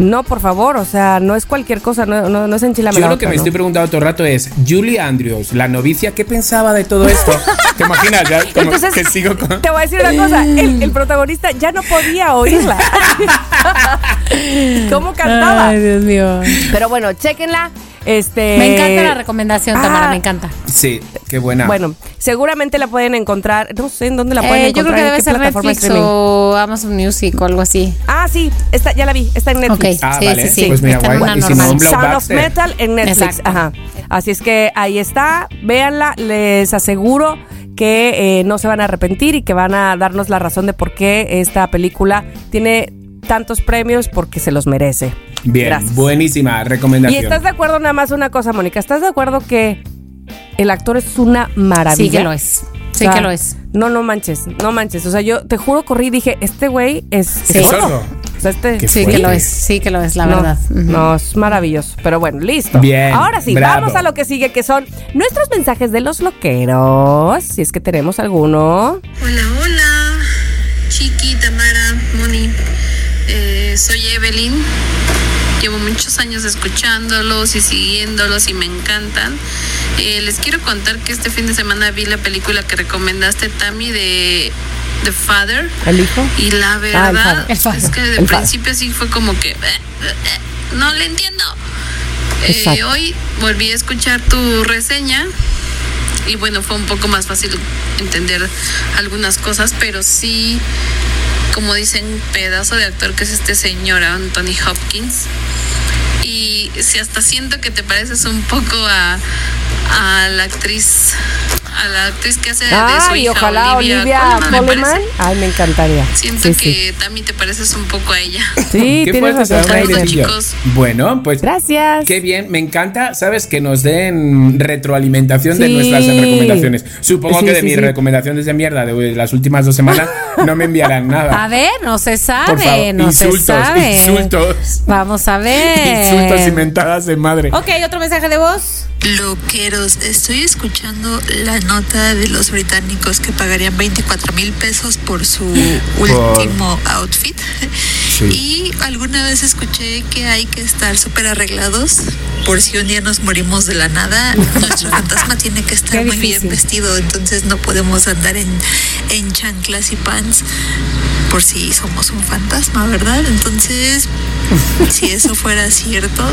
[SPEAKER 1] No, por favor, o sea, no es cualquier cosa, no, no, no es
[SPEAKER 2] Yo
[SPEAKER 1] enchilamada.
[SPEAKER 2] lo que me estoy preguntando todo el rato es, Julie Andrews, la novicia, ¿qué pensaba de todo esto? ¿Te imaginas? Ya como
[SPEAKER 1] Entonces,
[SPEAKER 2] que sigo con...
[SPEAKER 1] te voy a decir una cosa, el, el protagonista ya no podía oírla. ¿Cómo cantaba?
[SPEAKER 3] Ay, Dios mío.
[SPEAKER 1] Pero bueno, chéquenla. Este,
[SPEAKER 3] Me encanta la recomendación,
[SPEAKER 1] ah,
[SPEAKER 3] Tamara, me encanta.
[SPEAKER 2] Sí, qué buena.
[SPEAKER 1] Bueno, seguramente la pueden encontrar. No sé en dónde la pueden
[SPEAKER 3] Eh, yo
[SPEAKER 1] encontrar.
[SPEAKER 3] creo que
[SPEAKER 1] en
[SPEAKER 3] debe
[SPEAKER 1] qué
[SPEAKER 3] ser Netflix
[SPEAKER 1] streaming.
[SPEAKER 3] o Amazon Music o algo así.
[SPEAKER 1] Ah, sí, está, ya la vi, está en Netflix.
[SPEAKER 3] Ok.
[SPEAKER 2] Ah,
[SPEAKER 3] sí,
[SPEAKER 2] vale.
[SPEAKER 3] sí, sí.
[SPEAKER 2] Pues mira,
[SPEAKER 3] Está en
[SPEAKER 2] guay.
[SPEAKER 3] una
[SPEAKER 2] Y si no,
[SPEAKER 1] Sound of. Metal en Netflix.
[SPEAKER 3] Exacto.
[SPEAKER 1] Ajá. Así es que ahí está, véanla, les aseguro que eh, no se van a arrepentir y que van a darnos la razón de por qué esta película tiene tantos premios porque se los merece.
[SPEAKER 2] Bien,
[SPEAKER 1] Gracias.
[SPEAKER 2] buenísima
[SPEAKER 1] Y
[SPEAKER 2] recomendación.
[SPEAKER 1] estás de acuerdo nada más una cosa, Mónica, ¿estás de acuerdo que el actor es una maravilla?
[SPEAKER 3] Sí que lo es. Sí
[SPEAKER 1] O sea,
[SPEAKER 3] que lo es.
[SPEAKER 1] No, no manches, no manches. O sea, yo te juro, corrí y dije, este güey es,
[SPEAKER 3] Sí.
[SPEAKER 1] es
[SPEAKER 2] Sordo.
[SPEAKER 1] O sea, este...
[SPEAKER 3] Sí que lo es. Sí que lo es, la
[SPEAKER 1] no,
[SPEAKER 3] verdad.
[SPEAKER 1] No, es maravilloso. Pero bueno, listo.
[SPEAKER 2] Bien,
[SPEAKER 1] Ahora sí,
[SPEAKER 2] bravo.
[SPEAKER 1] vamos a lo que sigue, que son nuestros mensajes de los loqueros. Si es que tenemos alguno.
[SPEAKER 7] Hola, hola, Chiqui, Tamara, Moni. Eh, soy Evelyn. Llevo muchos años escuchándolos y siguiéndolos y me encantan. Eh, les quiero contar que este fin de semana vi la película que recomendaste, Tammy, de The Father.
[SPEAKER 1] ¿El hijo?
[SPEAKER 7] Y la
[SPEAKER 1] Ah, el
[SPEAKER 7] verdad
[SPEAKER 1] Father.
[SPEAKER 3] El Father.
[SPEAKER 7] es que de
[SPEAKER 1] El Father.
[SPEAKER 7] principio sí fue como que... eh, eh, no le entiendo. Eh, hoy volví a escuchar tu reseña y bueno, fue un poco más fácil entender algunas cosas, pero sí, como dicen, pedazo de actor que es este señor Anthony Hopkins. Y si hasta siento que te pareces un poco a, a la actriz, a la actriz que hace de su
[SPEAKER 1] Ay,
[SPEAKER 7] hija,
[SPEAKER 1] ojalá Olivia,
[SPEAKER 7] Colman. parece.
[SPEAKER 1] Ay, me encantaría.
[SPEAKER 7] Siento
[SPEAKER 1] Sí, sí.
[SPEAKER 7] que también te pareces un poco a ella.
[SPEAKER 1] Sí,
[SPEAKER 2] Qué
[SPEAKER 1] tienes razón.
[SPEAKER 7] chicos.
[SPEAKER 2] Bueno, pues
[SPEAKER 1] Gracias.
[SPEAKER 2] Qué bien, me encanta, ¿sabes? Que nos den retroalimentación de nuestras recomendaciones. Supongo
[SPEAKER 1] Sí,
[SPEAKER 2] que de
[SPEAKER 1] sí,
[SPEAKER 2] mis
[SPEAKER 1] sí.
[SPEAKER 2] recomendaciones de mierda de las últimas dos semanas no me enviarán nada.
[SPEAKER 3] A ver, no se sabe,
[SPEAKER 2] Por favor,
[SPEAKER 3] no
[SPEAKER 2] insultos,
[SPEAKER 3] se sabe.
[SPEAKER 2] insultos.
[SPEAKER 3] Vamos a ver.
[SPEAKER 2] Insultos y mentadas de madre.
[SPEAKER 3] Ok, otro mensaje de voz.
[SPEAKER 7] Loqueros, estoy escuchando la
[SPEAKER 8] nota de los británicos que pagarían 24 mil pesos por su último outfit. Y alguna vez escuché que hay que estar súper arreglados por si un día nos morimos de la nada. Nuestro fantasma tiene que estar muy bien vestido, entonces no podemos andar en, en chanclas y pants por si somos un fantasma, ¿verdad? Entonces, si eso fuera cierto,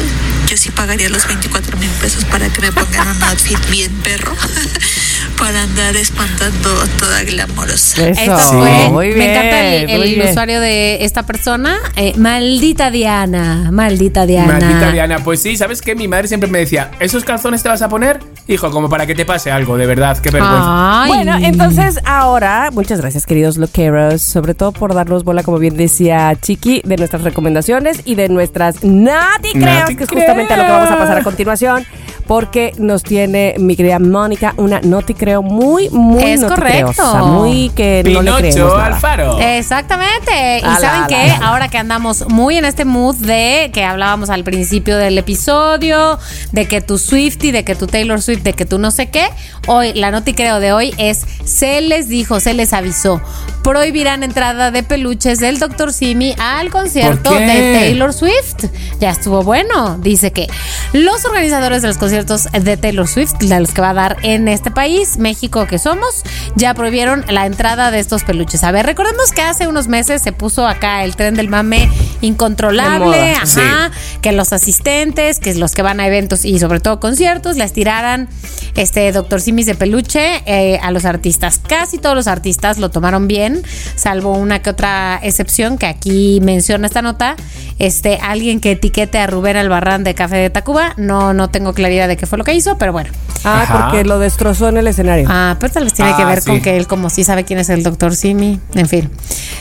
[SPEAKER 8] yo sí pagaría los 24 mil pesos para que me pongan un outfit bien perro para andar espantando a toda glamorosa.
[SPEAKER 1] Eso.
[SPEAKER 3] Esto
[SPEAKER 2] Sí.
[SPEAKER 3] fue,
[SPEAKER 1] Muy
[SPEAKER 3] me encanta el,
[SPEAKER 1] bien,
[SPEAKER 3] el
[SPEAKER 1] muy bien.
[SPEAKER 3] usuario de esta persona. eh, maldita Diana, maldita Diana.
[SPEAKER 2] Maldita Diana, pues sí, ¿sabes qué? Mi madre siempre me decía, ¿esos calzones te vas a poner? Hijo, como para que te pase algo, de verdad, qué vergüenza.
[SPEAKER 3] Ay.
[SPEAKER 1] Bueno, entonces ahora, muchas gracias queridos loqueros, sobre todo por darnos bola, como bien decía Chiqui, de nuestras recomendaciones y de nuestras Nati
[SPEAKER 2] Nati
[SPEAKER 1] que es justamente a lo que vamos a pasar a continuación, porque nos tiene mi querida Mónica una Noti Creo muy, muy
[SPEAKER 3] Es correcto.
[SPEAKER 1] muy que no le creemos
[SPEAKER 2] Pinocho
[SPEAKER 1] nada.
[SPEAKER 2] Alfaro.
[SPEAKER 3] Exactamente. Y
[SPEAKER 1] Ala,
[SPEAKER 3] saben qué,
[SPEAKER 1] ala.
[SPEAKER 3] ahora que andamos muy en este mood de que hablábamos al principio del episodio, de que tu Swifty, de que tu Taylor Swift, de que tú no sé qué, hoy la noti creo de hoy es se les dijo, se les avisó, prohibirán entrada de peluches del Dr. Simi al concierto de Taylor Swift. Ya estuvo bueno. Dice que los organizadores de los conciertos de Taylor Swift, de los que va a dar en este país, México que somos, ya prohibieron la entrada de estos peluches. A ver, recordemos que hace unos meses se puso acá el tren del mame incontrolable, ajá, que los asistentes, que los que van a eventos y sobre todo conciertos, les tiraran este Dr. Simis de peluche eh, a los artistas. Casi todos los artistas lo tomaron bien, salvo una que otra excepción que aquí menciona esta nota. Este, alguien que etiquete a Rubén Albarrán de Café de Tacuba, no, no tengo claridad de qué fue lo que hizo, pero bueno.
[SPEAKER 1] Ah,
[SPEAKER 2] Ajá.
[SPEAKER 1] porque lo destrozó en el escenario.
[SPEAKER 3] Ah, pero tal vez tiene que
[SPEAKER 2] Ah,
[SPEAKER 3] ver con que él como sí sabe quién es el doctor Simi. En fin.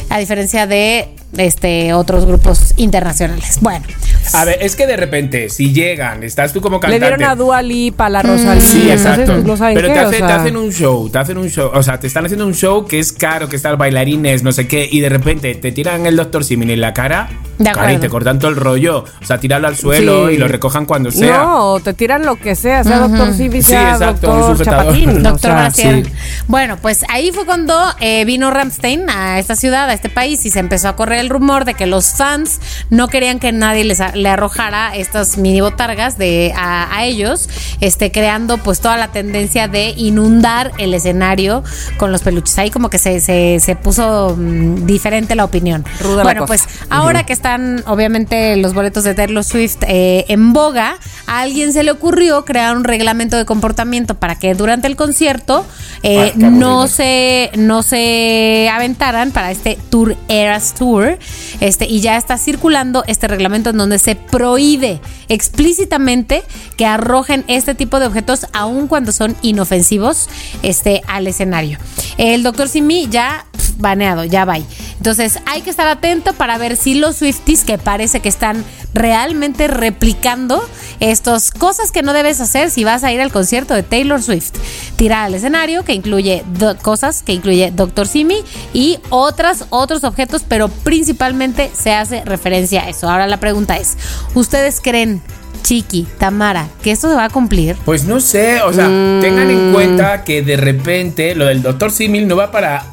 [SPEAKER 3] A diferencia de este otros grupos internacionales. Bueno.
[SPEAKER 2] A ver, es que de repente, si llegan, estás tú como
[SPEAKER 1] Le
[SPEAKER 2] cantante.
[SPEAKER 1] dieron a Dua Lipa, a la Rosalía,
[SPEAKER 2] Sí, exacto.
[SPEAKER 1] no saben
[SPEAKER 2] Pero
[SPEAKER 1] qué,
[SPEAKER 2] te,
[SPEAKER 1] o
[SPEAKER 2] hace-
[SPEAKER 1] sea.
[SPEAKER 2] te hacen un show, te hacen un show, o sea, te están haciendo un show que es caro, que están bailarines, no sé qué, y de repente te tiran el doctor Simin en la cara,
[SPEAKER 3] De
[SPEAKER 2] cara, y te cortan todo el rollo, o sea, tirarlo al suelo
[SPEAKER 1] Sí.
[SPEAKER 2] y lo recojan cuando sea.
[SPEAKER 1] No, te tiran lo que sea, sea doctor Simi,
[SPEAKER 2] Sí,
[SPEAKER 1] sea
[SPEAKER 2] exacto, un
[SPEAKER 1] doctor. Chapatín. o
[SPEAKER 3] Doctor
[SPEAKER 1] sea,
[SPEAKER 2] sí.
[SPEAKER 3] Bueno, pues ahí fue cuando eh, vino Ramstein a esta ciudad, a este país, y se empezó a correr el rumor de que los fans no querían que nadie les le arrojara estas mini botargas de, a, a ellos, este, creando pues toda la tendencia de inundar el escenario con los peluches. Ahí como que se, se, se puso mm, diferente la opinión.
[SPEAKER 1] Ruda
[SPEAKER 3] bueno, pues ahora que están obviamente los boletos de Taylor Swift eh, en boga, a alguien se le ocurrió crear un reglamento de comportamiento para que durante el concierto eh,
[SPEAKER 2] Ah,
[SPEAKER 3] no se no se aventaran para este Tour Eras Tour, este y ya está circulando este reglamento en donde se prohíbe explícitamente que arrojen este tipo de objetos aun cuando son inofensivos este al escenario. El doctor Simi ya baneado, ya va. Entonces hay que estar atento para ver si los Swifties que parece que están realmente replicando estas cosas que no debes hacer si vas a ir al concierto de Taylor Swift. Tirar al escenario que incluye cosas que incluye Dr. Simi y otras otros objetos, pero principalmente se hace referencia a eso. Ahora la pregunta es, ¿ustedes creen Chiqui, Tamara, que esto se va a cumplir?
[SPEAKER 2] Pues no sé, o sea, tengan en cuenta que de repente lo del doctor Simil no va para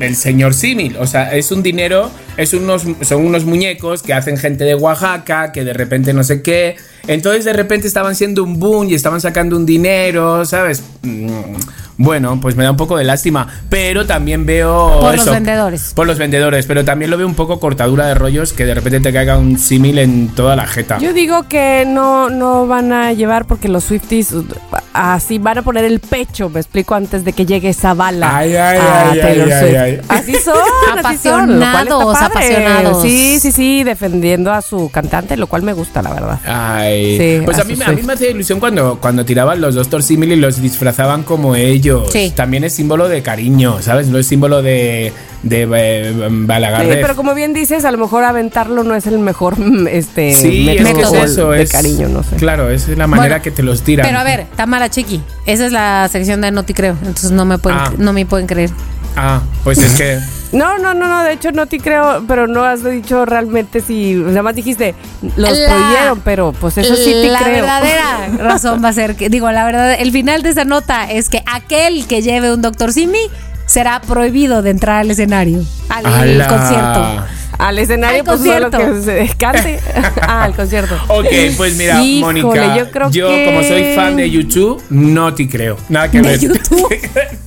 [SPEAKER 2] el señor Simil, o sea, es un dinero, es unos, son unos muñecos que hacen gente de Oaxaca, que de repente no sé qué, entonces de repente estaban siendo un boom y estaban sacando un dinero, ¿sabes? Mm, Bueno, pues me da un poco de lástima, pero también veo
[SPEAKER 3] Por los vendedores.
[SPEAKER 2] Por los vendedores, pero también lo veo un poco cortadura de rollos que de repente te caiga un símil en toda la jeta.
[SPEAKER 1] Yo digo que no, no van a llevar porque los Swifties así van a poner el pecho, me explico, antes de que llegue esa bala
[SPEAKER 2] Ay, ay,
[SPEAKER 1] a
[SPEAKER 2] ay,
[SPEAKER 1] Taylor
[SPEAKER 2] ay,
[SPEAKER 1] Swift.
[SPEAKER 2] ay, ay.
[SPEAKER 1] Así son, así
[SPEAKER 3] Apasionados.
[SPEAKER 1] Sí, sí, sí, defendiendo a su cantante, lo cual me gusta, la verdad.
[SPEAKER 2] Ay,
[SPEAKER 1] Sí,
[SPEAKER 2] pues
[SPEAKER 1] a
[SPEAKER 2] a mí, me- a mí
[SPEAKER 1] Swift.
[SPEAKER 2] me hacía ilusión cuando, cuando tiraban los Doctor Simil y los disfrazaban como ellos.
[SPEAKER 3] Sí.
[SPEAKER 2] También es símbolo de cariño, ¿sabes? No es símbolo de, de eh, Balagar.
[SPEAKER 1] Sí, pero como bien dices, a lo mejor aventarlo no es el mejor mm, este
[SPEAKER 2] Sí,
[SPEAKER 1] método
[SPEAKER 2] es eso,
[SPEAKER 1] de
[SPEAKER 2] es
[SPEAKER 1] cariño, no sé.
[SPEAKER 2] Claro, es la manera
[SPEAKER 3] Bueno,
[SPEAKER 2] que te los tiran.
[SPEAKER 3] Pero a ver, Tamara Chiqui, esa es la sección de Noti Creo, entonces no me pueden,
[SPEAKER 2] Ah.
[SPEAKER 3] no me pueden creer.
[SPEAKER 2] Ah, pues es que.
[SPEAKER 1] No, no, no, no, de hecho no te creo, pero no has dicho realmente si, nada más dijiste, los
[SPEAKER 3] La-
[SPEAKER 1] prohibieron, pero pues eso sí te
[SPEAKER 3] la
[SPEAKER 1] creo.
[SPEAKER 3] verdadera razón va a ser que, digo, la verdad, el final de esa nota es que aquel que lleve un Dr. Simi será prohibido de entrar al escenario, al concierto.
[SPEAKER 1] Al escenario,
[SPEAKER 3] Al
[SPEAKER 1] pues solo que
[SPEAKER 3] concierto.
[SPEAKER 1] se cante. ah, al concierto.
[SPEAKER 2] Ok, pues mira,
[SPEAKER 1] Híjole,
[SPEAKER 2] Mónica,
[SPEAKER 1] yo creo
[SPEAKER 2] yo
[SPEAKER 1] que-
[SPEAKER 2] como soy fan de YouTube, no te creo. Nada que
[SPEAKER 3] ¿De
[SPEAKER 2] ver.
[SPEAKER 3] YouTube?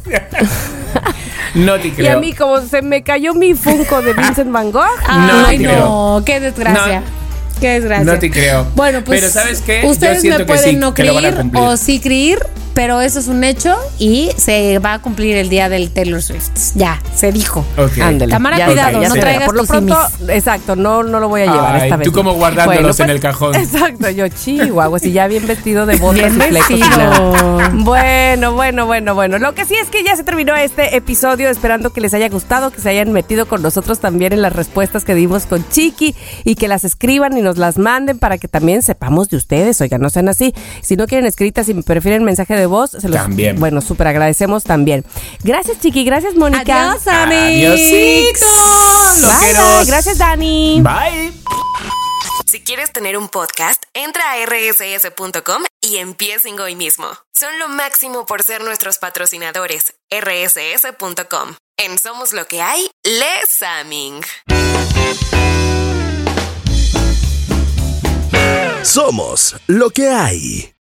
[SPEAKER 2] no te
[SPEAKER 1] Y
[SPEAKER 2] creo.
[SPEAKER 1] a mí, como se me cayó mi Funko de Vincent Van Gogh,
[SPEAKER 2] No
[SPEAKER 3] Ay, no, qué desgracia.
[SPEAKER 2] No.
[SPEAKER 3] Qué desgracia.
[SPEAKER 2] No te creo.
[SPEAKER 3] Bueno, pues.
[SPEAKER 2] Pero ¿sabes qué? Yo
[SPEAKER 3] Ustedes
[SPEAKER 2] siento
[SPEAKER 3] me
[SPEAKER 2] que
[SPEAKER 3] pueden
[SPEAKER 2] sí,
[SPEAKER 3] no creer o sí creer, pero eso es un hecho y se va a cumplir el día del Taylor Swift. Ya, se dijo.
[SPEAKER 2] Ok.
[SPEAKER 1] ándale.
[SPEAKER 3] Tamara,
[SPEAKER 1] ya
[SPEAKER 3] cuidado,
[SPEAKER 1] ya
[SPEAKER 3] no traigas
[SPEAKER 1] Por lo pronto,
[SPEAKER 3] simis.
[SPEAKER 1] exacto, no, no lo voy a llevar
[SPEAKER 2] Ay,
[SPEAKER 1] esta vez.
[SPEAKER 2] tú como guardándolos en el cajón.
[SPEAKER 1] Exacto, yo chihuahua, si ya bien vestido de botas
[SPEAKER 3] Bien
[SPEAKER 1] y flecos. Bueno, bueno, bueno, bueno. Lo que sí es que ya se terminó este episodio, esperando que les haya gustado, que se hayan metido con nosotros también en las respuestas que dimos con Chiqui y que las escriban y nos las manden para que también sepamos de ustedes. Oigan, no sean así. Si no quieren escritas, si prefieren mensaje de voz, se los
[SPEAKER 2] También.
[SPEAKER 1] Bueno, súper agradecemos también. Gracias, Chiqui. Gracias, Mónica.
[SPEAKER 3] Adiós, Ami.
[SPEAKER 1] Bye. Gracias, Dani.
[SPEAKER 2] Bye.
[SPEAKER 9] Si quieres tener un podcast, entra a rss.com y empiecen hoy mismo. Son lo máximo por ser nuestros patrocinadores. rss.com. En Somos lo que hay, Les Aming.
[SPEAKER 6] Somos lo que hay.